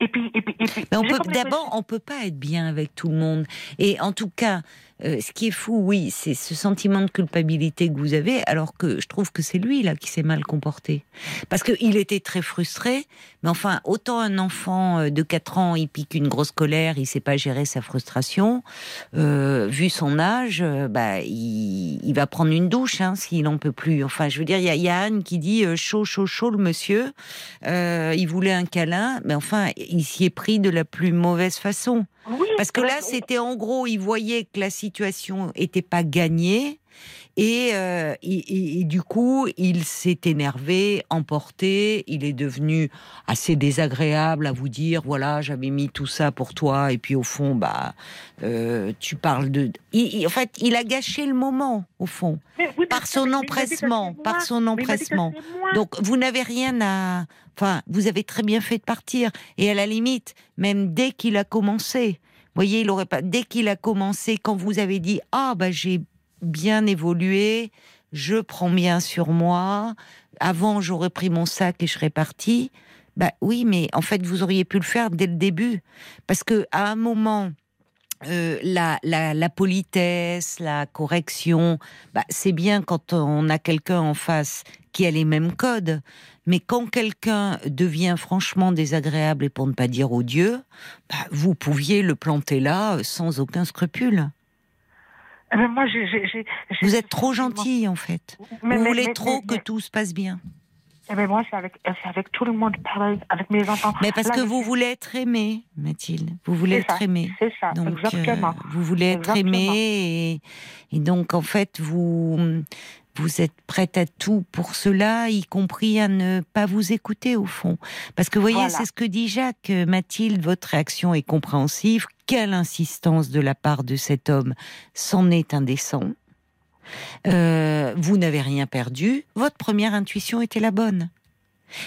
Et puis, et puis, et puis d'abord, on peut pas être bien avec tout le monde. Et en tout cas, euh, ce qui est fou, oui, c'est ce sentiment de culpabilité que vous avez, alors que je trouve que c'est lui là qui s'est mal comporté. Parce qu'il était très frustré, mais enfin, autant un enfant euh, de 4 ans, il pique une grosse colère, il sait pas gérer sa frustration, euh, vu son âge, bah, il, va prendre une douche hein, s'il n'en peut plus. Enfin, je veux dire, il y, a Anne qui dit chaud, chaud, chaud, le monsieur, il voulait un câlin, mais enfin, il s'y est pris de la plus mauvaise façon. Parce que là, c'était en gros, il voyait que la situation n'était pas gagnée. Euh, et, et, du coup, il s'est énervé, emporté. Il est devenu assez désagréable à vous dire voilà, j'avais mis tout ça pour toi, et puis au fond, bah, euh, tu parles de. en fait, il a gâché le moment, au fond, par son empressement, par son empressement. Donc, vous n'avez rien à. Enfin, vous avez très bien fait de partir. Et à la limite, même dès qu'il a commencé, voyez, il aurait pas. Dès qu'il a commencé, quand vous avez dit ah bah j'ai bien évolué, je prends bien sur moi. Avant, j'aurais pris mon sac et je serais parti. Bah oui, mais en fait, vous auriez pu le faire dès le début, parce que à un moment. Euh, la, politesse, la correction, bah, c'est bien quand on a quelqu'un en face qui a les mêmes codes. Mais quand quelqu'un devient franchement désagréable et pour ne pas dire odieux, bah, vous pouviez le planter là sans aucun scrupule. Moi, vous êtes trop gentil, en fait. vous voulez trop que tout se passe bien. Eh ben moi, c'est avec, avec, tout le monde pareil, avec mes enfants. Mais parce que vous voulez être aimé, Mathilde. Vous voulez être aimé. C'est ça, donc, exactement. Euh, vous voulez être aimé et, et, donc, en fait, vous, vous êtes prête à tout pour cela, y compris à ne pas vous écouter au fond. Parce que vous voyez, c'est ce que dit Jacques, Mathilde, votre réaction est compréhensive. Quelle insistance de la part de cet homme, c'en est indécent. Euh, vous n'avez rien perdu. Votre première intuition était la bonne.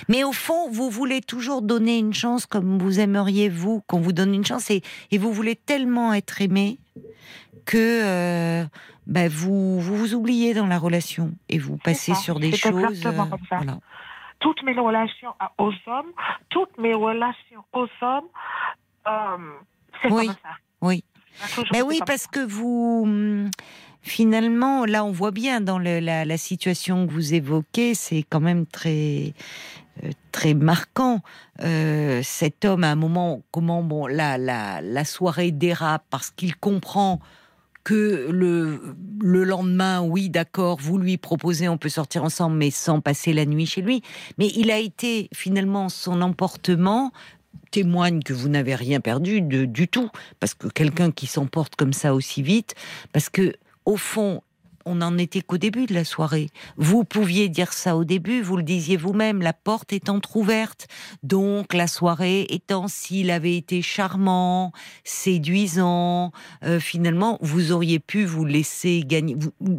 Mais au fond, vous voulez toujours donner une chance comme vous aimeriez vous qu'on vous donne une chance et, vous voulez tellement être aimé que euh, bah, vous, vous, oubliez dans la relation et vous passez sur des choses. Euh, toutes mes relations aux hommes, toutes mes relations aux hommes, euh, c'est oui, comme ça. Oui. Mais oui, parce que vous, hum, finalement, là, on voit bien dans la, situation que vous évoquez, c'est quand même très euh, très marquant. Euh, cet homme, à un moment, comment bon, la, la, la soirée dérape parce qu'il comprend que le, le lendemain, oui, d'accord, vous lui proposez, on peut sortir ensemble, mais sans passer la nuit chez lui. Mais il a été finalement son emportement témoigne que vous n'avez rien perdu du tout, parce que quelqu'un qui s'emporte comme ça aussi vite, parce que au fond, on n'en était qu'au début de la soirée. Vous pouviez dire ça au début, vous le disiez vous-même, la porte étant ouverte. Donc la soirée étant, s'il avait été charmant, séduisant, euh, finalement, vous auriez pu vous laisser gagner,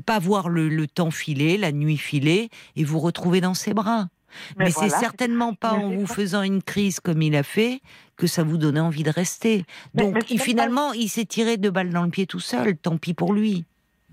pas voir le, temps filer, la nuit filer, et vous retrouver dans ses bras. Mais, c'est certainement pas en vous faisant une crise comme il a fait que ça vous donnait envie de rester. Donc finalement, il s'est tiré deux balles dans le pied tout seul. Tant pis pour lui.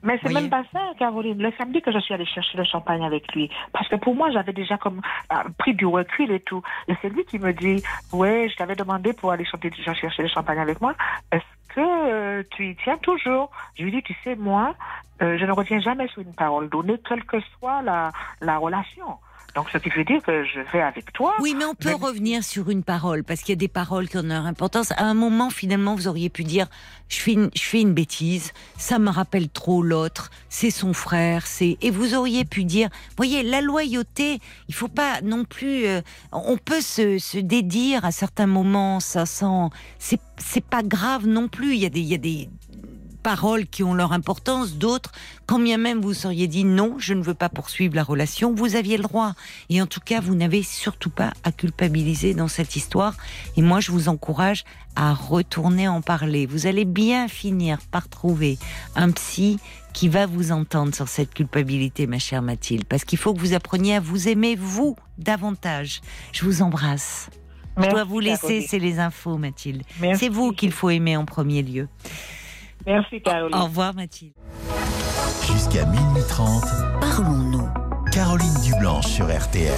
Mais c'est même pas ça, Caroline. Le samedi que je suis allée chercher le champagne avec lui, parce que pour moi, j'avais déjà comme euh, pris du recul et tout. Et c'est lui qui me dit, ouais, je t'avais demandé pour aller chercher le champagne avec moi. Est-ce que euh, tu y tiens toujours? Je lui dis, tu sais, moi, euh, je ne retiens jamais sur une parole donnée, quelle que soit la, la relation. Donc, ce qui veut dire que je vais avec toi. Oui, mais on peut revenir sur une parole, parce qu'il y a des paroles qui ont leur importance. À un moment, finalement, vous auriez pu dire, je fais une, je fais une bêtise, ça me rappelle trop l'autre, c'est son frère, c'est, et vous auriez pu dire, voyez, la loyauté, il faut pas non plus, euh, on peut se, se dédire à certains moments, ça sent, c'est, c'est pas grave non plus. Il y a des, il y a des, paroles qui ont leur importance, d'autres, quand bien même vous seriez dit non, je ne veux pas poursuivre la relation, vous aviez le droit. Et en tout cas, vous n'avez surtout pas à culpabiliser dans cette histoire. Et moi, je vous encourage à retourner en parler. Vous allez bien finir par trouver un psy qui va vous entendre sur cette culpabilité, ma chère Mathilde, parce qu'il faut que vous appreniez à vous aimer, vous, davantage. Je vous embrasse. je dois vous laisser, c'est les infos, Mathilde. C'est vous qu'il faut aimer en premier lieu. Merci Caroline. Au revoir Mathilde. Jusqu'à minuit 30, parlons-nous. Caroline Dublanche sur RTL.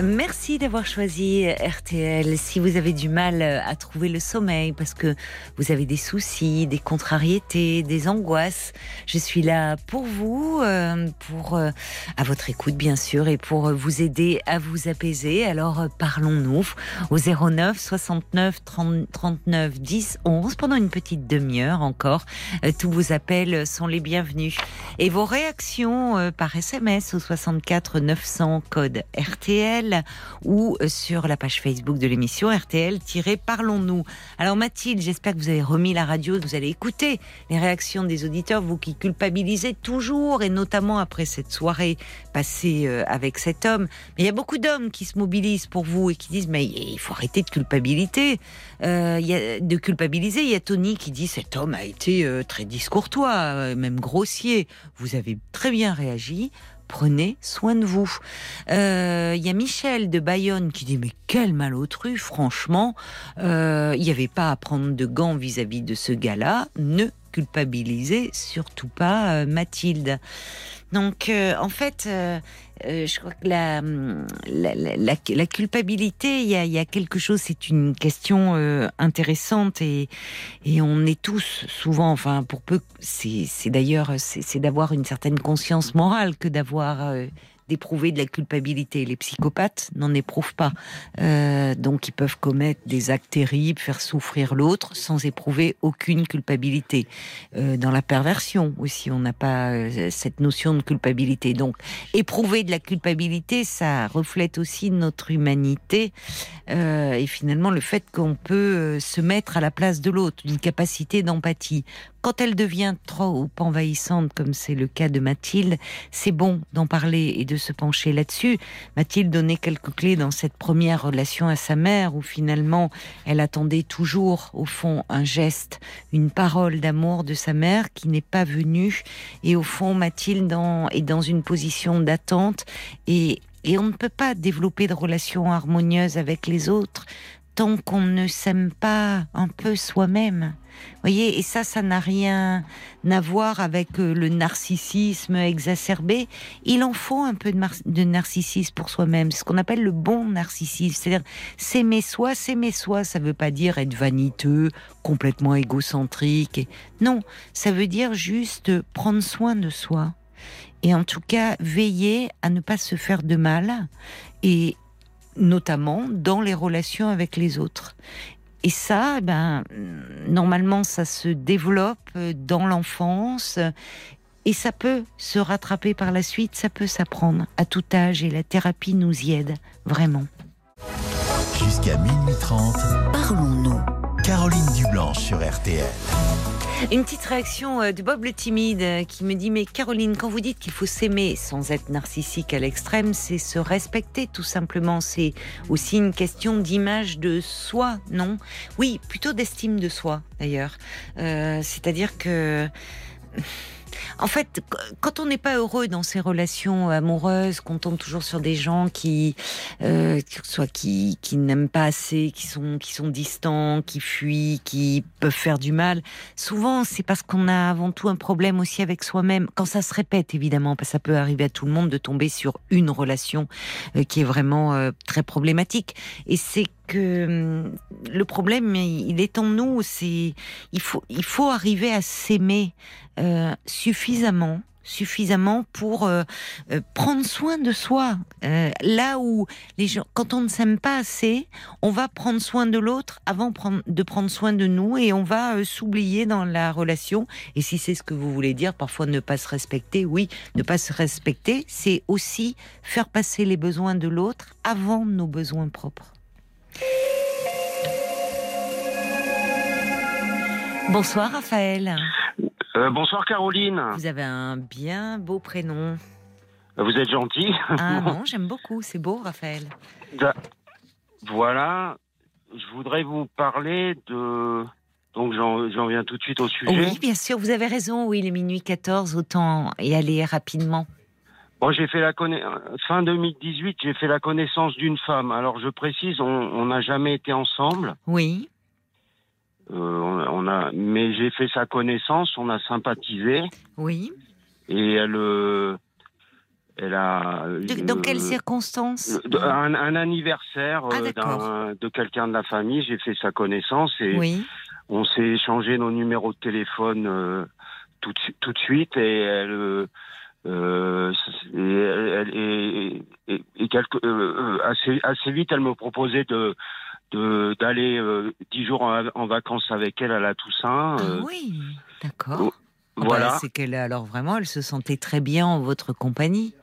Merci d'avoir choisi RTL. Si vous avez du mal à trouver le sommeil parce que vous avez des soucis, des contrariétés, des angoisses, je suis là pour vous, euh, pour euh, à votre écoute bien sûr et pour vous aider à vous apaiser. Alors parlons-nous au 09 69 30, 39 10 11 pendant une petite demi-heure encore. Euh, tous vos appels sont les bienvenus et vos réactions par SMS au 64 900 code RTL ou euh, sur la page Facebook de l'émission RTL-Parlons-nous. Alors Mathilde, j'espère que vous avez remis la radio, vous allez écouter les réactions des auditeurs, vous qui culpabilisez toujours, et notamment après cette soirée passée euh, avec cet homme. Mais il y a beaucoup d'hommes qui se mobilisent pour vous et qui disent mais il faut arrêter de culpabilité, euh, y a, de culpabiliser. Il y a Tony qui dit cet homme a été très discourtois, même grossier. Vous avez très bien réagi prenez soin de vous. Euh, il y a Michel de Bayonne qui dit mais quel malotru, franchement, euh, il n'y avait pas à prendre de gants vis-à-vis de ce gars-là. Ne culpabilisez surtout pas euh, Mathilde. Donc, en fait, euh, je crois que la, la, la, culpabilité, il y a, y a, quelque chose, c'est une question euh, intéressante et, et on est tous souvent, enfin pour peu, c'est d'ailleurs, c'est d'avoir une certaine conscience morale que d'avoir euh, d'éprouver de la culpabilité. Les psychopathes n'en éprouvent pas. Euh, donc ils peuvent commettre des actes terribles, faire souffrir l'autre sans éprouver aucune culpabilité. Euh, dans la perversion aussi, on n'a pas euh, cette notion de culpabilité. Donc éprouver de la culpabilité, ça reflète aussi notre humanité et finalement le fait qu'on peut se mettre à la place de l'autre, une capacité d'empathie. Quand elle devient trop envahissante, comme c'est le cas de Mathilde, c'est bon d'en parler et de de se pencher là-dessus. Mathilde donnait quelques clés dans cette première relation à sa mère, où finalement elle attendait toujours, au fond, un geste, une parole d'amour de sa mère qui n'est pas venue. Et au fond, Mathilde est dans une position d'attente et et on ne peut pas développer de relations harmonieuses avec les autres tant qu'on ne s'aime pas un peu soi-même. Voyez, et ça, ça n'a rien à voir avec euh, le narcissisme exacerbé. Il en faut un peu de, narcissisme pour soi-même, ce qu'on appelle le bon narcissisme. C'est-à-dire s'aimer soi, s'aimer soi, ça veut pas dire être vaniteux, complètement égocentrique. Non, ça veut dire juste prendre soin de soi. Et en tout cas, veiller à ne pas se faire de mal et notamment dans les relations avec les autres. Et ça, ben, normalement, ça se développe dans l'enfance et ça peut se rattraper par la suite, ça peut s'apprendre à tout âge et la thérapie nous y aide vraiment. Jusqu'à minuit 30, parlons-nous. Caroline Dublanche sur RTL. Une petite réaction euh, de Bob le timide euh, qui me dit mais Caroline quand vous dites qu'il faut s'aimer sans être narcissique à l'extrême c'est se respecter tout simplement. C'est aussi une question d'image de soi non? Oui plutôt d'estime de soi d'ailleurs. Euh, c'est-à-dire que en fait, quand on n'est pas heureux dans ses relations amoureuses, qu'on tombe toujours sur des gens qui, euh, soit qui, qui n'aiment pas assez, qui sont, qui sont distants, qui fuient, qui peuvent faire du mal, souvent c'est parce qu'on a avant tout un problème aussi avec soi-même. Quand ça se répète, évidemment, parce que ça peut arriver à tout le monde de tomber sur une relation euh, qui est vraiment euh, très problématique. Et c'est que hum, le problème, il est en nous. C'est il faut il faut arriver à s'aimer euh, suffisamment suffisamment pour euh, euh, prendre soin de soi. là où les gens, quand on ne s'aime pas assez, on va prendre soin de l'autre avant de prendre soin de nous et on va s'oublier dans la relation. Et si c'est ce que vous voulez dire, parfois ne pas se respecter, oui, ne pas se respecter, c'est aussi faire passer les besoins de l'autre avant nos besoins propres. Bonsoir Raphaël. Euh, bonsoir Caroline. Vous avez un bien beau prénom. Vous êtes gentil. Ah non, j'aime beaucoup, c'est beau Raphaël. Voilà, je voudrais vous parler de... Donc j'en viens tout de suite au sujet. Oui, bien sûr, vous avez raison, oui, les minuit 14, autant y aller rapidement. Bon, j'ai fait la fin 2018, j'ai fait la connaissance d'une femme. Alors je précise, on n'a jamais été ensemble. Oui. Euh, on, a, mais j'ai fait sa connaissance, on a sympathisé. Oui. Et elle, euh, elle a. dans quelles circonstances un, anniversaire ah, euh, de quelqu'un de la famille. J'ai fait sa connaissance et oui. on s'est échangé nos numéros de téléphone tout, tout de suite et elle euh, et, assez, assez vite, elle me proposait de d'aller euh, dix jours en, vacances avec elle à la Toussaint. Ah euh. oui, d'accord. Ah bah, voilà. c'est qu'elle alors vraiment, elle se sentait très bien en votre compagnie.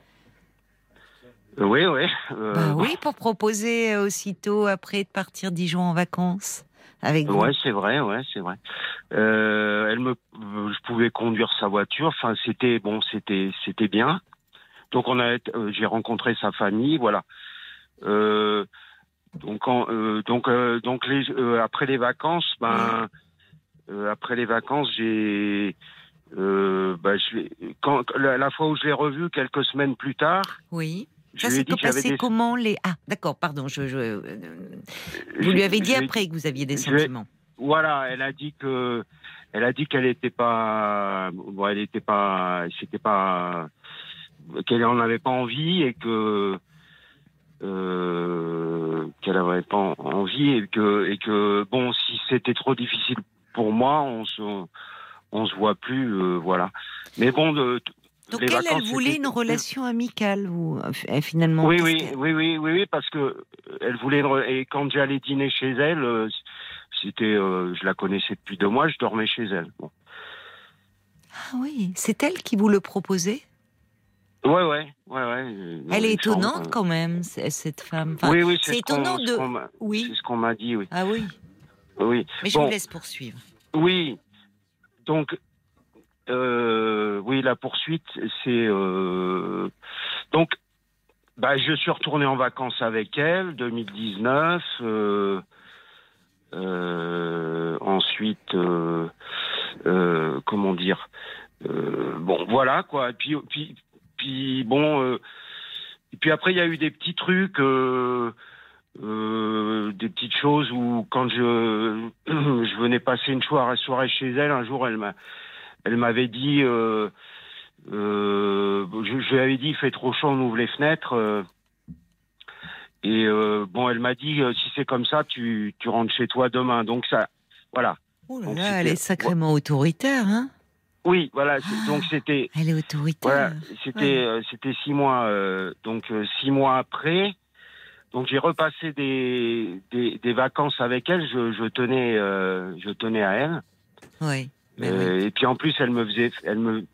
Oui, oui. Bah oui, pour proposer aussitôt après de partir dix jours en vacances avec. Ouais, c'est vrai, ouais, c'est vrai. Euh, elle me, je pouvais conduire sa voiture. Enfin, c'était bon, c'était, c'était bien. Donc on a, euh, j'ai rencontré sa famille, voilà. Euh, donc, euh, donc, euh, donc les, euh, après les vacances, ben, après les vacances, j'ai, bah, je, quand la, la, fois où je l'ai revu quelques semaines plus tard. Oui. Ça s'est passé comment les Ah, d'accord, pardon. Je, je... Vous lui avez dit après que vous aviez des sentiments. Voilà, elle a dit que, elle a dit qu'elle n'était pas, bon, elle n'était pas, c'était pas, qu'elle en avait pas envie et que, euh, qu'elle n'avait pas envie et que, et que, bon, si c'était trop difficile pour moi, on se, on se voit plus, euh, voilà. Mais bon, de, donc elle, elle voulait une relation amicale, ou euh, finalement. Oui, oui, oui, oui, oui, parce que euh, elle voulait et quand j'allais dîner chez elle, euh, c'était, je la connaissais depuis deux mois, je dormais chez elle. Ah oui, c'est elle qui vous le proposait? Ouais, ouais, ouais, ouais. Elle est étonnante quand même, cette femme. oui, oui, c'est étonnant de. Oui. C'est ce qu'on m'a dit, oui. Ah oui. Oui. Mais je vous laisse poursuivre. Oui. Donc, oui, la poursuite, c'est euh, donc bah, je suis retourné en vacances avec elle, 2019. Euh, euh, ensuite, euh, comment dire Bon, voilà quoi. Et puis, puis, puis bon. et puis après, il y a eu des petits trucs. des petites choses où quand je je venais passer une soirée chez elle un jour elle m'a elle m'avait dit euh, je, je, lui avais dit, il fait trop chaud, on ouvre les fenêtres. Euh, et euh, bon, elle m'a dit, si c'est comme ça, tu, tu rentres chez toi demain. Donc ça, voilà. Oh là là, elle est sacrément autoritaire, hein Oui, voilà. donc c'était. Elle est autoritaire. Voilà, c'était c'était six mois. donc six mois après. Donc j'ai repassé des, des, des, vacances avec elle. Je, je tenais je tenais à elle. Oui. Oui. Et puis en plus, elle me faisait, elle me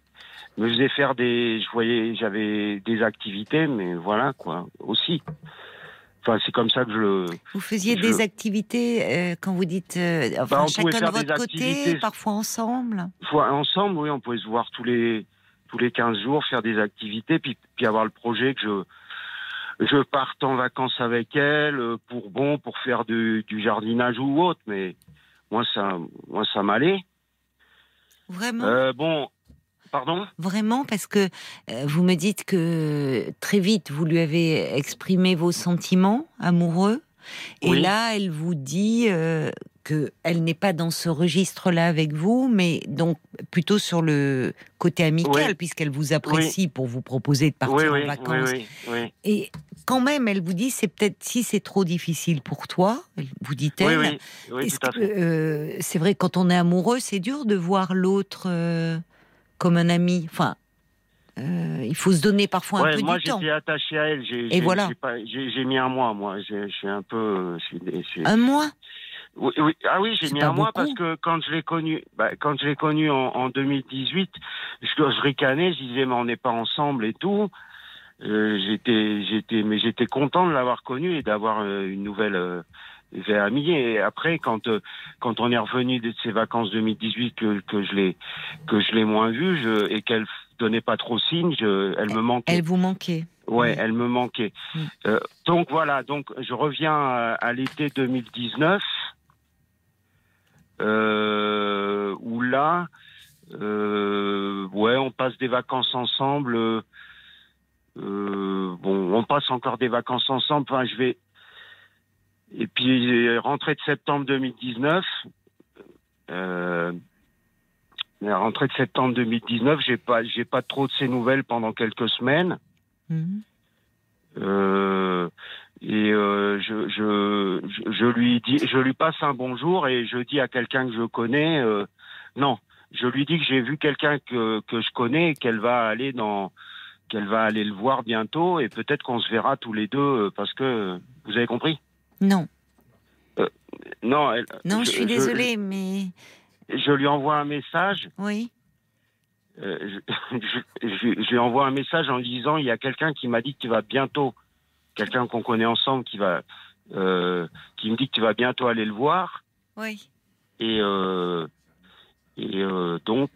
me faisait faire des, je voyais, j'avais des activités, mais voilà quoi, aussi. Enfin, c'est comme ça que je. Vous faisiez des activités euh, quand vous dites euh, enfin, bah, chacun de votre côté, parfois ensemble. Fois ensemble, oui, on pouvait se voir tous les tous les 15 jours, faire des activités, puis, puis avoir le projet que je je parte en vacances avec elle euh, pour bon pour faire du, du jardinage ou autre, mais moi ça moi ça m'allait. Vraiment. bon, Pardon? Vraiment, parce que euh, vous me dites que très vite, vous lui avez exprimé vos sentiments amoureux. Et là, elle vous dit euh, que elle n'est pas dans ce registre-là avec vous, mais donc plutôt sur le côté amical, puisqu'elle vous apprécie pour vous proposer de partir en vacances. Et quand même, elle vous dit, c'est peut-être si c'est trop difficile pour toi, vous dit-elle. Euh, c'est vrai, quand on est amoureux, c'est dur de voir l'autre comme un ami. Enfin, euh, il faut se donner parfois un peu moi, du temps. Moi, j'étais attaché à elle. Et voilà. J'ai mis un mois, moi. Je suis un peu. Un mois? Oui, oui, ah oui, j'ai mis un mois parce que quand je l'ai connu, bah, quand je l'ai connu en, 2018, je, je ricanais, je disais mais on n'est pas ensemble et tout. Euh, j'étais, j'étais, mais j'étais content de l'avoir connu et d'avoir euh, une nouvelle, j'ai ami et après quand euh, quand on est revenu de ces vacances 2018 que, que je l'ai que je l'ai moins vu je, et qu'elle donnait pas trop signe je, elle me manquait. Elle vous manquait. Ouais elle me manquait. Euh, donc voilà donc je reviens à, l'été 2019 euh, où là euh, ouais on passe des vacances ensemble euh, bon on passe encore des vacances ensemble enfin je vais et puis, rentrée de septembre 2019, euh, la rentrée de septembre 2019, j'ai pas, j'ai pas trop de ces nouvelles pendant quelques semaines. Mhm. Euh, et euh, je, je, je, lui dis, je lui passe un bonjour et je dis à quelqu'un que je connais, euh, non, je lui dis que j'ai vu quelqu'un que, que je connais et qu'elle va aller dans, qu'elle va aller le voir bientôt et peut-être qu'on se verra tous les deux euh, parce que vous avez compris? Non. Euh, non, non, je, suis désolée, mais. Je lui envoie un message. Oui. Euh, je, lui envoie un message en disant il y a quelqu'un qui m'a dit que tu vas bientôt, quelqu'un qu'on connaît ensemble qui va, euh, qui me dit que tu vas bientôt aller le voir. Oui. Et et donc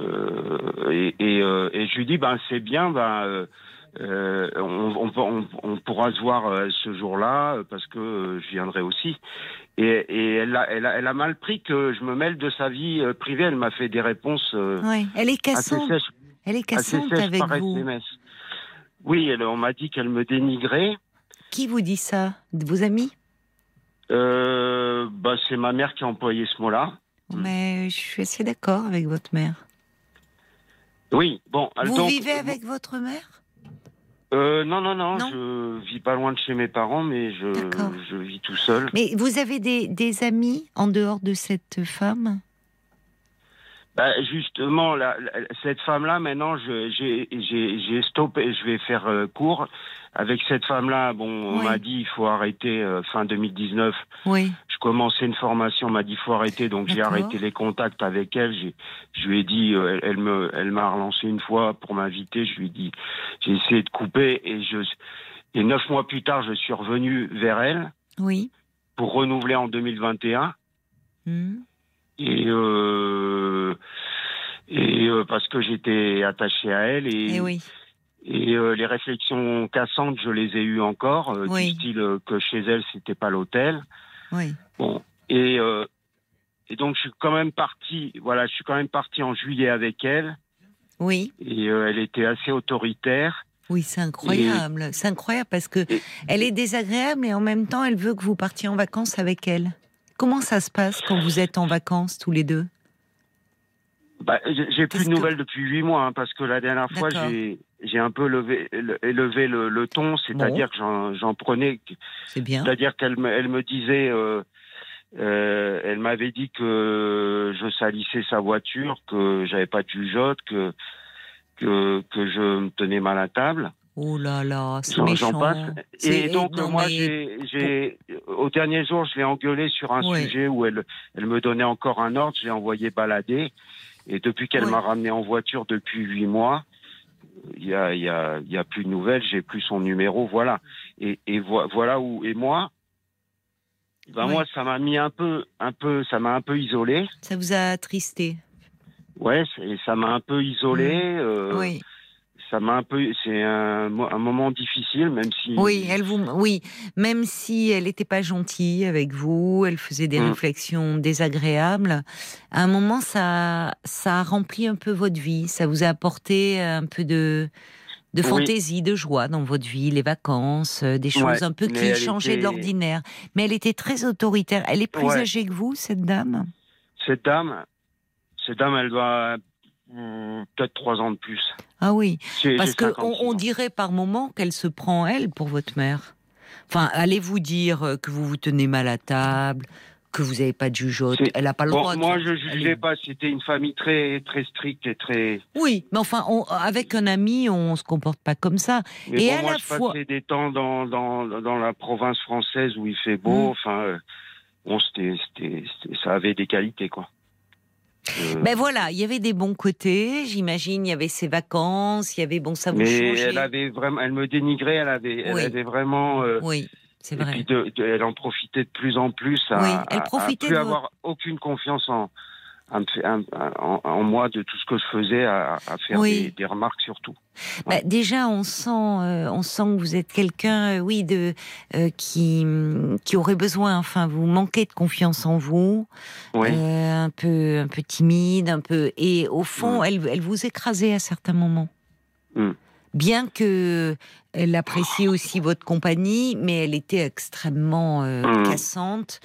et, et, et, je lui dis ben c'est bien ben euh, on, on, on, pourra se voir euh, ce jour-là euh, parce que je viendrai aussi. Et, et elle, a, elle, a, elle, a, mal pris que je me mêle de sa vie privée. Elle m'a fait des réponses. oui, elle est cassante. elle est cassante avec vous. Oui, elle, on m'a dit qu'elle me dénigrait. Qui vous dit ça? Vos amis? Bah, C'est ma mère qui a employé ce mot-là. Mais je suis assez d'accord avec votre mère. Oui, bon. Vous vivez avec votre mère? Euh, non, non, non, je vis pas loin de chez mes parents, mais je, je vis tout seul. Mais vous avez des, des amis en dehors de cette femme? Bah, justement, la, cette femme-là, maintenant, j'ai stoppé, je vais faire euh, court. Avec cette femme-là, bon, on m'a dit il faut arrêter euh, fin 2019. Oui. Je commençais une formation, on m'a dit il faut arrêter, donc j'ai arrêté les contacts avec elle. Je lui ai dit, euh, elle, me, elle m'a relancé une fois pour m'inviter. Je lui ai dit, j'ai essayé de couper et je, et neuf mois plus tard, je suis revenu vers elle. Oui. Pour renouveler en 2021. Mmh. Et euh, et euh, parce que j'étais attaché à elle et, et, eh oui. Et euh, les réflexions cassantes, je les ai eues encore, euh, du style euh, que chez elle, c'était pas l'hôtel. Oui. Bon, et, et donc je suis quand même parti, voilà, je suis quand même parti en juillet avec elle. Oui. Et elle était assez autoritaire. Oui, c'est incroyable. C'est incroyable parce que elle est désagréable et en même temps, elle veut que vous partiez en vacances avec elle. Comment ça se passe quand vous êtes en vacances tous les deux? Bah, J'ai plus de nouvelles depuis huit mois hein, parce que la dernière fois, j'ai j'ai un peu levé, élevé le, le ton, c'est-à-dire que j'en prenais. C'est bien. C'est-à-dire qu'elle me, elle me disait, euh, euh, elle m'avait dit que je salissais sa voiture, que j'avais pas de jugeote, que, que, que je me tenais mal à table. Oh là là, c'est méchant. Passe. Et donc moi, j'ai, au dernier jour, je l'ai engueulée sur un sujet où elle, elle me donnait encore un ordre. Je l'ai envoyé balader. Et depuis qu'elle m'a ramené en voiture depuis huit mois, il y a, y, a, y a plus de nouvelles, j'ai plus son numéro, voilà. Et, et voilà où et moi, ben moi ça m'a mis un peu, un peu, ça m'a un peu isolé. Ça vous a attristé? Ouais, ça m'a un peu isolé. Euh, oui ça m'a un peu, c'est un, un, moment difficile, même si. Oui, elle vous, oui, même si elle n'était pas gentille avec vous, elle faisait des mm. réflexions désagréables. À un moment, ça, ça a rempli un peu votre vie. Ça vous a apporté un peu de, de fantaisie, de joie dans votre vie, les vacances, euh, des choses un peu qui changeaient de l'ordinaire. Mais elle était très autoritaire. Elle est plus âgée que vous, cette dame? Cette dame, cette dame, elle doit peut-être trois ans de plus. Ah oui, parce qu'on on dirait par moment qu'elle se prend elle pour votre mère. Enfin, allez-vous dire euh, que vous vous tenez mal à table, que vous n'avez pas de jugeote? Elle n'a pas le droit. Moi, je ne jugeais pas. C'était une famille très très stricte et très. Oui, mais enfin, avec un ami, on se comporte pas comme ça. et à moi, la je fois. passais des temps dans, dans, dans la province française où il fait beau. Hmm. Enfin, euh, bon, c'était, ça avait des qualités, quoi. Euh, ben voilà, il y avait des bons côtés. J'imagine, il y avait ses vacances, il y avait bon ça vous Mais elle avait vraiment, elle me dénigrait, elle avait, elle avait vraiment. Euh, oui, c'est vrai. Et puis elle en profitait de plus en plus. À, oui, elle profitait à, plus avoir aucune confiance en, en, moi de tout ce que je faisais à, faire des, remarques surtout. Bah, déjà, on sent, euh, on sent que vous êtes quelqu'un, euh, oui, de euh, qui qui aurait besoin. Enfin, vous manquez de confiance en vous, un peu un peu timide, un peu. Et au fond, mm. elle, elle vous écrasait à certains moments. Mm. Bien que elle appréciait aussi votre compagnie, mais elle était extrêmement mm. cassante.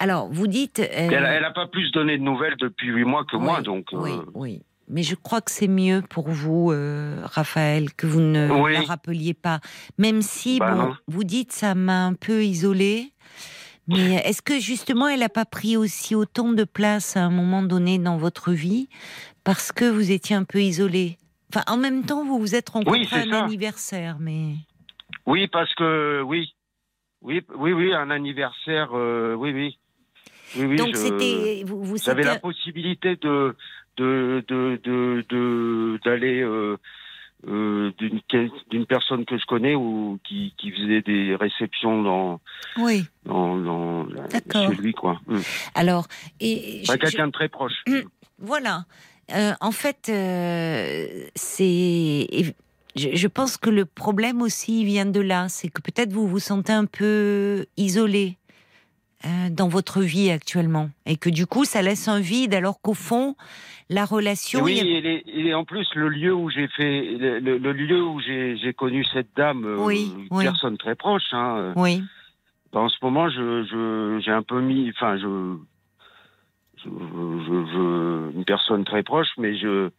Alors, vous dites. Euh, elle n'a pas plus donné de nouvelles depuis huit mois que moi, donc. Oui, euh, oui. Mais je crois que c'est mieux pour vous, euh, Raphaël, que vous ne la rappeliez pas. Même si, bah bon, vous dites, ça m'a un peu isolée. Mais est-ce que justement, elle n'a pas pris aussi autant de place à un moment donné dans votre vie parce que vous étiez un peu isolé Enfin, en même temps, vous vous êtes rencontré à un anniversaire, mais. Oui, parce que oui, oui, oui, oui, un anniversaire, oui, oui. Oui, Donc c'était vous, vous J'avais la possibilité de de de d'aller euh, euh, d'une personne que je connais ou qui, qui faisait des réceptions dans oui dans, dans chez lui quoi. Hum. Alors et quelqu'un de très proche. Hum, voilà. Euh, en fait, c'est je, je, pense que le problème aussi vient de là, c'est que peut-être vous vous sentez un peu isolé dans votre vie actuellement et que du coup ça laisse un vide alors qu'au fond la relation. oui, et, en plus le lieu où j'ai fait le, lieu où j'ai connu cette dame, euh, oui, une personne très proche. Hein, euh, oui. Ben, en ce moment, je j'ai un peu mis, enfin je je, je, une personne très proche, mais je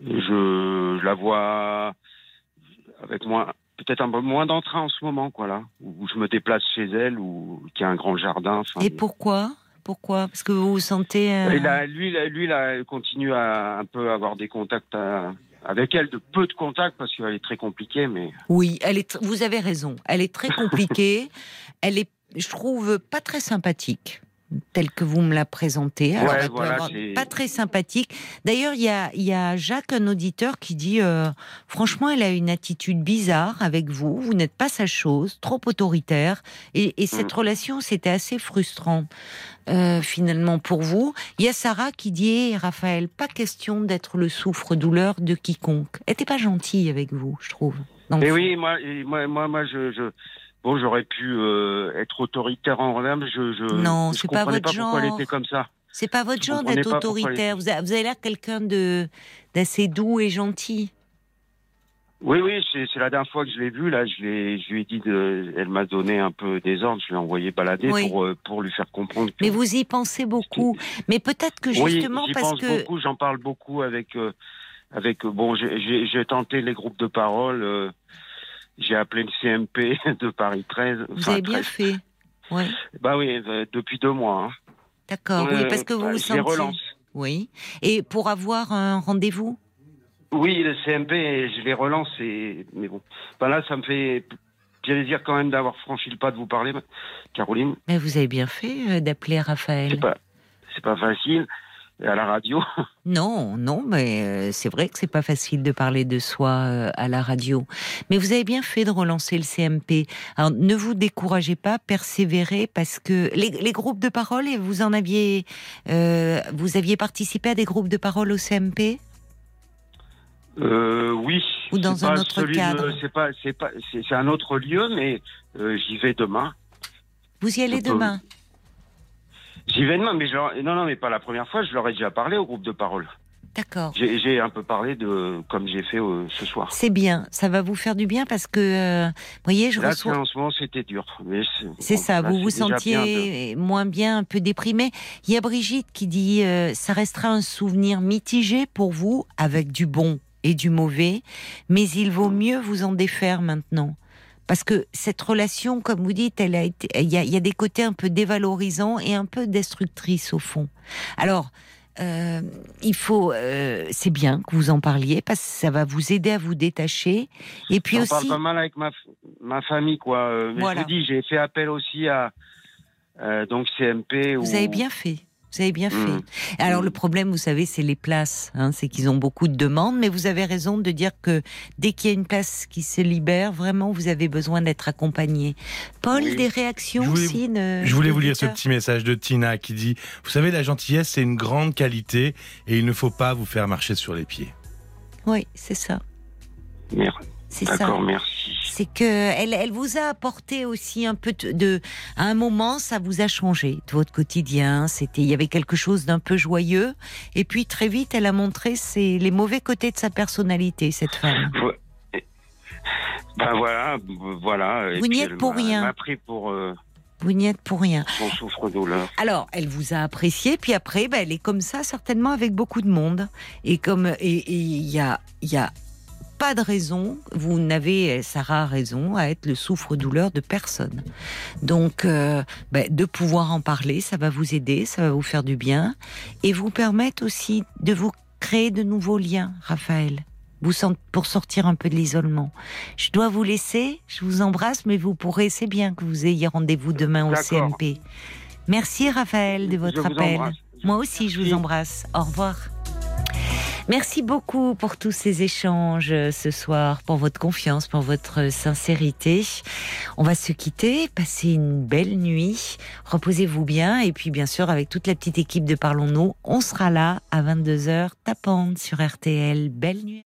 je, je la vois avec moi peut-être un peu moins d'entrain en ce moment, quoi, là, où je me déplace chez elle, ou qui a un grand jardin. Et pourquoi? Pourquoi? Parce que vous vous sentez. Euh, lui, lui, il continue à un peu avoir des contacts euh, avec elle, de peu de contacts, parce qu'elle est très compliquée, mais. Oui, elle est. Vous avez raison. Elle est très compliquée. elle est, je trouve, pas très sympathique. Tel que vous me l'a présenté. pas très sympathique. D'ailleurs, il y a, y a Jacques, un auditeur, qui dit euh, franchement, elle a une attitude bizarre avec vous. Vous n'êtes pas sa chose, trop autoritaire. Et, cette mm. relation, c'était assez frustrant. Euh, finalement pour vous. Il y a Sarah qui dit eh, Raphaël, pas question d'être le souffre-douleur de quiconque. Elle n'était pas gentille avec vous, je trouve. Mais oui, moi, moi, moi, moi je, Bon, j'aurais pu euh, être autoritaire en rame. Je, je, non, c'est pas votre genre. Pourquoi elle était comme ça C'est pas votre genre d'être autoritaire. Vous, avez l'air quelqu'un de d'assez doux et gentil. Oui, oui, c'est la dernière fois que je l'ai vue. Là, je, je lui ai dit, de, elle m'a donné un peu des ordres. Je l'ai envoyé balader pour, euh, pour lui faire comprendre. Mais vous y pensez beaucoup. Mais peut-être que justement oui, parce pense que beaucoup. J'en parle beaucoup avec euh, avec. Bon, j'ai tenté les groupes de parole. J'ai appelé le CMP de Paris 13. Vous avez bien fait. Oui. Bah oui, euh, depuis deux mois. Hein. D'accord, oui, parce que vous vous sentez... relance. Oui. Et pour avoir un rendez-vous? Oui, le CMP, je les relance. Et... Mais bon, bah là, ça me fait plaisir quand même d'avoir franchi le pas de vous parler, Caroline. Mais vous avez bien fait euh, d'appeler Raphaël. C'est pas, c'est pas facile à la radio. Non, non, mais euh, c'est vrai que c'est pas facile de parler de soi euh, à la radio. Mais vous avez bien fait de relancer le CMP. Alors, ne vous découragez pas, persévérez, parce que les, groupes de parole, vous en aviez, euh, vous aviez participé à des groupes de parole au CMP Oui. Ou dans un autre cadre? C'est pas, c'est pas, c'est un autre lieu, mais j'y vais demain. Vous y allez demain? J'y vais demain, mais non, non, mais pas la première fois. Je leur ai déjà parlé au groupe de parole. D'accord. J'ai un peu parlé de comme j'ai fait euh, ce soir. C'est bien, ça va vous faire du bien parce que, euh, voyez, je là, reçois. en ce moment, c'était dur. C'est ça, vous vous sentiez moins bien, un peu déprimé. Il y a Brigitte qui dit, euh, ça restera un souvenir mitigé pour vous, avec du bon et du mauvais, mais il vaut mieux vous en défaire maintenant. Parce que cette relation, comme vous dites, elle a été, il y a, des côtés un peu dévalorisants et un peu destructrices au fond. Alors, euh, il faut, euh, c'est bien que vous en parliez parce que ça va vous aider à vous détacher. Et puis aussi, parle pas mal avec ma, ma famille, quoi. Euh, mais je vous dis, j'ai fait appel aussi à donc CMP. Vous avez bien fait. Vous avez bien fait. Mmh. Alors le problème, vous savez, c'est les places. Hein, c'est qu'ils ont beaucoup de demandes, mais vous avez raison de dire que dès qu'il y a une place qui se libère, vraiment, vous avez besoin d'être accompagné. Paul, des réactions aussi Je voulais vous lire ce petit message de Tina qui dit Vous savez, la gentillesse, c'est une grande qualité et il ne faut pas vous faire marcher sur les pieds. Oui, c'est ça. Merci. C'est ça. merci. C'est que elle, elle vous a apporté aussi un peu de, à un moment, ça vous a changé de votre quotidien. C'était, il y avait quelque chose d'un peu joyeux. Et puis très vite, elle a montré les mauvais côtés de sa personnalité, cette femme. Ben voilà, voilà. Vous n'y êtes pour rien. m'a pris pour. Euh, vous n'y êtes pour rien. Son souffre-douleur. Alors, elle vous a apprécié, puis après, ben, elle est comme ça, certainement avec beaucoup de monde. Et comme et il y a, y a pas de raison, vous n'avez, Sarah a raison, à être le souffre-douleur de personne. Donc, euh, ben, de pouvoir en parler, ça va vous aider, ça va vous faire du bien, et vous permettre aussi de vous créer de nouveaux liens, Raphaël. Vous pour sortir un peu de l'isolement. Je dois vous laisser, je vous embrasse, mais vous pourrez, c'est bien que vous ayez rendez-vous demain au CMP. Merci Raphaël de votre appel. Moi aussi, je vous embrasse. Au revoir. Merci beaucoup pour tous ces échanges euh, ce soir, pour votre confiance, pour votre sincérité. On va se quitter, passer une belle nuit, reposez-vous bien et puis bien sûr avec toute la petite équipe de Parlons-nous, on sera là à 22h tapante sur RTL. Belle nuit.